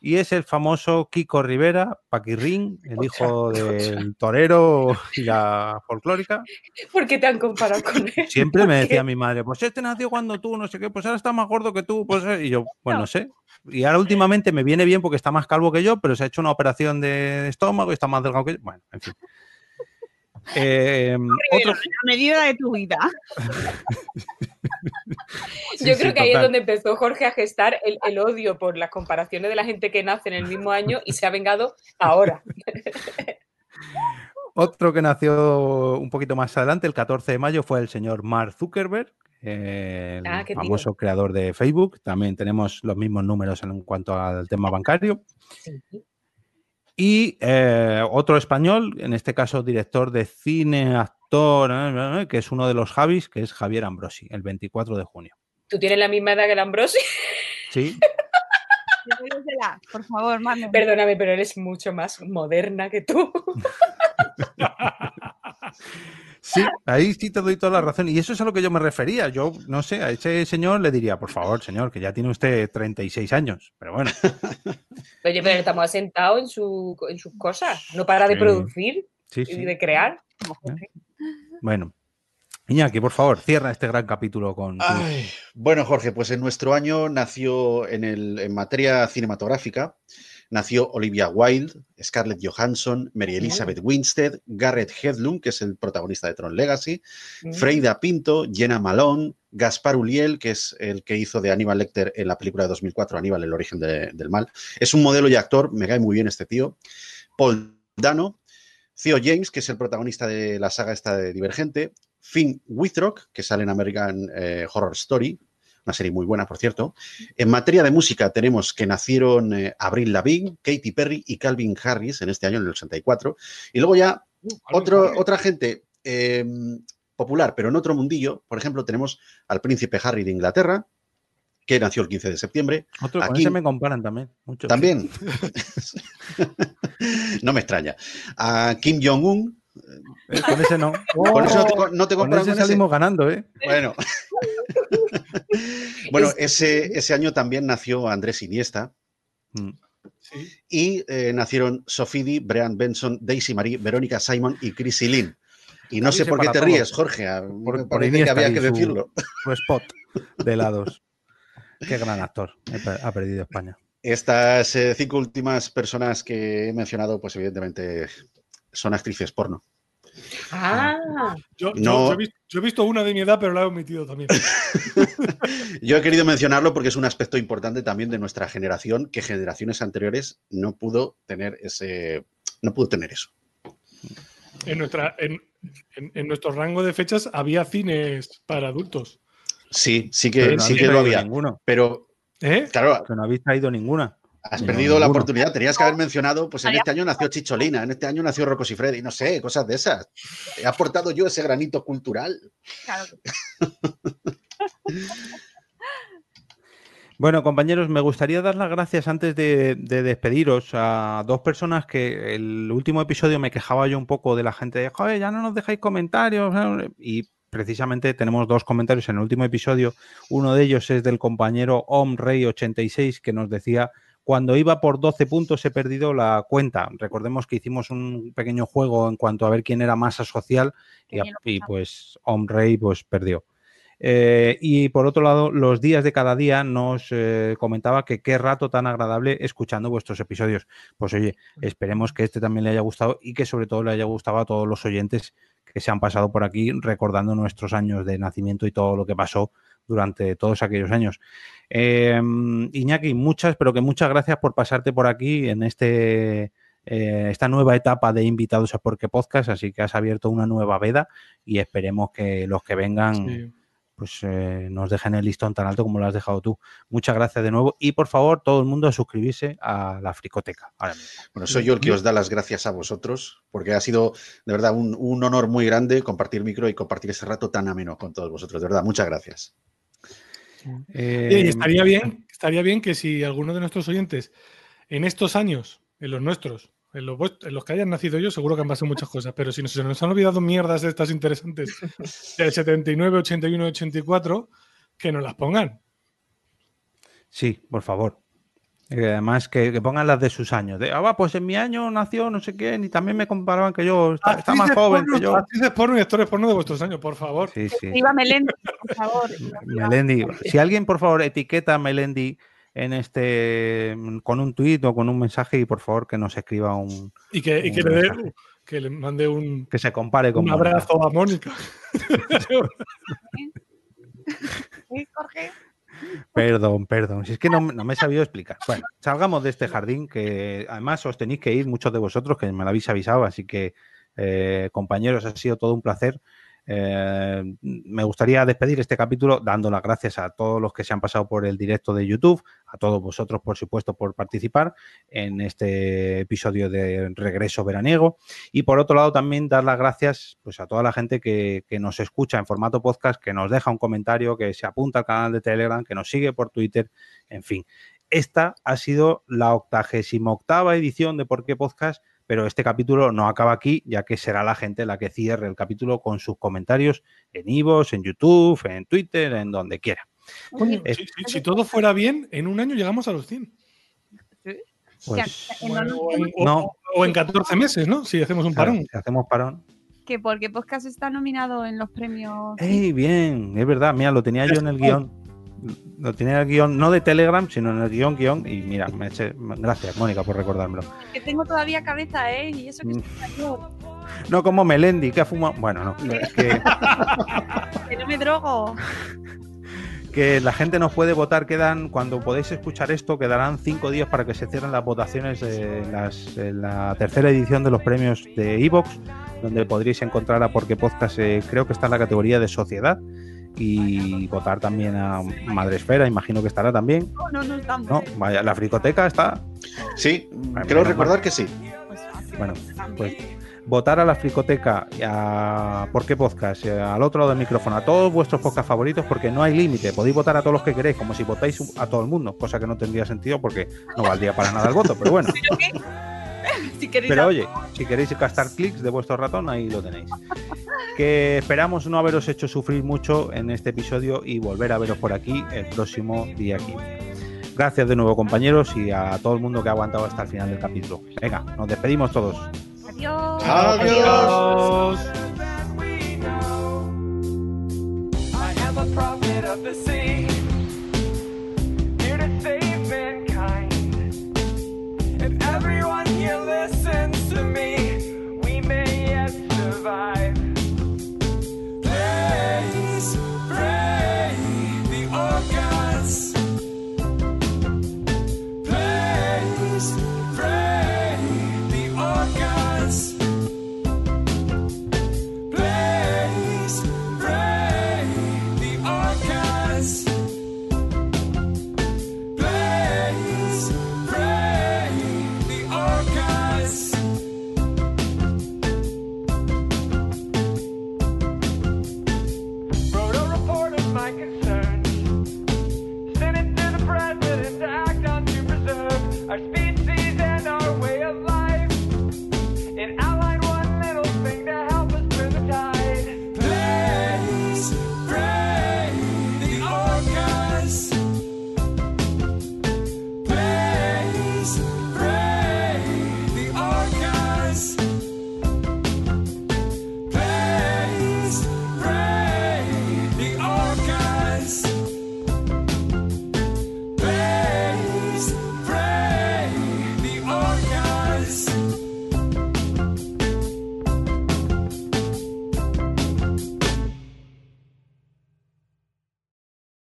S1: Y es el famoso Kiko Rivera, Paquirrín, el hijo del torero y la folclórica.
S4: ¿Por qué te han comparado con él?
S1: Siempre me decía mi madre, pues este nació cuando tú, no sé qué, pues ahora está más gordo que tú. Pues... Y yo, pues no sé, y ahora últimamente me viene bien porque está más calvo que yo, pero se ha hecho una operación de estómago y está más delgado que yo. Bueno, en fin.
S3: Eh, otro... A medida de tu vida. <laughs>
S4: Yo creo que ahí es donde empezó Jorge a gestar el, el, odio por las comparaciones de la gente que nace en el mismo año y se ha vengado ahora. <laughs>
S1: Otro que nació un poquito más adelante, el 14 de mayo, fue el señor Mark Zuckerberg, el ah, famoso creador de Facebook. También tenemos los mismos números en cuanto al tema bancario. Y eh, otro español, en este caso director de cine, actor, eh, eh, que es uno de los Javis, que es Javier Ambrosi, el 24 de junio.
S4: ¿Tú tienes la misma edad que el Ambrosi? <laughs>
S1: Sí.
S3: Por favor,
S4: Perdóname, pero eres mucho más moderna que tú. <laughs> <laughs>
S1: Sí, ahí sí te doy toda la razón. Y eso es a lo que yo me refería. Yo, no sé, a ese señor le diría, por favor, señor, que ya tiene usted 36 años. Pero bueno. <laughs>
S4: Oye, pero estamos asentados en, su, en sus cosas. No para de producir y de crear.
S1: Bueno. Iñaki, por favor, cierra este gran capítulo con.
S5: bueno, Jorge, pues en nuestro año nació en, el, en materia cinematográfica nació Olivia Wilde, Scarlett Johansson, Mary Elizabeth Winstead, Garrett Hedlund, que es el protagonista de Tron Legacy, Freida Pinto, Jenna Malone, Gaspar Uliel, que es el que hizo de Aníbal Lecter en la película de 2004, Aníbal, el origen del mal. Es un modelo y actor, me cae muy bien este tío. Paul Dano, Theo James, que es el protagonista de la saga esta de Divergente, Finn Withrock, que sale en American eh, Horror Story, una serie muy buena, por cierto. En materia de música tenemos que nacieron eh, Avril Lavigne, Katy Perry y Calvin Harris en este año, en el 84. Y luego ya uh, otro, otra gente em, popular, pero en otro mundillo, por ejemplo, tenemos al príncipe Harry de Inglaterra, que nació el 15 de septiembre.
S1: Otro, Aquí, se me comparan también.
S5: También. <laughs> <laughs> no me extraña. A Kim Jong-un,
S1: eh, con ese no.
S5: con eso no te, no
S1: salimos ganando, ¿eh?
S5: Bueno. <laughs> <laughs> bueno, ese, ese año también nació Andrés Iniesta. Mm. Y eh, nacieron Sofidi, Brian Benson, Daisy Marie, Verónica Simon y Chrissy Lynn. Y no sé por qué te ríes, Jorge.
S1: por, por que había que decirlo. <laughs> Su spot de helados. Qué gran actor. Ha perdido España.
S5: Estas eh, cinco últimas personas que he mencionado, pues evidentemente son actrices porno.
S2: Ah. Yo, he visto, una de mi edad, pero la he omitido también. <laughs>
S5: yo he querido mencionarlo porque es un aspecto importante también de nuestra generación, que generaciones anteriores no pudo tener ese, no pudo tener eso.
S2: En, nuestra, en, nuestro rango de fechas había cines para adultos.
S5: Sí, sí que, sí que lo había. Ninguno. Pero,
S1: ¿Eh? claro. Que no habéis traído ninguna.
S5: Has perdido la oportunidad. Tenías que haber mencionado, pues en este año nació Chicholina, en este año nació Rocco Freddy, no sé, cosas de esas. He aportado yo ese granito cultural. <laughs>
S1: Bueno, compañeros, me gustaría dar las gracias antes de, despediros a dos personas que el último episodio me quejaba yo un poco de la gente de, joder, ya no nos dejáis comentarios. Y precisamente tenemos dos comentarios en el último episodio. Uno de ellos es del compañero OmRey86 que nos decía cuando iba por 12 puntos he perdido la cuenta. Recordemos que hicimos un pequeño juego en cuanto a ver quién era masa social y, pues Omrey pues perdió. Eh, y por otro lado, los días de cada día nos eh, comentaba que qué rato tan agradable escuchando vuestros episodios. Pues oye, esperemos que este también le haya gustado y que sobre todo le haya gustado a todos los oyentes que se han pasado por aquí recordando nuestros años de nacimiento y todo lo que pasó durante todos aquellos años. Eh, Iñaki, muchas, pero que muchas gracias por pasarte por aquí en este eh, esta nueva etapa de invitados a Porque Podcast, así que has abierto una nueva veda y esperemos que los que vengan pues eh, nos dejen el listón tan alto como lo has dejado tú. Muchas gracias de nuevo y por favor todo el mundo a suscribirse a la Fricoteca.
S5: Bueno, soy yo el que os da las gracias a vosotros porque ha sido de verdad un, un honor muy grande compartir micro y compartir ese rato tan ameno con todos vosotros. De verdad, muchas gracias.
S2: Eh, estaría bien, estaría bien que si alguno de nuestros oyentes en estos años, en los nuestros, en los, que hayan nacido yo, seguro que han pasado muchas cosas, pero si nos, se nos han olvidado mierdas de estas interesantes <laughs> del 79, 81, 84, que nos las pongan.
S1: Sí, por favor. Además, que, pongan las de sus años. De, ah, pues en mi año nació no sé qué, y también me comparaban que yo está, más joven que yo.
S2: Actrices porno y actores porno de vuestros años, por favor.
S3: Sí, sí. Iba Melendi, por favor.
S1: Melendi. Si alguien, por favor, etiqueta a Melendi en este con un tuit o con un mensaje y por favor que nos escriba un.
S2: Y que, y que le, dé, que le mande un.
S1: Que se compare con.
S2: Un abrazo a Mónica. <laughs>
S3: ¿Sí, Jorge?
S1: Perdón, perdón. Si es que no, me he sabido explicar. Bueno, salgamos de este jardín que además os tenéis que ir muchos de vosotros que me lo habéis avisado, así que eh, compañeros, ha sido todo un placer. Eh, me gustaría despedir este capítulo dando las gracias a todos los que se han pasado por el directo de YouTube, a todos vosotros, por supuesto, por participar en este episodio de Regreso Veraniego. Y por otro lado, también dar las gracias pues, a toda la gente que, nos escucha en formato podcast, que nos deja un comentario, que se apunta al canal de Telegram, que nos sigue por Twitter, en fin. Esta ha sido la octagésima octava edición de Por qué Podcast pero este capítulo no acaba aquí, ya que será la gente la que cierre el capítulo con sus comentarios en Ivos, en YouTube, en Twitter, en donde quiera.
S2: si, todo fuera bien, en un año llegamos a los 100.
S1: Pues,
S2: o, en 14 meses, ¿no? Si hacemos un parón.
S1: si hacemos parón.
S3: Que porque Podcast está nominado en los premios.
S1: ¡Ey, bien! Es verdad, mira, lo tenía yo en el guion lo tenía el guion, no de Telegram, sino en el guion, guion. Y mira, me eché, gracias, Mónica, por recordármelo.
S3: Que tengo todavía cabeza, ¿eh? Y eso que mm.
S1: No como Melendi, que ha fumado. Bueno, no, es que. <laughs>
S3: que no me drogo.
S1: Que la gente nos puede votar, quedan, cuando podéis escuchar esto, quedarán cinco días para que se cierren las votaciones de, la tercera edición de los premios de Evox, donde podréis encontrar a Porque Podcast, eh, creo que está en la categoría de sociedad y votar también a Madresfera, imagino que estará también.
S3: No, no, no estamos.
S1: No, vaya, la fricoteca está.
S5: Sí, creo recordar que sí.
S1: Bueno, pues votar a la fricoteca, a ¿Por qué podcast? Al otro lado del micrófono, a todos vuestros podcast favoritos, porque no hay límite. Podéis votar a todos los que queréis, como si votáis a todo el mundo, cosa que no tendría sentido porque no valdría para nada el voto, pero bueno. <laughs> Pero <laughs> oye, si queréis gastar clics de vuestro ratón, ahí lo tenéis. Que esperamos no haberos hecho sufrir mucho en este episodio y volver a veros por aquí el próximo día 15. Gracias de nuevo compañeros y a todo el mundo que ha aguantado hasta el final del capítulo. Venga, nos despedimos todos.
S3: Adiós.
S2: Adiós.
S7: everyone here listens to me, we may yet survive.